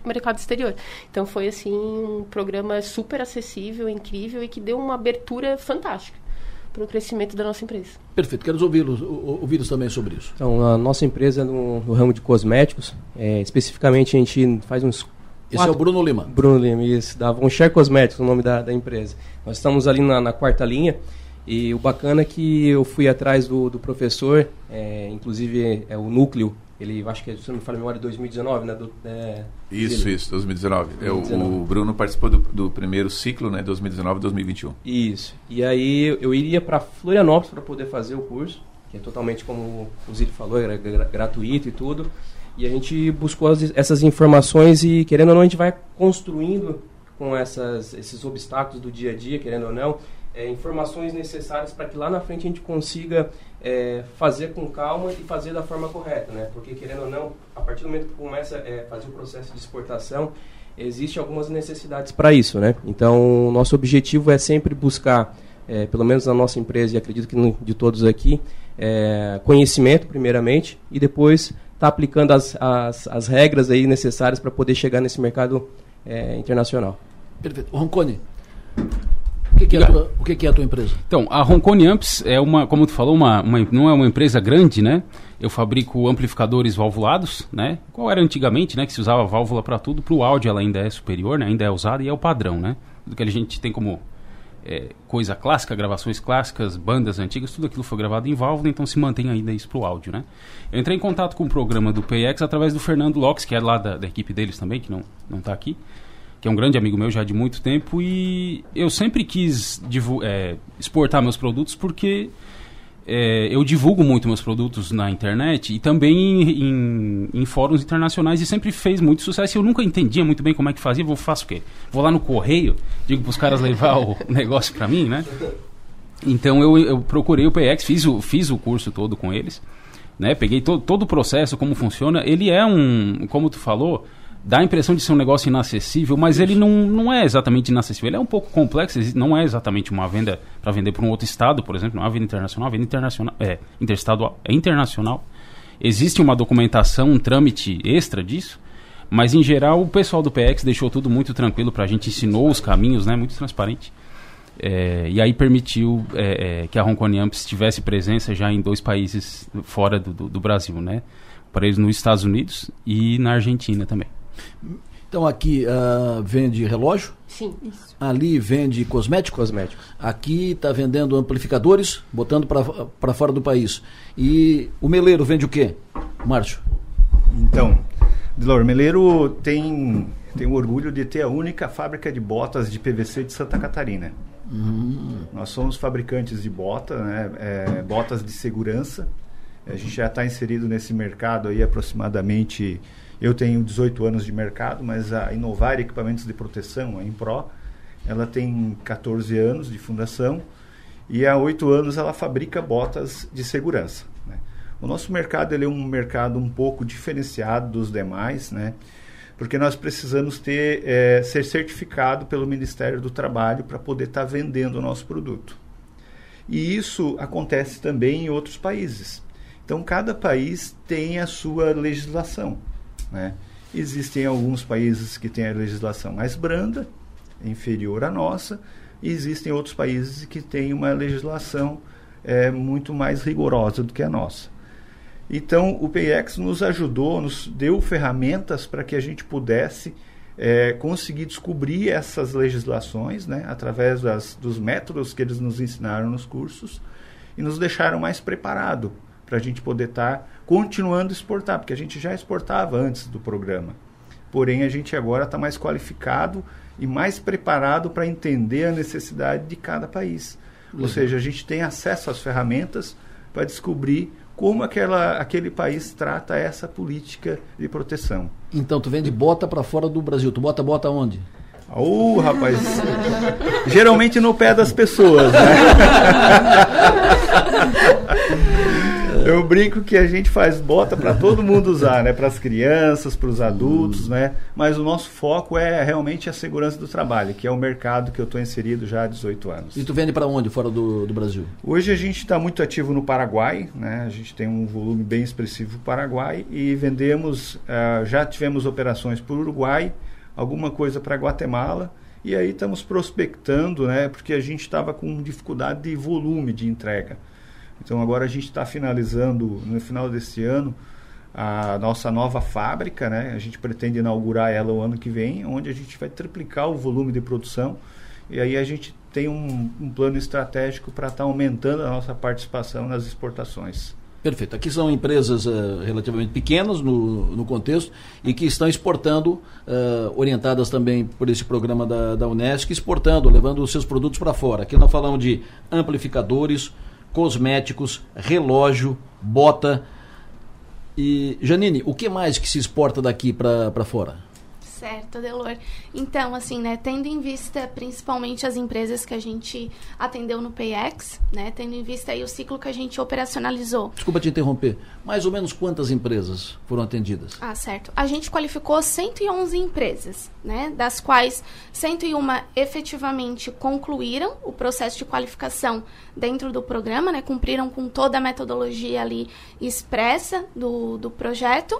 Speaker 21: mercado exterior. Então foi assim um programa super acessível, incrível e que deu uma abertura fantástica para o crescimento da nossa empresa.
Speaker 1: Perfeito, quero ouvi-los ouvi também sobre isso.
Speaker 23: Então, a nossa empresa no, no ramo de cosméticos, é, especificamente a gente faz uns
Speaker 1: esse quatro... é o Bruno Lima.
Speaker 23: Bruno Lima, isso. Da Von Share Cosméticos, o nome da, da empresa. Nós estamos ali na, na quarta linha e o bacana é que eu fui atrás do, do professor, é, inclusive é o núcleo, ele acho que, se não me falo a memória, 2019, né? Do, é,
Speaker 20: isso, dele. isso, 2019. 2019. É, o, o Bruno participou do, do, primeiro ciclo, né? 2019 2021.
Speaker 23: Isso. E aí eu iria para Florianópolis para poder fazer o curso, que é totalmente como o Zílio falou, era gratuito e tudo. E a gente buscou as, essas informações e, querendo ou não, a gente vai construindo com essas, esses obstáculos do dia a dia, querendo ou não, é, informações necessárias para que lá na frente a gente consiga é, fazer com calma e fazer da forma correta, né? Porque querendo ou não, a partir do momento que começa a é, fazer o processo de exportação, existem algumas necessidades para isso, né? Então, nosso objetivo é sempre buscar, é, pelo menos na nossa empresa e acredito que de todos aqui, é, conhecimento primeiramente e depois estar tá aplicando as, as, as, regras aí necessárias para poder chegar nesse mercado é, internacional.
Speaker 1: Perfeito. Roncone, que, que, é, tua, o que, que, é a tua empresa?
Speaker 24: Então, a Roncone Amps é uma, como tu falou, uma, uma, não é uma empresa grande, né? Eu fabrico amplificadores valvulados, né? Qual era antigamente, né? Que se usava válvula para tudo. Para o áudio ela ainda é superior, né? Ainda é usada e é o padrão, né? Do que a gente tem como é, coisa clássica, gravações clássicas, bandas antigas, tudo aquilo foi gravado em válvula, então se mantém ainda isso para o áudio, né? Eu entrei em contato com o programa do PX através do Fernando Locks, que é lá da, da equipe deles também, que não não está aqui que é um grande amigo meu já de muito tempo, e eu sempre quis é, exportar meus produtos porque é, eu divulgo muito meus produtos na internet e também em, em, em, fóruns internacionais e sempre fez muito sucesso. Eu nunca entendia muito bem como é que fazia. Vou faço o quê? Vou lá no correio, digo para os caras levar o (laughs) negócio para mim, né? Então eu, eu procurei o PX, fiz o, fiz o curso todo com eles, né? Peguei to, todo o processo, como funciona. Ele é um, como tu falou, dá a impressão de ser um negócio inacessível, mas Isso. ele não, não é exatamente inacessível. Ele é um pouco complexo, não é exatamente uma venda para vender para um outro estado, por exemplo, não é uma venda internacional, a venda internacional é interestadual, é internacional. Existe uma documentação, um trâmite extra disso, mas em geral o pessoal do PX deixou tudo muito tranquilo para a gente, ensinou os caminhos, né, muito transparente. É, e aí permitiu é, é, que a Hong Kong Amps tivesse presença já em dois países fora do, do, do Brasil, né? Para eles nos Estados Unidos e na Argentina também.
Speaker 1: Então aqui uh, vende relógio.
Speaker 21: Sim, isso.
Speaker 1: Ali vende cosmético.
Speaker 23: Cosmético.
Speaker 1: Aqui está vendendo amplificadores, botando para fora do país. E o Meleiro vende o quê, Márcio?
Speaker 26: Então, Delor, Meleiro tem, tem o orgulho de ter a única fábrica de botas de PVC de Santa Catarina. Hum. Nós somos fabricantes de bota, né, é, botas de segurança. A gente já está inserido nesse mercado aí aproximadamente eu tenho 18 anos de mercado, mas a Inovar Equipamentos de Proteção, a Impro, ela tem 14 anos de fundação e há 8 anos ela fabrica botas de segurança. Né? O nosso mercado ele é um mercado um pouco diferenciado dos demais, né? porque nós precisamos ter é, ser certificado pelo Ministério do Trabalho para poder estar tá vendendo o nosso produto. E isso acontece também em outros países. Então, cada país tem a sua legislação. Né? Existem alguns países que têm a legislação mais branda, inferior à nossa, e existem outros países que têm uma legislação é, muito mais rigorosa do que a nossa. Então, o PIEX nos ajudou, nos deu ferramentas para que a gente pudesse é, conseguir descobrir essas legislações, né, através das, dos métodos que eles nos ensinaram nos cursos, e nos deixaram mais preparado para a gente poder estar tá continuando a exportar, porque a gente já exportava antes do programa. Porém, a gente agora está mais qualificado e mais preparado para entender a necessidade de cada país. Ou seja, a gente tem acesso às ferramentas para descobrir como aquela, aquele país trata essa política de proteção.
Speaker 1: Então, tu vende bota para fora do Brasil. Tu bota bota onde?
Speaker 26: Uh, rapaz. geralmente no pé das pessoas, né? (laughs) Eu brinco que a gente faz bota para todo mundo usar, né? Para as crianças, para os adultos, hum. né? Mas o nosso foco é realmente a segurança do trabalho, que é o mercado que eu estou inserido já há 18 anos.
Speaker 1: E tu vende para onde, fora do, do Brasil?
Speaker 26: Hoje a gente está muito ativo no Paraguai, né? A gente tem um volume bem expressivo no Paraguai e vendemos, uh, já tivemos operações para o Uruguai, alguma coisa para Guatemala. E aí estamos prospectando, né? Porque a gente estava com dificuldade de volume de entrega. Então agora a gente está finalizando no final desse ano a nossa nova fábrica, né? A gente pretende inaugurar ela o ano que vem, onde a gente vai triplicar o volume de produção e aí a gente tem um, um plano estratégico para estar tá aumentando a nossa participação nas exportações.
Speaker 1: Perfeito. Aqui são empresas uh, relativamente pequenas no, no contexto e que estão exportando, uh, orientadas também por esse programa da, da Unesc, exportando, levando os seus produtos para fora. Aqui nós falamos de amplificadores, cosméticos, relógio, bota. E, Janine, o que mais que se exporta daqui para fora?
Speaker 22: Certo, Delor. Então, assim, né, tendo em vista principalmente as empresas que a gente atendeu no PayEx, né, tendo em vista aí o ciclo que a gente operacionalizou.
Speaker 1: Desculpa te interromper, mais ou menos quantas empresas foram atendidas?
Speaker 22: Ah, certo. A gente qualificou 111 empresas, né, das quais 101 efetivamente concluíram o processo de qualificação dentro do programa, né, cumpriram com toda a metodologia ali expressa do, do projeto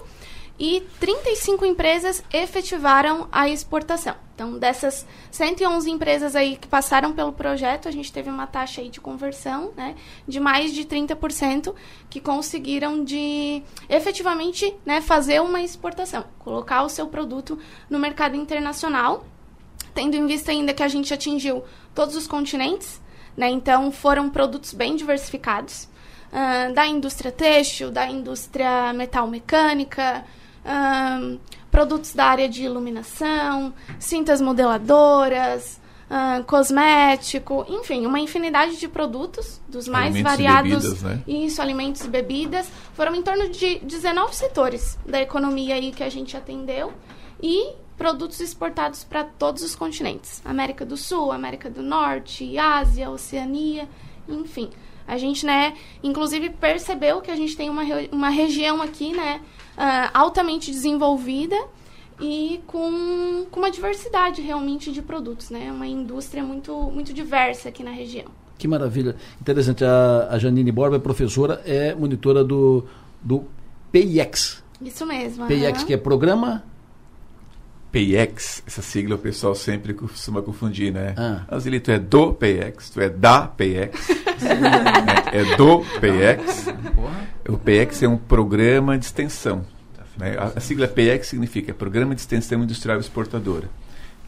Speaker 22: e 35 empresas efetivaram a exportação. Então, dessas 111 empresas aí que passaram pelo projeto, a gente teve uma taxa aí de conversão né, de mais de 30% que conseguiram de efetivamente né, fazer uma exportação, colocar o seu produto no mercado internacional, tendo em vista ainda que a gente atingiu todos os continentes, né, então foram produtos bem diversificados, uh, da indústria têxtil, da indústria metal mecânica, um, produtos da área de iluminação, cintas modeladoras, um, cosmético, enfim, uma infinidade de produtos dos mais
Speaker 20: alimentos
Speaker 22: variados.
Speaker 20: E bebidas, né?
Speaker 22: Isso, alimentos e bebidas. Foram em torno de 19 setores da economia aí que a gente atendeu e produtos exportados para todos os continentes: América do Sul, América do Norte, Ásia, Oceania, enfim. A gente, né, inclusive percebeu que a gente tem uma, uma região aqui, né, uh, altamente desenvolvida e com, com uma diversidade realmente de produtos, né? Uma indústria muito, muito diversa aqui na região.
Speaker 1: Que maravilha. Interessante. A, a Janine Borba é professora, é monitora do, do PIEX.
Speaker 22: Isso mesmo.
Speaker 1: PIEX, uhum. que é Programa
Speaker 20: PIEX, essa sigla o pessoal sempre costuma confundir, né? Ah. Mas ele, tu é do PIEX, tu é da PIEX, é, é do PIEX. O PIEX é um programa de extensão. Né? A, a sigla PIEX significa Programa de Extensão Industrial Exportadora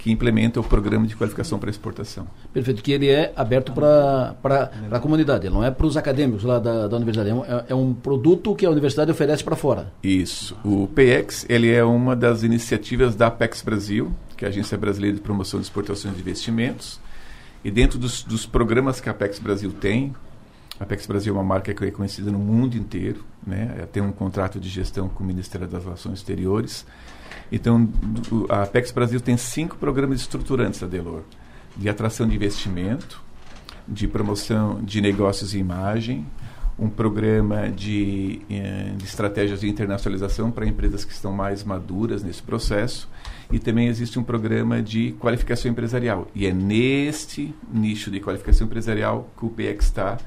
Speaker 20: que implementa o programa de qualificação para exportação.
Speaker 1: Perfeito, que ele é aberto para a comunidade, não é para os acadêmicos lá da, da universidade, é um, é, é um, produto que a universidade oferece para fora.
Speaker 20: Isso. O PEX ele é uma das iniciativas da Apex Brasil, que é a Agência Brasileira de Promoção de Exportações de Investimentos, e dentro dos, dos programas que a Apex Brasil tem, a Apex Brasil é uma marca que é conhecida no mundo inteiro, né? tem um contrato de gestão com o Ministério das Relações Exteriores, então, a Apex Brasil tem cinco programas estruturantes, Adelor, de atração de investimento, de promoção de negócios e imagem, um programa de, eh, de estratégias de internacionalização para empresas que estão mais maduras nesse processo e também existe um programa de qualificação empresarial. E é neste nicho de qualificação empresarial que o PX está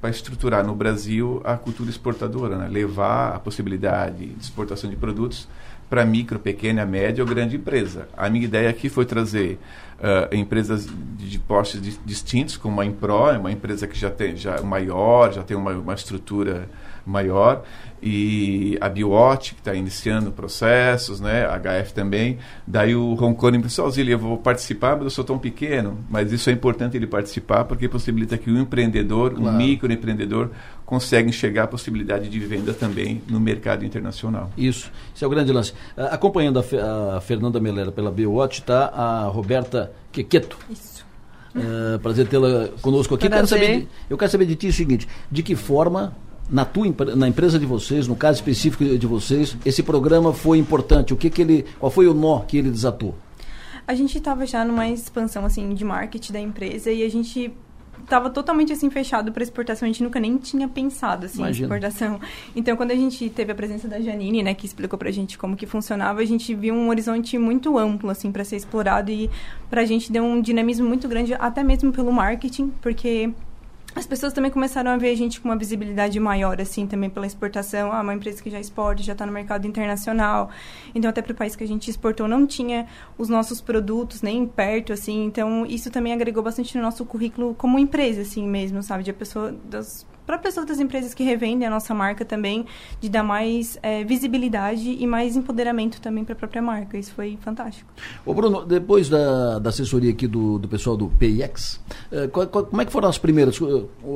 Speaker 20: para estruturar no Brasil a cultura exportadora, né? levar a possibilidade de exportação de produtos para micro, pequena, média ou grande empresa. A minha ideia aqui foi trazer uh, empresas de, postes di- distintos, como a Impro, é uma empresa que já tem já é maior, já tem uma, uma estrutura maior, e a Biowatch, que está iniciando processos, né? a HF também. Daí o Roncone disse, "Ó, Zília, eu vou participar, mas eu sou tão pequeno. Mas isso é importante ele participar, porque possibilita que o empreendedor,
Speaker 1: Claro.
Speaker 20: o microempreendedor, consegue enxergar a possibilidade de venda também no mercado internacional.
Speaker 1: Isso, esse é o grande lance. Ah, acompanhando a, a Fernanda Melera pela Biowatch está a Roberta Quequeto.
Speaker 27: Isso.
Speaker 1: Ah, prazer tê-la conosco aqui. Quero saber eu quero saber de ti o seguinte: de que forma, na, tua, na empresa de vocês, no caso específico de vocês, esse programa foi importante? O que, que ele, qual foi o nó que ele desatou?
Speaker 27: A gente estava já numa expansão assim de marketing da empresa e a gente estava totalmente assim fechado para exportação. A gente nunca nem tinha pensado assim em
Speaker 1: Imagino.
Speaker 27: exportação. Então, quando a gente teve a presença da Janine, né, que explicou pra gente como que funcionava, a gente viu um horizonte muito amplo assim para ser explorado e pra gente deu um dinamismo muito grande até mesmo pelo marketing, porque as pessoas também começaram a ver a gente com uma visibilidade maior, assim, também pela exportação. Ah, uma empresa que já exporta, já está no mercado internacional. Então, até para o país que a gente exportou, não tinha os nossos produtos nem perto, assim. Então, isso também agregou bastante no nosso currículo como empresa, assim, mesmo, sabe? De a pessoa, das próprias outras empresas que revendem a nossa marca também, de dar mais eh, visibilidade e mais empoderamento também para a própria marca. Isso foi fantástico.
Speaker 1: Ô Bruno, depois da, da assessoria aqui do, do pessoal do PIX, eh, qual- qual- como é que foram as primeiras,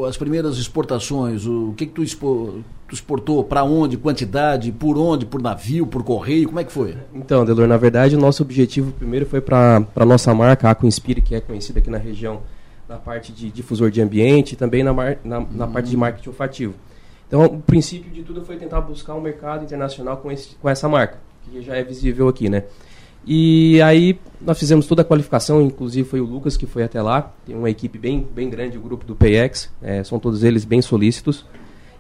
Speaker 1: as primeiras exportações? O que, que tu, expo- tu exportou? Para onde? Quantidade? Por onde? Por navio? Por correio? Como é que foi?
Speaker 23: Então, Delor, na verdade, o nosso objetivo primeiro foi para a nossa marca, a Aquinspire, que é conhecida aqui na região na parte de difusor de ambiente e também na, mar- na, na parte de marketing olfativo. Então, o princípio de tudo foi tentar buscar um mercado internacional com, esse, com essa marca, que já é visível aqui, né? E aí nós fizemos toda a qualificação, inclusive foi o Lucas que foi até lá, tem uma equipe bem, bem grande, o grupo do PX, é, são todos eles bem solícitos.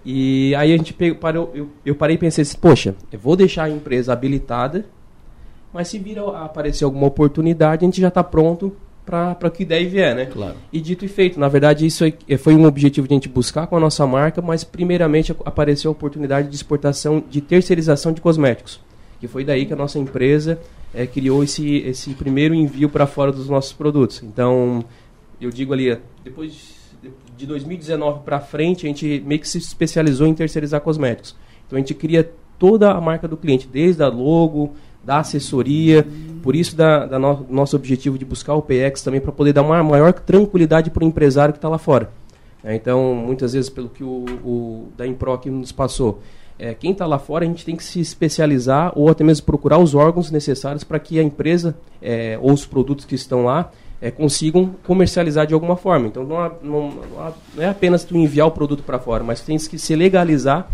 Speaker 23: E aí a gente pegou, parou, eu, eu parei e pensei assim, poxa, eu vou deixar a empresa habilitada, mas se vir a aparecer alguma oportunidade, a gente já está pronto para o que der e vier, né?
Speaker 1: Claro.
Speaker 23: E dito e feito, na verdade isso é- foi um objetivo de a gente buscar com a nossa marca, mas primeiramente apareceu a oportunidade de exportação, de terceirização de cosméticos. Que foi daí que a nossa empresa eh, criou esse, esse primeiro envio para fora dos nossos produtos. Então, eu digo ali, depois de- de 2019 para frente, a gente meio que se especializou em terceirizar cosméticos. Então a gente cria toda a marca do cliente, desde a logo, da assessoria, por isso da, da no- nosso objetivo de buscar o PX também para poder dar uma maior tranquilidade para o empresário que está lá fora. É, então, muitas vezes, pelo que o, o da aqui nos passou, é, quem está lá fora a gente tem que se especializar ou até mesmo procurar os órgãos necessários para que a empresa é, ou os produtos que estão lá é, consigam comercializar de alguma forma. Então, não, há- não- há- não é apenas tu enviar o produto para fora, mas tens que se legalizar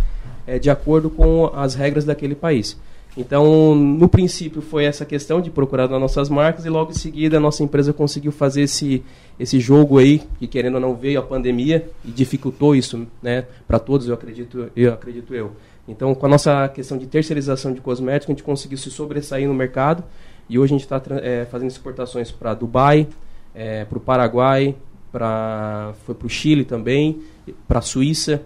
Speaker 23: é, de acordo com as regras daquele país. Então, no princípio, foi essa questão de procurar nas nossas marcas e logo em seguida a nossa empresa conseguiu fazer esse, esse jogo aí, que querendo ou não veio a pandemia e dificultou isso né, para todos, eu acredito, eu acredito eu. Então, com a nossa questão de terceirização de cosméticos, a gente conseguiu se sobressair no mercado e hoje a gente está fazendo exportações para Dubai, para o Paraguai, pra, foi para o Chile também, para a Suíça.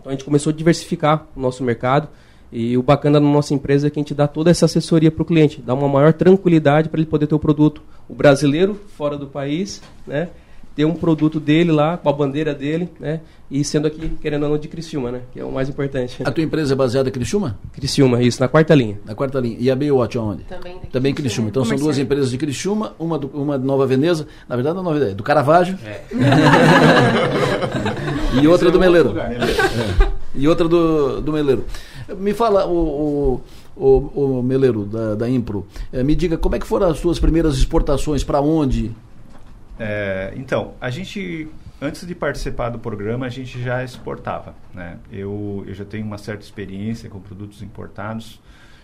Speaker 23: Então, a gente começou a diversificar o nosso mercado. E o bacana da nossa empresa é que a gente dá toda essa assessoria para o cliente, dá uma maior tranquilidade para ele poder ter o produto. O brasileiro, fora do país, né? Ter um produto dele lá, com a bandeira dele, né? E sendo aqui, querendo ou não, de Criciúma, né? Que é o mais importante.
Speaker 1: A tua empresa é baseada em Criciúma?
Speaker 23: Criciúma, isso, na quarta linha.
Speaker 1: Na quarta linha. E a Baywatch aonde?
Speaker 21: Também daqui
Speaker 1: Também Criciúma.
Speaker 21: Criciúma.
Speaker 1: Então são duas empresas de Criciúma, uma, do, uma de Nova Veneza, na verdade não é Nova Veneza, do Caravaggio. (laughs) e outra do Meleiro. É. E outra do, do Meleiro. Me fala, o, o, o, Meleiro, da, da Impro, eh, me diga como é que foram as suas primeiras exportações, para onde?
Speaker 26: É, então, a gente, antes de participar do programa, a gente já exportava. Né? Eu, eu já tenho uma certa experiência com produtos importados,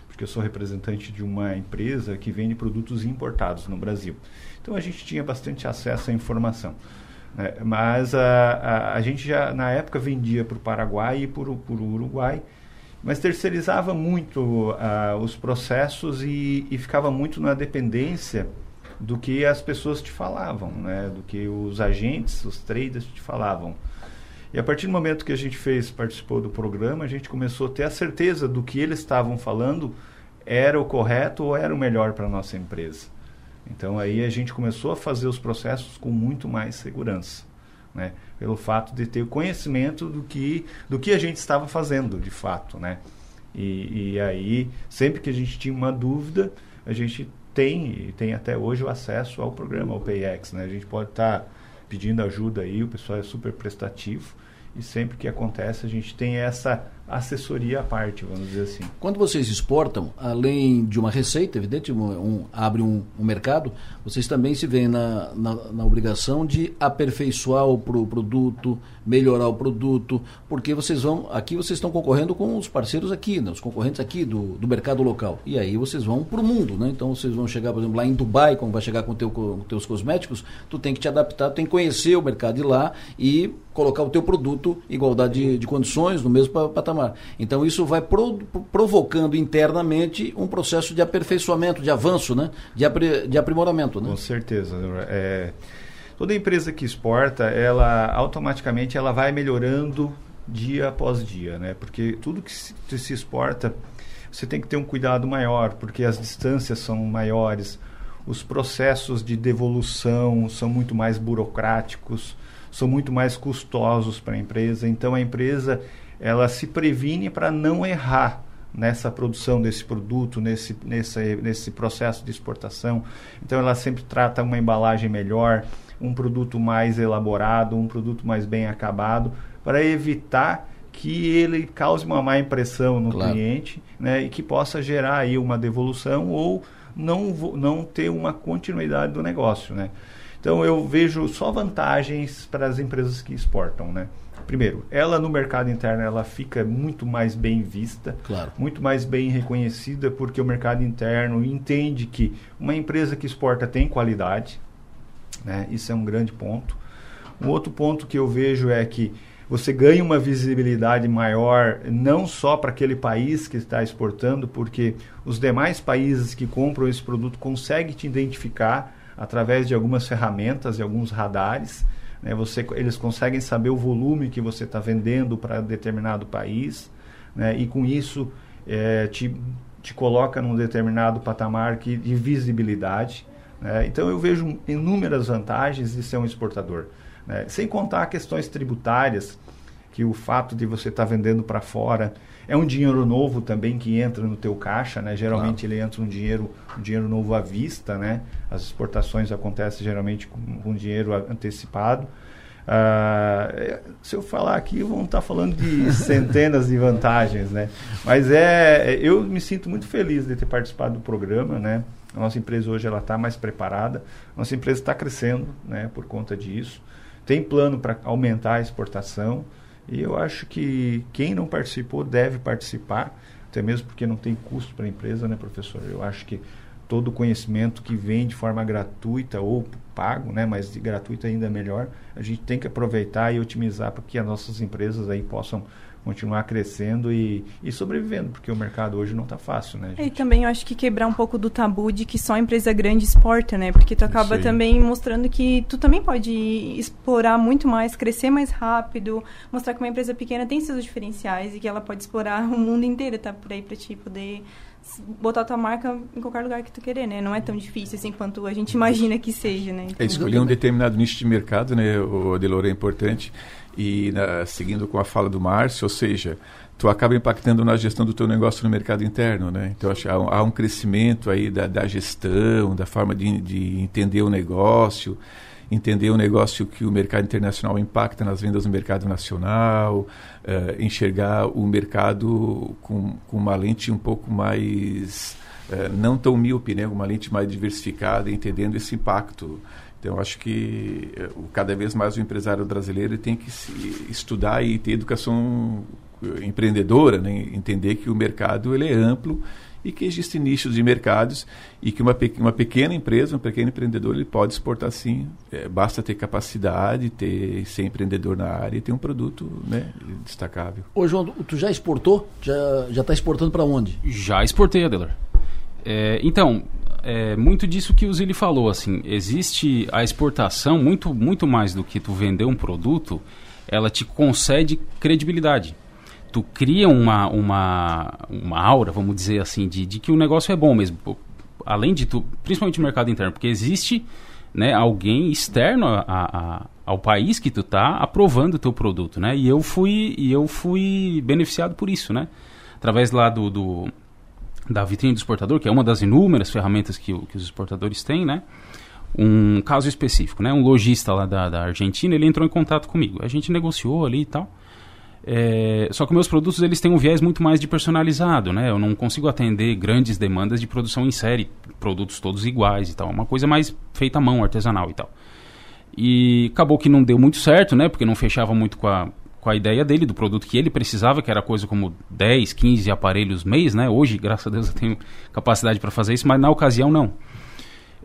Speaker 26: porque eu sou representante de uma empresa que vende produtos importados no Brasil. Então, a gente tinha bastante acesso à informação. né? Mas a, a, a gente já, na época, vendia para o Paraguai e para o Uruguai, mas terceirizava muito ah, os processos e, e ficava muito na dependência do que as pessoas te falavam, né? do que os agentes, os traders te falavam. E a partir do momento que a gente fez, participou do programa, a gente começou a ter a certeza do que eles estavam falando era o correto ou era o melhor para a nossa empresa. Então aí a gente começou a fazer os processos com muito mais segurança, né? Pelo fato de ter o conhecimento do que, do que a gente estava fazendo, de fato, né? E, e aí, sempre que a gente tinha uma dúvida, a gente tem, e tem até hoje o acesso ao programa, ao PayX, né? A gente pode estar tá pedindo ajuda aí, o pessoal é super prestativo e sempre que acontece a gente tem essa assessoria à parte, vamos dizer assim.
Speaker 1: Quando vocês exportam, além de uma receita, evidente, um, um abre um, um, mercado, vocês também se veem na, na, na obrigação de aperfeiçoar o pro produto, melhorar o produto, porque vocês vão, aqui vocês estão concorrendo com os parceiros aqui, né, os concorrentes aqui do, do mercado local. E aí vocês vão para o mundo, né? Então vocês vão chegar, por exemplo, lá em Dubai, como vai chegar com, teu, com teus cosméticos, tu tem que te adaptar, tu tem que conhecer o mercado de lá e colocar o teu produto igualdade de, de condições, no mesmo patamar. Então isso vai pro, provocando internamente um processo de aperfeiçoamento, de avanço, né? de, apri, de aprimoramento. Né?
Speaker 26: Com certeza. É, toda empresa que exporta, ela automaticamente ela vai melhorando dia após dia, né? Porque tudo que se, se exporta, você tem que ter um cuidado maior, porque as distâncias são maiores, os processos de devolução são muito mais burocráticos, são muito mais custosos para a empresa. Então a empresa ela se previne para não errar nessa produção desse produto, nesse, nesse, nesse processo de exportação. Então ela sempre trata uma embalagem melhor, um produto mais elaborado, um produto mais bem acabado, para evitar que ele cause uma má impressão no claro. cliente né, e que possa gerar aí uma devolução ou não, não ter uma continuidade do negócio. Né? Então eu vejo só vantagens para as empresas que exportam, né? Primeiro, ela no mercado interno ela fica muito mais bem vista,
Speaker 1: claro.
Speaker 26: muito mais bem reconhecida, porque o mercado interno entende que uma empresa que exporta tem qualidade, né? Isso é um grande ponto. Um outro ponto que eu vejo é que você ganha uma visibilidade maior não só para aquele país que está exportando, porque os demais países que compram esse produto conseguem te identificar através de algumas ferramentas e alguns radares. Né? Você, eles conseguem saber o volume que você está vendendo para determinado país né? e com isso é, te, te coloca num determinado patamar que, de visibilidade. Né? Então eu vejo inúmeras vantagens de ser um exportador. Né? Sem contar questões tributárias, que o fato de você estar tá vendendo para fora é um dinheiro novo também que entra no teu caixa, né? Geralmente claro. ele entra um dinheiro, um dinheiro novo à vista, né? As exportações acontecem geralmente com, com dinheiro antecipado. Uh, se eu falar aqui, vamos estar tá falando de (laughs) centenas de vantagens, né? Mas é, eu me sinto muito feliz de ter participado do programa, né? A nossa empresa hoje ela está mais preparada, nossa empresa está crescendo, né? Por conta disso, tem plano para aumentar a exportação. E eu acho que quem não participou deve participar, até mesmo porque não tem custo para a empresa, né, professor? Eu acho que todo conhecimento que vem de forma gratuita ou pago, né, mas de gratuito ainda é melhor, a gente tem que aproveitar e otimizar para que as nossas empresas aí possam continuar crescendo e, e sobrevivendo, porque o mercado hoje não está fácil, né?
Speaker 27: Gente? E também eu acho que quebrar um pouco do tabu de que só empresa grande exporta, né? Porque tu acaba também mostrando que tu também pode explorar muito mais, crescer mais rápido, mostrar que uma empresa pequena tem seus diferenciais e que ela pode explorar o mundo inteiro, tá? Por aí para ti poder botar tua marca em qualquer lugar que tu querer, né? Não é tão difícil assim quanto a gente imagina que seja, né?
Speaker 20: Então, é, escolher um determinado nicho de mercado, né, o Adelor, é importante e na, seguindo com a fala do Márcio, ou seja, tu acaba impactando na gestão do teu negócio no mercado interno, né? Então acho, há, um, há um crescimento aí da, da gestão, da forma de, de, entender o negócio, entender o negócio que o mercado internacional impacta nas vendas no mercado nacional, uh, enxergar o mercado com, com uma lente um pouco mais uh, não tão míope, né? Uma lente mais diversificada, entendendo esse impacto então, acho que eh, cada vez mais o empresário brasileiro tem que estudar e ter educação eh, empreendedora, né? entender que o mercado ele é amplo e que existem nichos de mercados e que uma, uma pequena empresa, um pequeno empreendedor, ele pode exportar sim. É, basta ter capacidade, ter ser empreendedor na área e ter um produto né, destacável.
Speaker 1: Ô João, tu já exportou? Já já está exportando para onde?
Speaker 24: Já exportei, Adelar. É, então, é muito disso que o Zili falou, assim, existe a exportação muito, muito mais do que tu vender um produto, ela te concede credibilidade. tu cria uma, uma, uma aura, vamos dizer assim, de, de que o negócio é bom mesmo. Além de tu, principalmente no mercado interno, porque existe né, alguém externo a, a, ao país que tu tá aprovando o teu produto, né? E eu fui e eu fui beneficiado por isso, né? Através lá do, do da vitrine do exportador, que é uma das inúmeras ferramentas que, que os exportadores têm, né? Um caso específico, né? Um lojista lá da, da Argentina, ele entrou em contato comigo. A gente negociou ali e tal. É, só que meus produtos eles têm um viés muito mais de personalizado, né? Eu não consigo atender grandes demandas de produção em série, produtos todos iguais e tal. É uma coisa mais feita à mão, artesanal e tal. E acabou que não deu muito certo, né? Porque não fechava muito com a, com a ideia dele, do produto que ele precisava, que era coisa como 10, 15 aparelhos mês, né? Hoje, graças a Deus, eu tenho capacidade para fazer isso, mas na ocasião não.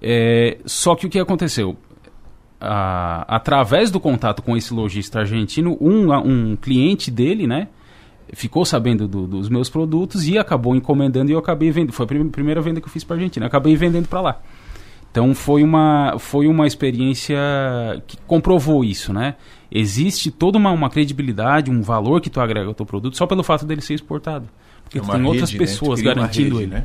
Speaker 24: É, só que o que aconteceu? através do contato com esse lojista argentino, um, um cliente dele, né, ficou sabendo do, dos meus produtos e acabou encomendando e eu acabei vendendo. Foi a prim primeira venda que eu fiz para Argentina, acabei vendendo para lá. Então foi uma, foi uma experiência que comprovou isso, né? Existe toda uma, uma credibilidade, um valor que tu agrega ao teu produto só pelo fato dele ser exportado. Porque é tem rede, outras né? pessoas né? garantindo rede, ele. Né?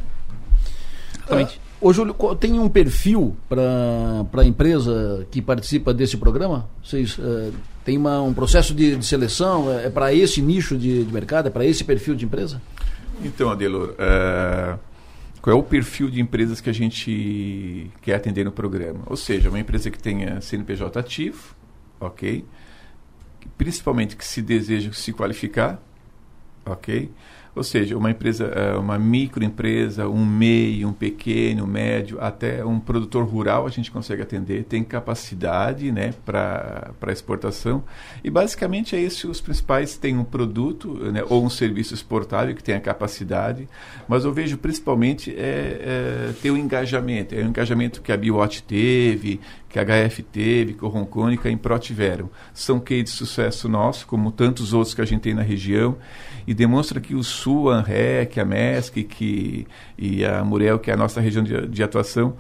Speaker 1: Exatamente. Ô, Júlio, tem um perfil para a empresa que participa desse programa? Vocês uh, têm uma, um processo de, de seleção? É, é para esse nicho de, de, mercado? É para esse perfil de empresa?
Speaker 20: Então, Adelor, uh, qual é o perfil de empresas que a gente quer atender no programa? Ou seja, uma empresa que tenha CNPJ ativo, ok? Principalmente que se deseja se qualificar, ok? Ou seja, uma empresa, é, uma microempresa, um MEI, um pequeno, um médio, até um produtor rural a gente consegue atender, tem capacidade né, para exportação. E basicamente é isso, os principais têm um produto né, ou um serviço exportável que tem a capacidade, mas eu vejo principalmente é, é ter o um engajamento, é o um engajamento que a Biowatch teve, que a HF teve, que o Roncone, que a Impro tiveram. São cases de sucesso nosso, como tantos outros que a gente tem na região, e demonstra que o Sul, a ANREC, a MESC que, e a Murel, que é a nossa região de, de atuação,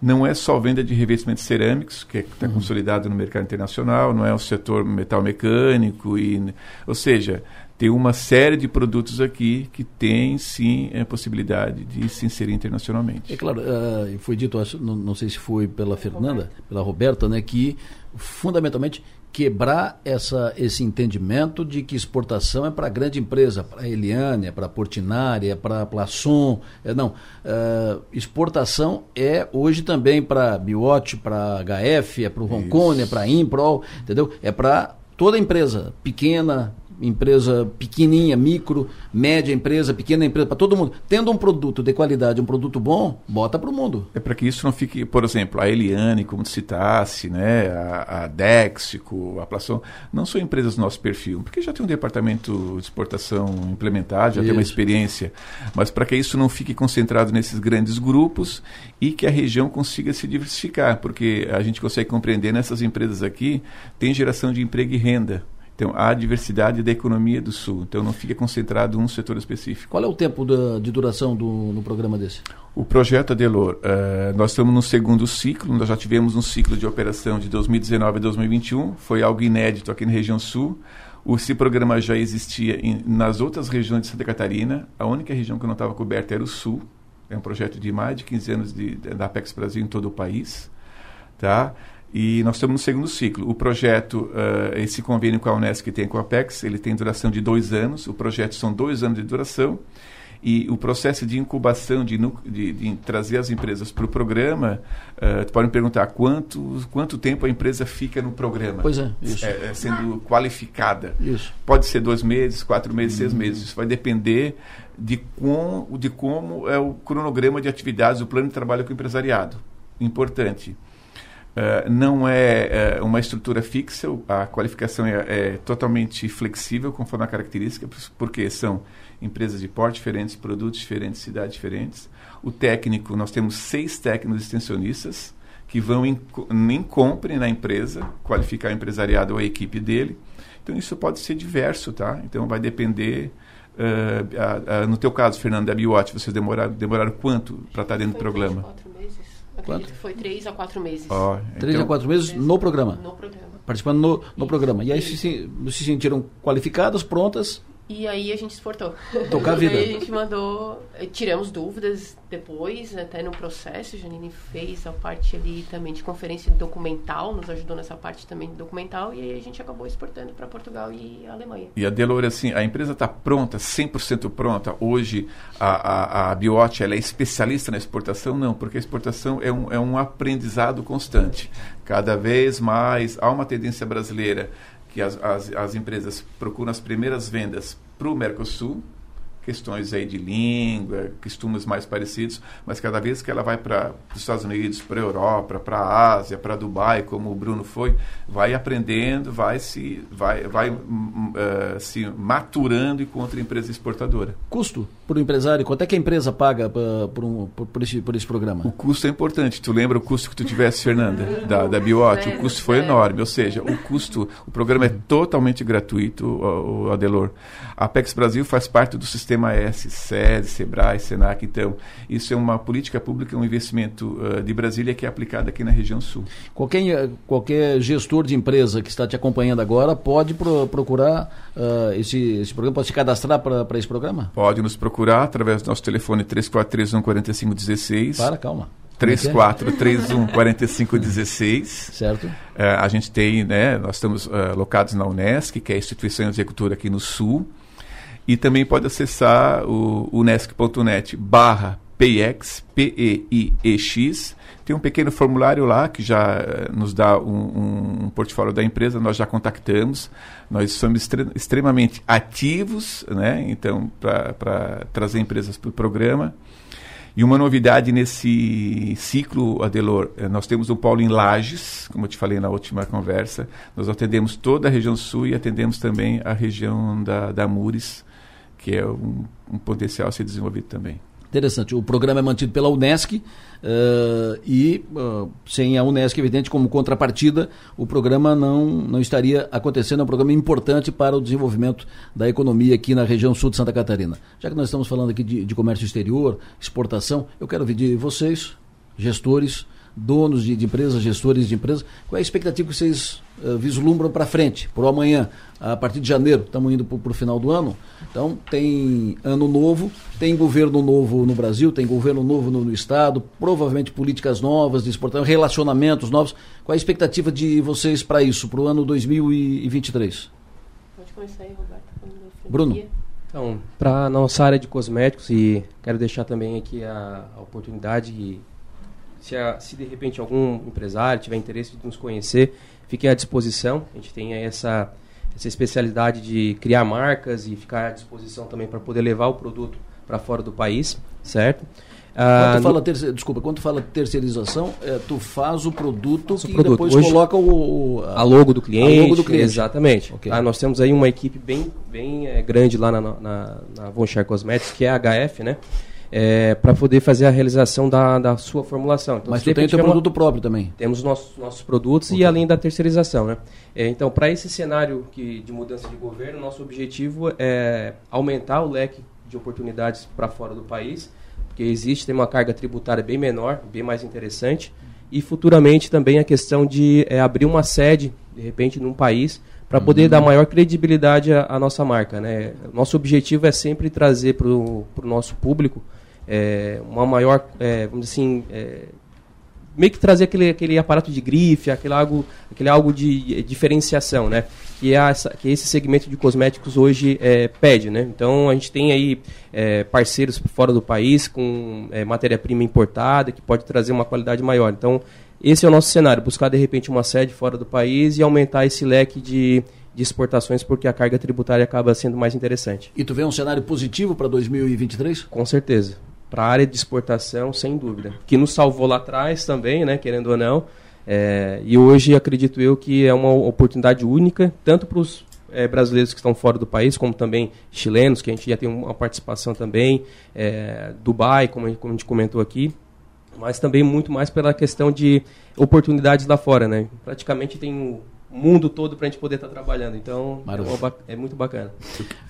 Speaker 20: não é só venda de revestimentos cerâmicos, que está uhum. consolidado no mercado internacional, não é o setor metal mecânico, e, ou seja, tem uma série de produtos aqui que tem sim a possibilidade de se inserir internacionalmente.
Speaker 1: É claro, uh, foi dito, acho, não, não, sei se foi pela Fernanda, pela Roberta, né, que fundamentalmente quebrar essa, esse entendimento de que exportação é para grande empresa, para a Eliane, é para a Portinari, é para a Plasson. É, não, uh, exportação é hoje também para Biot, para HF, é para o Roncone, é para a Improl, entendeu? É para toda empresa, pequena, empresa pequenininha, micro, média empresa, pequena empresa, para todo mundo. Tendo um produto de qualidade, um produto bom, bota para o mundo.
Speaker 20: É para que isso não fique, por exemplo, a Eliane, como citasse, né, a, a Dexico, a Plação, não são empresas do nosso perfil, porque já tem um departamento de exportação implementado, já isso. tem uma experiência, mas para que isso não fique concentrado nesses grandes grupos e que a região consiga se diversificar, porque a gente consegue compreender nessas empresas aqui, tem geração de emprego e renda. Então, há diversidade da economia do Sul. Então, não fica concentrado em um setor específico.
Speaker 1: Qual é o tempo da, de duração do no programa desse?
Speaker 20: O projeto Adelor, uh, nós estamos no segundo ciclo. Nós já tivemos um ciclo de operação de 2019 a 2021. Foi algo inédito aqui na região Sul. Esse programa já existia em, nas outras regiões de Santa Catarina. A única região que não estava coberta era o Sul. É um projeto de mais de 15 anos de, de, da Apex Brasil em todo o país. Tá? E nós estamos no segundo ciclo. O projeto, uh, esse convênio com a Unesco que tem com a Apex, ele tem duração de dois anos. O projeto são dois anos de duração. E o processo de incubação, de, de, de trazer as empresas para o programa, uh, tu pode me perguntar quanto, quanto tempo a empresa fica no programa.
Speaker 1: Pois é, isso.
Speaker 20: É, é sendo qualificada.
Speaker 1: Isso.
Speaker 20: Pode ser dois meses, quatro meses, seis meses. Isso vai depender de, com, de como é o cronograma de atividades, o plano de trabalho com o empresariado. Importante. Uh, não é uh, uma estrutura fixa, a qualificação é, é, totalmente flexível conforme a característica, porque são empresas de porte diferentes, produtos diferentes, cidades diferentes. O técnico, nós temos seis técnicos extensionistas que vão em, em compre na empresa, qualificar o empresariado ou a equipe dele. Então isso pode ser diverso, tá? Então vai depender uh, no teu caso, Fernando, da Biwatch, vocês demoraram, demoraram quanto para estar dentro do programa?
Speaker 21: Quanto? Foi três a quatro meses.
Speaker 1: Três então, a quatro meses no programa.
Speaker 21: No programa.
Speaker 1: Participando no, no programa. E aí se, se sentiram qualificadas, prontas
Speaker 21: E aí a gente exportou.
Speaker 1: Tocar a vida.
Speaker 21: E aí a gente mandou, eh, tiramos dúvidas depois, até no processo. A Janine fez a parte ali também de conferência documental, nos ajudou nessa parte também de documental. E aí a gente acabou exportando para Portugal e Alemanha.
Speaker 20: E a Delor, assim, a empresa está pronta, 100% pronta. Hoje a, a, a Biote ela é especialista na exportação? Não, porque a exportação é um, é um aprendizado constante. Cada vez mais há uma tendência brasileira que as, as, as empresas procuram as primeiras vendas para o Mercosul, questões aí de língua, costumes mais parecidos, mas cada vez que ela vai para os Estados Unidos, para a Europa, para a Ásia, para Dubai, como o Bruno foi, vai aprendendo, vai se vai, vai uh, se maturando enquanto empresa exportadora.
Speaker 1: Custo para o empresário, quanto é que a empresa paga uh, por, um, por, por, esse, por esse programa?
Speaker 20: O custo é importante. Tu lembra o custo que tu tivesse, Fernanda, da, da Biot? O custo foi enorme, ou seja, o custo, o programa é totalmente gratuito, o, o Adelor. A Apex Brasil faz parte do sistema Sistema S, SESI, SEBRAE, SENAC. Então, isso é uma política pública, um investimento uh, de Brasília que é aplicado aqui na região sul.
Speaker 1: Qualquer, qualquer gestor de empresa que está te acompanhando agora pode pro, procurar uh, esse, esse programa, pode se cadastrar para esse programa?
Speaker 20: Pode nos procurar através do nosso telefone 3431 4516.
Speaker 1: Para, calma.
Speaker 20: 3431 4516. (laughs)
Speaker 1: Certo.
Speaker 20: Uh, a gente tem, né, nós estamos uh, locados na Unesc, que é a instituição executora aqui no Sul. E também pode acessar o unesc.net barra PEX, P-E-I-E-X. Tem um pequeno formulário lá que já eh, nos dá um, um, portfólio da empresa, nós já contactamos. Nós somos extre extremamente ativos, né? então, para trazer empresas para o programa. E uma novidade nesse ciclo, Adelor, eh, nós temos o polo em Lages, como eu te falei na última conversa. Nós atendemos toda a região sul e atendemos também a região da, da Mures, que é um, um potencial a ser desenvolvido também.
Speaker 1: Interessante. O programa é mantido pela Unesc uh, e uh, sem a Unesc, evidente, como contrapartida, o programa não, não estaria acontecendo. É um programa importante para o desenvolvimento da economia aqui na região sul de Santa Catarina. Já que nós estamos falando aqui de, de comércio exterior, exportação, eu quero de vocês, gestores, donos de, de empresas, gestores de empresas, qual é a expectativa que vocês uh, vislumbram para frente, para o amanhã, a partir de janeiro, estamos indo para o final do ano, então tem ano novo, tem governo novo no Brasil, tem governo novo no, no Estado, provavelmente políticas novas de exportação, relacionamentos novos, qual é a expectativa de vocês para isso, para o ano 2023?
Speaker 21: Pode começar aí, Roberto.
Speaker 1: Bruno.
Speaker 23: Então, para a nossa área de cosméticos, e quero deixar também aqui a, a oportunidade se, a, se de repente algum empresário tiver interesse de nos conhecer, fique à disposição. A gente tem essa, essa especialidade de criar marcas e ficar à disposição também para poder levar o produto para fora do país, certo?
Speaker 1: Ah, quando fala terceir, desculpa, quando tu fala terceirização, é, tu faz o produto
Speaker 23: e depois
Speaker 1: Hoje, coloca o,
Speaker 23: a, a, logo do cliente.
Speaker 1: A logo do cliente.
Speaker 23: Exatamente. Okay. Ah, nós temos aí uma equipe bem, bem é, grande lá na, na, na Von Cosmetics, que é a HF, né? É, para poder fazer a realização da, da sua formulação.
Speaker 1: Então, Mas você tem o teu produto próprio também?
Speaker 23: Temos nossos, nossos produtos okay. e além da terceirização. Né? É, então, para esse cenário que, de mudança de governo, nosso objetivo é aumentar o leque de oportunidades para fora do país, porque existe, tem uma carga tributária bem menor, bem mais interessante, e futuramente também a questão de é, abrir uma sede, de repente, num país, para poder uhum. dar maior credibilidade à, à, nossa marca. Né? Nosso objetivo é sempre trazer para o nosso público é, uma maior, é, vamos dizer assim, é, meio que trazer aquele, aquele aparato de grife, aquele algo, aquele algo de diferenciação, né? Que, é essa, que esse segmento de cosméticos hoje é, pede, né? Então a gente tem aí é, parceiros fora do país com é, matéria-prima importada que pode trazer uma qualidade maior. Então esse é o nosso cenário, buscar de repente uma sede fora do país e aumentar esse leque de, de exportações, porque a carga tributária acaba sendo mais interessante.
Speaker 1: E tu vê um cenário positivo para 2023?
Speaker 23: Com certeza para a área de exportação, sem dúvida. Que nos salvou lá atrás também, né, querendo ou não. É, e hoje acredito eu que é uma oportunidade única, tanto para os é, brasileiros que estão fora do país, como também chilenos, que a gente já tem uma participação também, é, Dubai, como, como a gente comentou aqui, mas também muito mais pela questão de oportunidades lá fora. Né? Praticamente tem mundo todo para a gente poder estar trabalhando. Então, é, é muito bacana.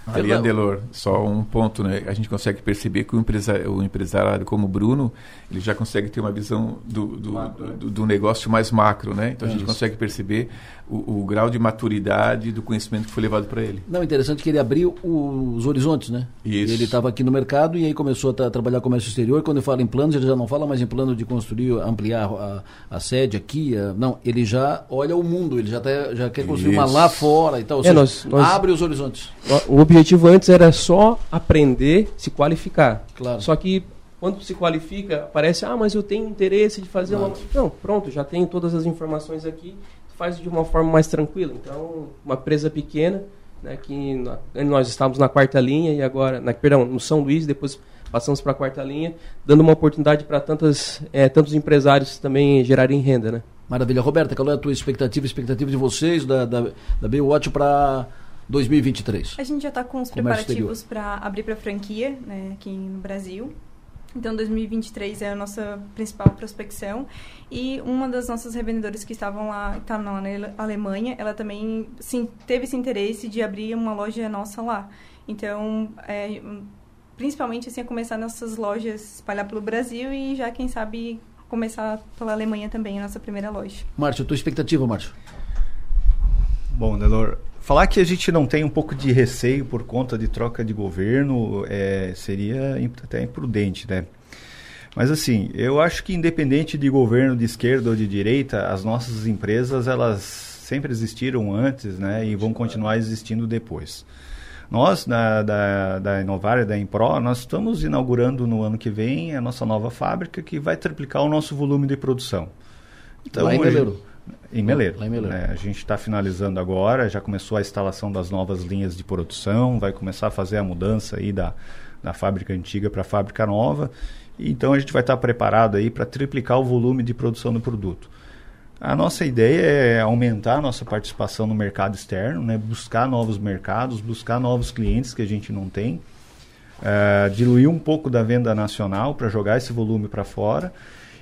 Speaker 20: Ali, Andelor, só um ponto, né? A gente consegue perceber que o empresário, o empresário como o Bruno, ele já consegue ter uma visão do, do, do, do negócio mais macro, né? Então a gente
Speaker 1: Isso.
Speaker 20: consegue perceber o, o grau de maturidade do conhecimento que foi levado para ele.
Speaker 1: Não, interessante que ele abriu os horizontes, né?
Speaker 20: Isso.
Speaker 1: Ele estava aqui no mercado e aí começou a tra- trabalhar comércio exterior. Quando eu falo em planos, ele já não fala mais em plano de construir, ampliar a, a sede aqui. a- não, ele já olha o mundo, ele já, tá- já quer construir uma
Speaker 23: Isso.
Speaker 1: lá fora e tal. Ou
Speaker 23: É,
Speaker 1: seja,
Speaker 23: nós- nós-
Speaker 1: abre os horizontes.
Speaker 23: O objetivo antes era só aprender, se qualificar.
Speaker 1: Claro.
Speaker 23: Só que quando se qualifica, parece, ah, mas eu tenho interesse de fazer uma. Não, pronto, já tenho todas as informações aqui, faz de uma forma mais tranquila. Então, uma empresa pequena, né, que na- nós estávamos na quarta linha e agora, na, perdão, no São Luís, depois passamos para a quarta linha, dando uma oportunidade para tantas, eh, tantos empresários também gerarem renda, né?
Speaker 1: Maravilha. Roberta, qual é a tua expectativa, expectativa de vocês, da, da, da Baywatch para 2023?
Speaker 27: A gente já está com os
Speaker 1: Comércio
Speaker 27: preparativos para abrir para franquia né, aqui no Brasil. Então, 2023 é a nossa principal prospecção. E uma das nossas revendedoras que estavam lá, está na Ale- Alemanha, ela também sim, teve esse interesse de abrir uma loja nossa lá. Então, é, principalmente assim, a começar nossas lojas, espalhar pelo Brasil e já, quem sabe, começar pela Alemanha também, a nossa primeira loja.
Speaker 1: Márcio, tua expectativa, Márcio?
Speaker 26: Bom, Delor, falar que a gente não tem um pouco de receio por conta de troca de governo é, seria até imprudente, né? Mas assim, eu acho que independente de governo de esquerda ou de direita, as nossas empresas elas sempre existiram antes, né? E vão continuar existindo depois. Nós, da, da, da Inovar e da Impro, nós estamos inaugurando no ano que vem a nossa nova fábrica que vai triplicar o nosso volume de produção.
Speaker 1: Lá em Meleiro.
Speaker 26: Em Meleiro.
Speaker 1: Lá em Meleiro.
Speaker 26: É, a gente está finalizando agora, já começou a instalação das novas linhas de produção, vai começar a fazer a mudança aí da, da fábrica antiga para a fábrica nova. Então a gente vai estar preparado aí para triplicar o volume de produção do produto. A nossa ideia é aumentar a nossa participação no mercado externo, né? buscar novos mercados, buscar novos clientes que a gente não tem, eh, diluir um pouco da venda nacional para jogar esse volume para fora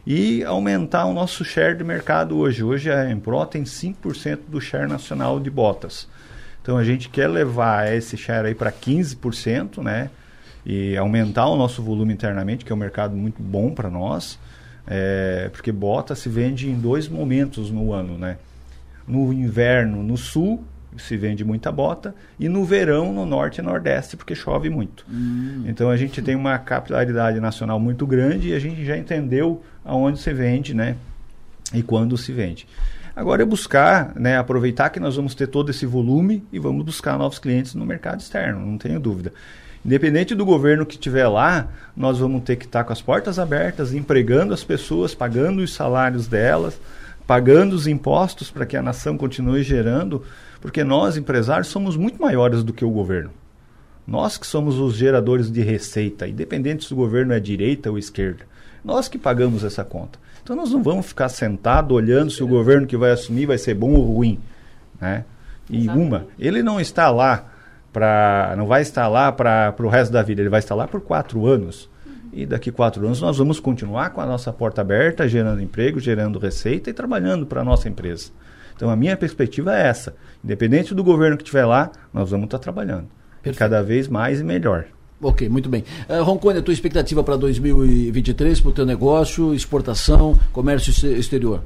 Speaker 26: e aumentar o nosso share de mercado hoje. Hoje a Empro tem 5% do share nacional de botas. Então a gente quer levar esse share aí para 15%, né? E aumentar o nosso volume internamente, que é um mercado muito bom para nós. É, porque bota se vende em dois momentos no ano, né? No inverno, no sul, se vende muita bota, e no verão, no norte e nordeste, porque chove muito. Então a gente tem uma capilaridade nacional muito grande e a gente já entendeu aonde se vende, né? E quando se vende. Agora é buscar, né, aproveitar que nós vamos ter todo esse volume e vamos buscar novos clientes no mercado externo, não tenho dúvida. Independente do governo que estiver lá, nós vamos ter que estar com as portas abertas, empregando as pessoas, pagando os salários delas, pagando os impostos para que a nação continue gerando, porque nós, empresários, somos muito maiores do que o governo. Nós que somos os geradores de receita, independente se o governo é direita ou esquerda. Nós que pagamos essa conta. Então nós não vamos ficar sentado olhando se o governo que vai assumir vai ser bom ou ruim, né? E uma, ele não está lá para, não vai estar lá para o resto da vida. Ele vai estar lá por quatro anos. E daqui quatro anos nós vamos continuar com a nossa porta aberta, gerando emprego, gerando receita e trabalhando para a nossa empresa. Então a minha perspectiva é essa. Independente do governo que estiver lá, nós vamos estar trabalhando. Cada vez mais e melhor.
Speaker 1: Ok, muito bem. Uh, Roncone, a tua expectativa para 2023 para o teu negócio, exportação, comércio ex- exterior?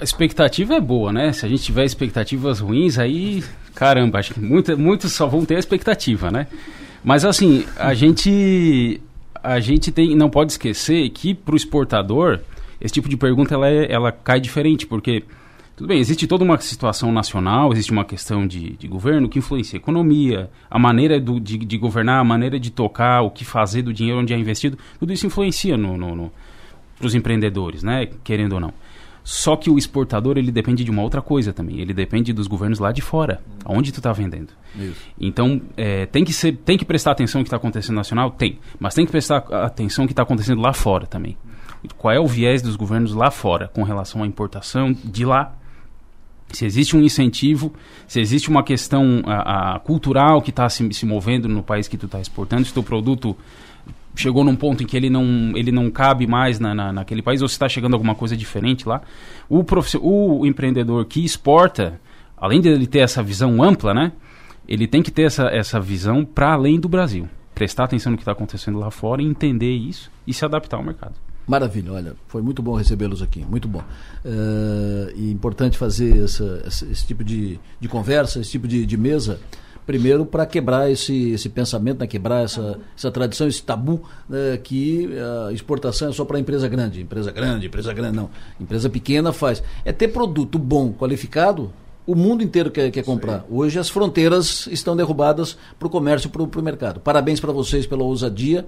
Speaker 24: A expectativa é boa, né? Se a gente tiver expectativas ruins, aí, caramba, acho que muitos só vão ter a expectativa, né? Mas assim, a gente a gente tem, não pode esquecer que para o exportador, esse tipo de pergunta ela, é- ela cai diferente, porque tudo bem, existe toda uma situação nacional, existe uma questão de, de governo que influencia a economia, a maneira do, de, de governar, a maneira de tocar, o que fazer do dinheiro onde é investido, tudo isso influencia no, no, no para os empreendedores, né? Querendo ou não. Só que o exportador ele depende de uma outra coisa também. Ele depende dos governos lá de fora, aonde tu está vendendo.
Speaker 1: Isso.
Speaker 24: Então é, tem que ser, tem que prestar atenção no que está acontecendo nacional, tem, mas tem que prestar atenção no que está acontecendo lá fora também. Qual é o viés dos governos lá fora com relação à importação de lá? Se existe um incentivo, se existe uma questão a, a cultural que está se, se movendo no país que tu está exportando, se teu produto chegou num ponto em que ele não, ele não cabe mais na, na, naquele país, ou se está chegando alguma coisa diferente lá. O, o empreendedor que exporta, além de ele ter essa visão ampla, né? Ele tem que ter essa, essa visão para além do Brasil. Prestar atenção no que está acontecendo lá fora, entender isso e se adaptar ao mercado.
Speaker 1: Maravilha, olha, foi muito bom recebê-los aqui, muito bom. Uh, e importante fazer essa, essa, esse tipo de, de conversa, esse tipo de, de mesa, primeiro para quebrar esse, esse pensamento, né, quebrar essa, essa tradição, esse tabu né, que a exportação é só para empresa grande, empresa grande, empresa grande, não. Empresa pequena faz. É ter produto bom, qualificado, o mundo inteiro quer, quer comprar. Hoje as fronteiras estão derrubadas para o comércio, para o mercado. Parabéns para vocês pela ousadia.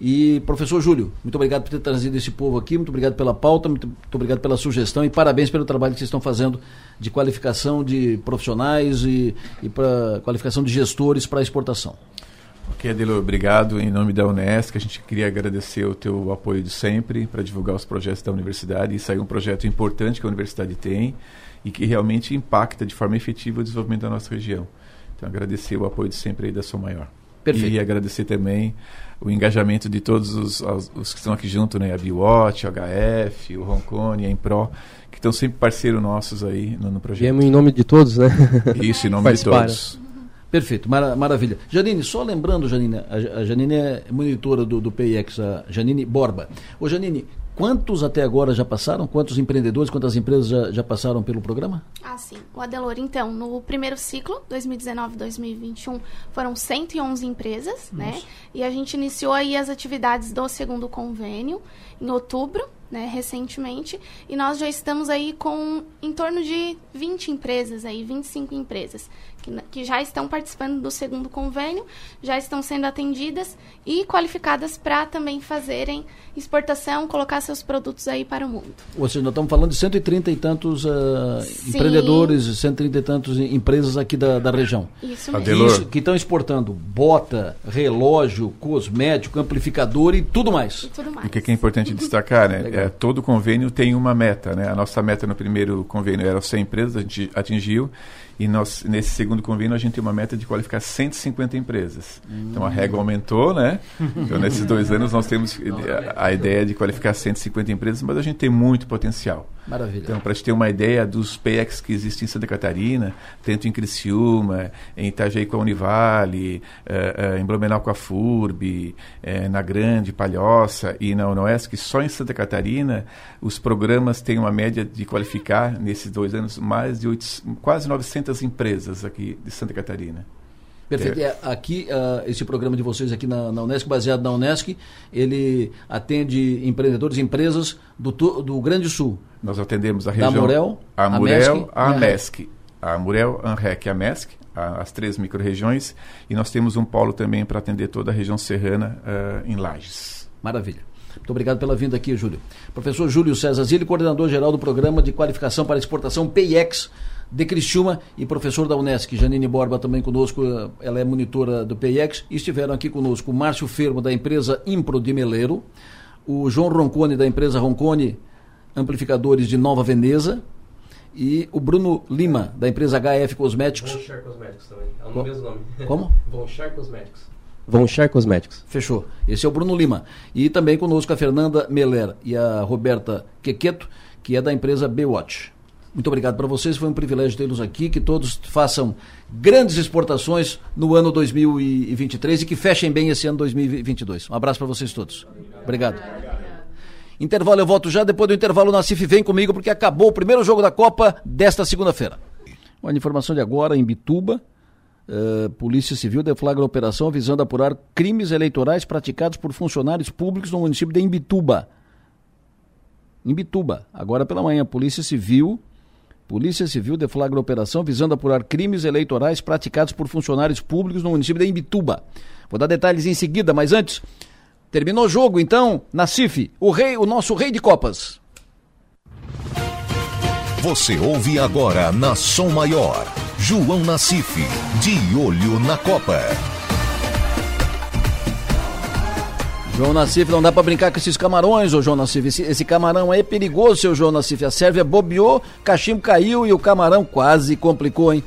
Speaker 1: E, professor Júlio, muito obrigado por ter trazido esse povo aqui, muito obrigado pela pauta, muito, muito, obrigado pela sugestão e parabéns pelo trabalho que vocês estão fazendo de qualificação de profissionais e, e para qualificação de gestores para exportação.
Speaker 20: Ok, Adelo, obrigado. Em nome da Unesc, a gente queria agradecer o teu apoio de sempre para divulgar os projetos da universidade. Isso aí é um projeto importante que a universidade tem e que realmente impacta de forma efetiva o desenvolvimento da nossa região. Então, agradecer o apoio de sempre aí da Sua Maior. Perfeito. E agradecer também o engajamento de todos os, os, os que estão aqui junto, né? A Biwatch, o HF, o Roncone, a Impro, que estão sempre parceiros nossos aí no, no projeto.
Speaker 23: Viemos em nome de todos, né? (laughs)
Speaker 20: Isso, em nome de todos.
Speaker 1: Perfeito, mara maravilha. Janine, só lembrando, Janine, a, a Janine é monitora do, do PIX, a Janine Borba. Ô Janine, Quantos até agora já passaram? Quantos empreendedores, quantas empresas já, já passaram pelo programa?
Speaker 22: Ah, sim. O Adelor, então, no primeiro ciclo, 2019-2021, foram 111 empresas? Nossa. né? E a gente iniciou aí as atividades do segundo convênio em outubro, né, recentemente, e nós já estamos aí com em torno de 20 empresas aí, 25 empresas que, que já estão participando do segundo convênio, já estão sendo atendidas e qualificadas para também fazerem exportação, colocar seus produtos aí para o mundo.
Speaker 1: Ou seja, nós estamos falando de 130 e tantos uh, empreendedores, 130 e tantos empresas aqui da, da região.
Speaker 22: Isso mesmo.
Speaker 1: Isso, que estão exportando bota, relógio, cosmético, amplificador e tudo mais.
Speaker 22: E tudo mais.
Speaker 20: O que é importante destacar, né? É, todo convênio tem uma meta, né? A nossa meta no primeiro convênio era 100 empresas, a gente atingiu. E nós, nesse segundo convênio, a gente tem uma meta de qualificar 150 empresas. Hum. Então a régua aumentou, né? Então nesses dois anos nós temos a, a, ideia de qualificar 150 empresas, mas a gente tem muito potencial.
Speaker 1: Maravilha.
Speaker 20: Então, para gente ter uma ideia dos PX que existem em Santa Catarina, tanto em Criciúma, em Itajaí com a Univale, uh, uh, em Blumenau com a FURB, uh, na Grande, Palhoça e na UNOESC, só em Santa Catarina, os programas têm uma média de qualificar, nesses dois anos, mais de 8, quase 900 200 empresas aqui de Santa Catarina.
Speaker 1: Perfeito. É. Aqui, uh, esse programa de vocês aqui na, na Unesc, baseado na Unesc, ele atende empreendedores, empresas do, do Grande Sul.
Speaker 20: Nós atendemos a região...
Speaker 1: Da Murel,
Speaker 20: a Murel, a Amesc. A Murel, a Anrec e a Mesc, as três micro-regiões. E nós temos um polo também para atender toda a região serrana uh, em Lages.
Speaker 1: Maravilha. Muito obrigado pela vinda aqui, Júlio. Professor Júlio César Zilli, coordenador-geral do Programa de Qualificação para Exportação PIEX de Criciúma e professor da Unesc, Janine Borba também conosco, ela é monitora do PIEX, e estiveram aqui conosco o Márcio Fermo da empresa Impro de Meleiro, o João Roncone da empresa Roncone Amplificadores de Nova Veneza e o Bruno Lima da empresa HF Cosméticos.
Speaker 23: Von Char Cosméticos também, é o mesmo nome.
Speaker 1: Como? (laughs)
Speaker 23: Von Char Cosméticos.
Speaker 24: Von Char Cosméticos.
Speaker 1: Fechou. Esse é o Bruno Lima. E também conosco a Fernanda Meller e a Roberta Quequeto, que é da empresa B-Watch. Muito obrigado para vocês, foi um privilégio tê-los aqui, que todos façam grandes exportações no ano 2023 e que fechem bem esse ano 2022. Um abraço para vocês todos. Obrigado. Intervalo, eu volto já. Depois do intervalo, o Nacif vem comigo porque acabou o primeiro jogo da Copa desta segunda-feira. Uma informação de agora em Bituba. Uh, Polícia Civil deflagra operação visando apurar crimes eleitorais praticados por funcionários públicos no município de Imbituba. Imbituba, agora pela manhã, Polícia Civil Polícia Civil deflagra operação visando apurar crimes eleitorais praticados por funcionários públicos no município de Imbituba. Vou dar detalhes em seguida, mas antes, terminou o jogo, então, Nacife, o rei, o nosso rei de copas.
Speaker 3: Você ouve agora na Som Maior, João Nacife, de olho na Copa.
Speaker 1: João Nassif, não dá para brincar com esses camarões, ô João Nassif. Esse, esse, camarão aí é perigoso, seu João Nassif. A Sérvia bobeou, cachimbo caiu e o camarão quase complicou, hein?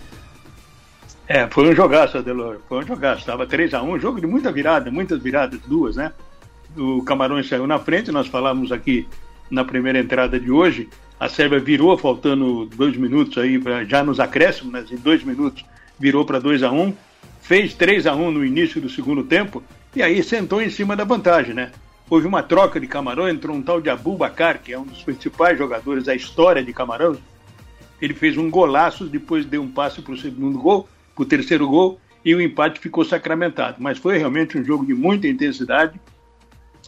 Speaker 2: É, foi um jogaço, Adelor. Foi um jogaço. Estava 3x1, um jogo de muita virada, muitas viradas, duas, né? O Camarões saiu na frente, nós falamos aqui na primeira entrada de hoje. A Sérvia virou, faltando dois minutos aí, pra, já nos acréscimos, né, em dois minutos, virou para 2 a 1 um, fez 3 a 1 um no início do segundo tempo e aí sentou em cima da vantagem, né? Houve uma troca de Camarão, entrou um tal de Abu Bakar, que é um dos principais jogadores da história de Camarão. Ele fez um golaço, depois deu um passe para o segundo gol, para o terceiro gol, e o empate ficou sacramentado. Mas foi realmente um jogo de muita intensidade.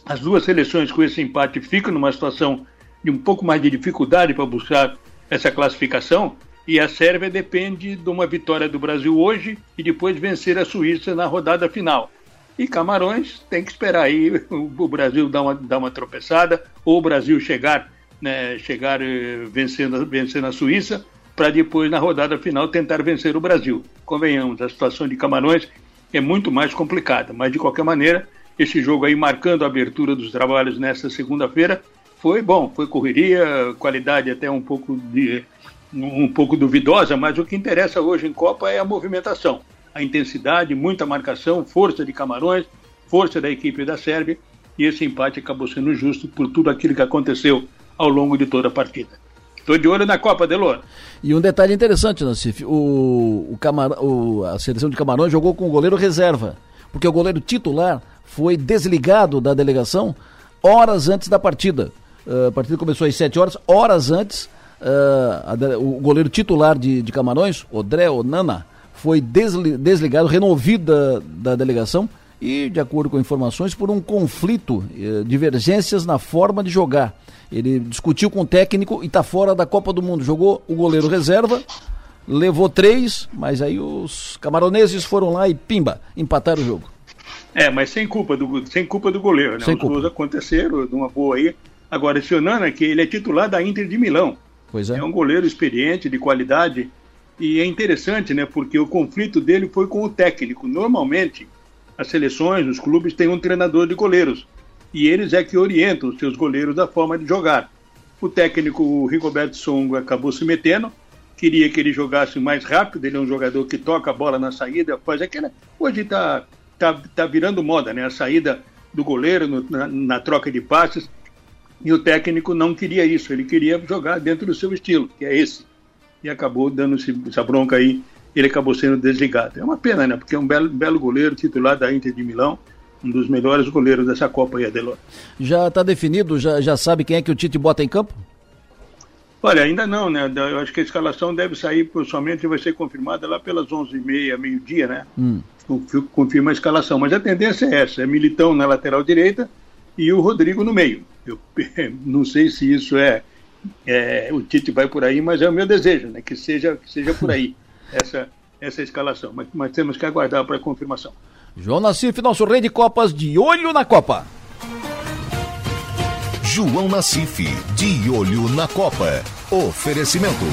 Speaker 2: As duas seleções com esse empate ficam numa situação de um pouco mais de dificuldade para buscar essa classificação. E a Sérvia depende de uma vitória do Brasil hoje e depois vencer a Suíça na rodada final. E Camarões tem que esperar aí o Brasil dar uma, dar uma tropeçada, ou o Brasil chegar, né, chegar eh, vencendo, vencendo a Suíça, para depois, na rodada final, tentar vencer o Brasil. Convenhamos, a situação de Camarões é muito mais complicada, mas de qualquer maneira, esse jogo aí marcando a abertura dos trabalhos nesta segunda-feira foi bom, foi correria, qualidade até um pouco de um pouco duvidosa, mas o que interessa hoje em Copa é a movimentação, a intensidade, muita marcação, força de Camarões, força da equipe da Sérvia, e esse empate acabou sendo justo por tudo aquilo que aconteceu ao longo de toda a partida. Estou de olho na Copa, Delor.
Speaker 1: E um detalhe interessante, Nassif, o, o, Camar... o a seleção de Camarões jogou com o goleiro reserva, porque o goleiro titular foi desligado da delegação horas antes da partida. Uh, a partida começou às 7 horas, horas antes, uh, a, o goleiro titular de, de Camarões, Odré Onana, foi desli, desligado, removido da, da delegação e, de acordo com informações, por um conflito, uh, divergências na forma de jogar. Ele discutiu com o técnico e está fora da Copa do Mundo. Jogou o goleiro reserva, levou três, mas aí os camaroneses foram lá e pimba, empataram o jogo.
Speaker 2: É, mas sem culpa do, sem culpa do goleiro, né?
Speaker 1: Sem
Speaker 2: Os
Speaker 1: culpa.
Speaker 2: aconteceram de uma boa aí. Agora, esse Onana, que ele é titular da Inter de Milão.
Speaker 1: Pois é.
Speaker 2: É um goleiro experiente, de qualidade. E é interessante, né? Porque o conflito dele foi com o técnico. Normalmente, as seleções, os clubes têm um treinador de goleiros. E eles é que orientam os seus goleiros da forma de jogar. O técnico o Rigoberto Songo acabou se metendo, queria que ele jogasse mais rápido, ele é um jogador que toca a bola na saída, faz aquela. Hoje está tá, tá virando moda, né? A saída do goleiro no, na, na troca de passes. E o técnico não queria isso, ele queria jogar dentro do seu estilo, que é esse. E acabou dando essa bronca aí, ele acabou sendo desligado. É uma pena, né? Porque é um belo, belo goleiro, titular da Inter de Milão, um dos melhores goleiros dessa Copa aí, Adelor.
Speaker 1: Já está definido, já, já sabe quem é que o Tite bota em campo?
Speaker 2: Olha, ainda não, né? Eu acho que a escalação deve sair somente vai ser confirmada lá pelas 11h30, meio-dia, né?
Speaker 1: Hum.
Speaker 2: Confirma a escalação. Mas a tendência é essa: é Militão na lateral direita e o Rodrigo no meio. Eu (laughs) não sei se isso é, é, o Tite vai por aí, mas é o meu desejo, né? Que seja, que seja por aí (laughs) essa, essa escalação. Mas, mas temos que aguardar para a confirmação.
Speaker 1: João Nassif, nosso rei de Copas, de olho na Copa.
Speaker 3: João Nassif, de olho na Copa. Oferecimento.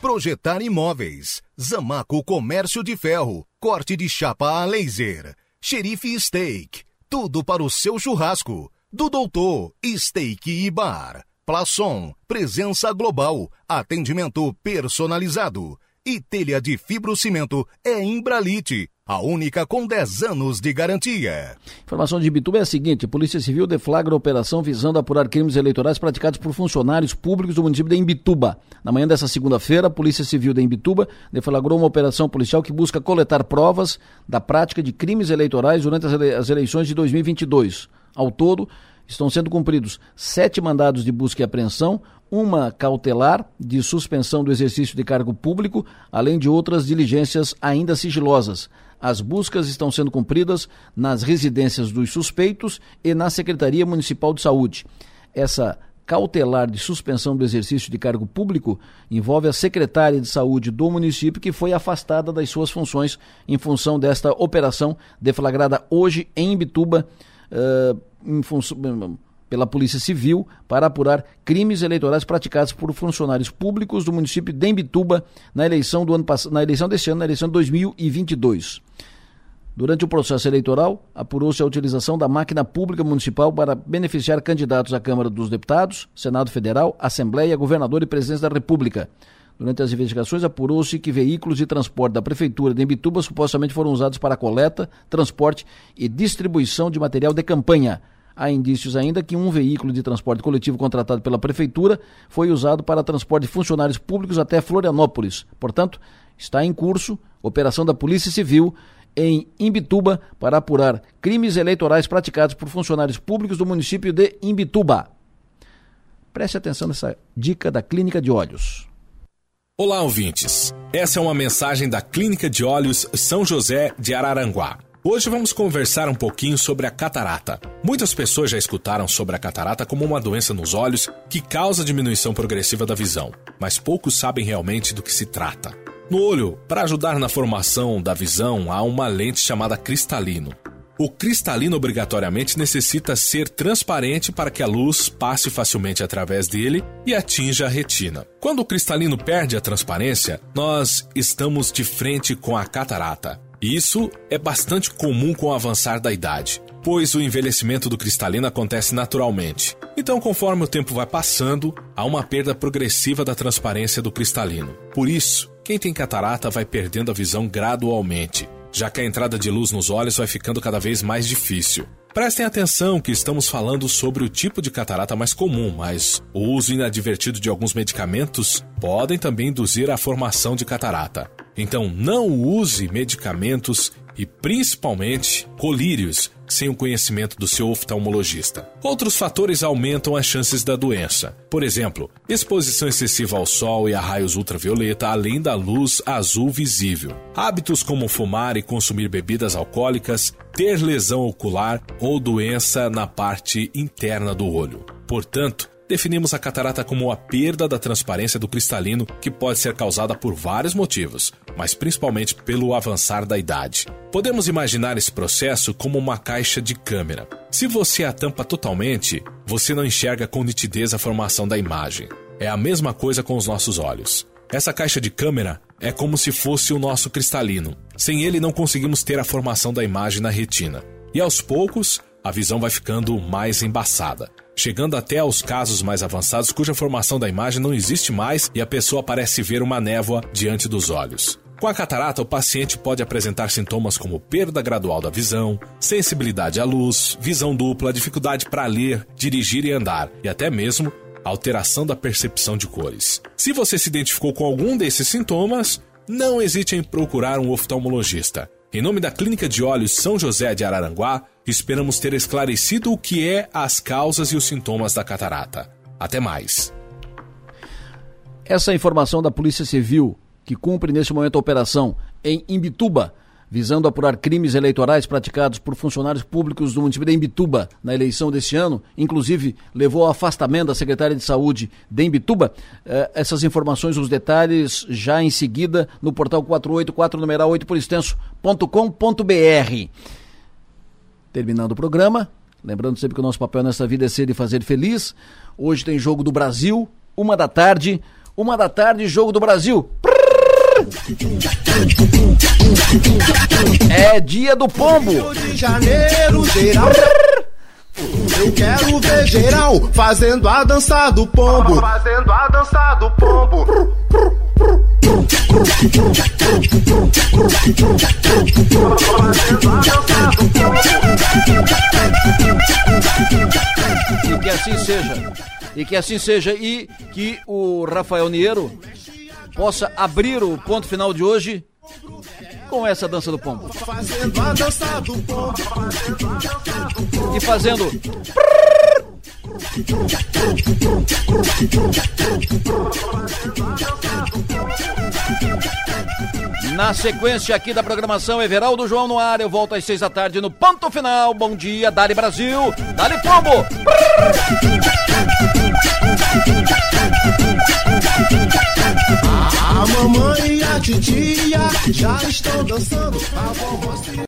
Speaker 3: Projetar imóveis. Zamaco Comércio de Ferro. Corte de chapa a laser. Xerife Steak. Tudo para o seu churrasco. Do Doutor Steak e Bar. Plaçom. Presença global. Atendimento personalizado. E telha de fibrocimento é Imbralite. A única com 10 anos de garantia.
Speaker 1: Informação de Ibituba é a seguinte: Polícia Civil deflagra operação visando apurar crimes eleitorais praticados por funcionários públicos do município de Imbituba. Na manhã dessa segunda-feira, a Polícia Civil de Imbituba deflagrou uma operação policial que busca coletar provas da prática de crimes eleitorais durante as eleições de 2022. Ao todo, estão sendo cumpridos sete mandados de busca e apreensão, uma cautelar de suspensão do exercício de cargo público, além de outras diligências ainda sigilosas. As buscas estão sendo cumpridas nas residências dos suspeitos e na Secretaria Municipal de Saúde. Essa cautelar de suspensão do exercício de cargo público envolve a secretária de saúde do município que foi afastada das suas funções em função desta operação deflagrada hoje em Bituba uh, pela Polícia Civil para apurar crimes eleitorais praticados por funcionários públicos do município de Embituba na eleição do ano na eleição deste ano, na eleição de 2022. Durante o processo eleitoral, apurou-se a utilização da máquina pública municipal para beneficiar candidatos à Câmara dos Deputados, Senado Federal, Assembleia, Governador e Presidente da República. Durante as investigações, apurou-se que veículos de transporte da Prefeitura de Embituba supostamente foram usados para coleta, transporte e distribuição de material de campanha. Há indícios ainda que um veículo de transporte coletivo contratado pela prefeitura foi usado para transporte de funcionários públicos até Florianópolis. Portanto, está em curso operação da Polícia Civil em Imbituba para apurar crimes eleitorais praticados por funcionários públicos do município de Imbituba. Preste atenção nessa dica da Clínica de Olhos.
Speaker 28: Olá, ouvintes. Essa é uma mensagem da Clínica de Olhos São José de Araranguá. Hoje vamos conversar um pouquinho sobre a catarata. Muitas pessoas já escutaram sobre a catarata como uma doença nos olhos que causa diminuição progressiva da visão, mas poucos sabem realmente do que se trata. No olho, para ajudar na formação da visão, há uma lente chamada cristalino. O cristalino obrigatoriamente necessita ser transparente para que a luz passe facilmente através dele e atinja a retina. Quando o cristalino perde a transparência, nós estamos de frente com a catarata. Isso é bastante comum com o avançar da idade, pois o envelhecimento do cristalino acontece naturalmente. Então, conforme o tempo vai passando, há uma perda progressiva da transparência do cristalino. Por isso, quem tem catarata vai perdendo a visão gradualmente, já que a entrada de luz nos olhos vai ficando cada vez mais difícil. Prestem atenção que estamos falando sobre o tipo de catarata mais comum, mas o uso inadvertido de alguns medicamentos podem também induzir a formação de catarata. Então não use medicamentos e principalmente colírios sem o conhecimento do seu oftalmologista. Outros fatores aumentam as chances da doença. Por exemplo, exposição excessiva ao sol e a raios ultravioleta, além da luz azul visível. Hábitos como fumar e consumir bebidas alcoólicas, ter lesão ocular ou doença na parte interna do olho. Portanto, Definimos a catarata como a perda da transparência do cristalino que pode ser causada por vários motivos, mas principalmente pelo avançar da idade. Podemos imaginar esse processo como uma caixa de câmera. Se você a tampa totalmente, você não enxerga com nitidez a formação da imagem. É a mesma coisa com os nossos olhos. Essa caixa de câmera é como se fosse o nosso cristalino. Sem ele, não conseguimos ter a formação da imagem na retina. E aos poucos, a visão vai ficando mais embaçada chegando até aos casos mais avançados cuja formação da imagem não existe mais e a pessoa parece ver uma névoa diante dos olhos. Com a catarata, o paciente pode apresentar sintomas como perda gradual da visão, sensibilidade à luz, visão dupla, dificuldade para ler, dirigir e andar, e até mesmo alteração da percepção de cores. Se você se identificou com algum desses sintomas, não hesite em procurar um oftalmologista. Em nome da Clínica de Olhos São José de Araranguá, esperamos ter esclarecido o que é as causas e os sintomas da catarata. Até mais.
Speaker 1: Essa informação da Polícia Civil, que cumpre neste momento a operação em Imbituba, visando apurar crimes eleitorais praticados por funcionários públicos do município de Imbituba na eleição deste ano, inclusive levou ao afastamento da secretária de saúde de Imbituba. Eh, essas informações, os detalhes, já em seguida no portal 484 numeral 8 por extenso.com.br. Terminando o programa, lembrando sempre que o nosso papel nessa vida é ser e fazer feliz. Hoje tem jogo do Brasil, uma da tarde, uma da tarde, jogo do Brasil. É dia do pombo.
Speaker 16: Rio de Janeiro, geral. Eu quero ver geral fazendo a dança do pombo. Fazendo a dança do pombo.
Speaker 1: E que assim seja. E que assim seja. E que o Rafael Niero possa abrir o ponto final de hoje com essa dança do pombo. E fazendo. Na sequência aqui da programação Everaldo João no ar, eu volto às seis da tarde no ponto final. Bom dia, Dali Brasil, Dali Pombo.
Speaker 16: Mamãe e a titia já estão dançando. A vovó se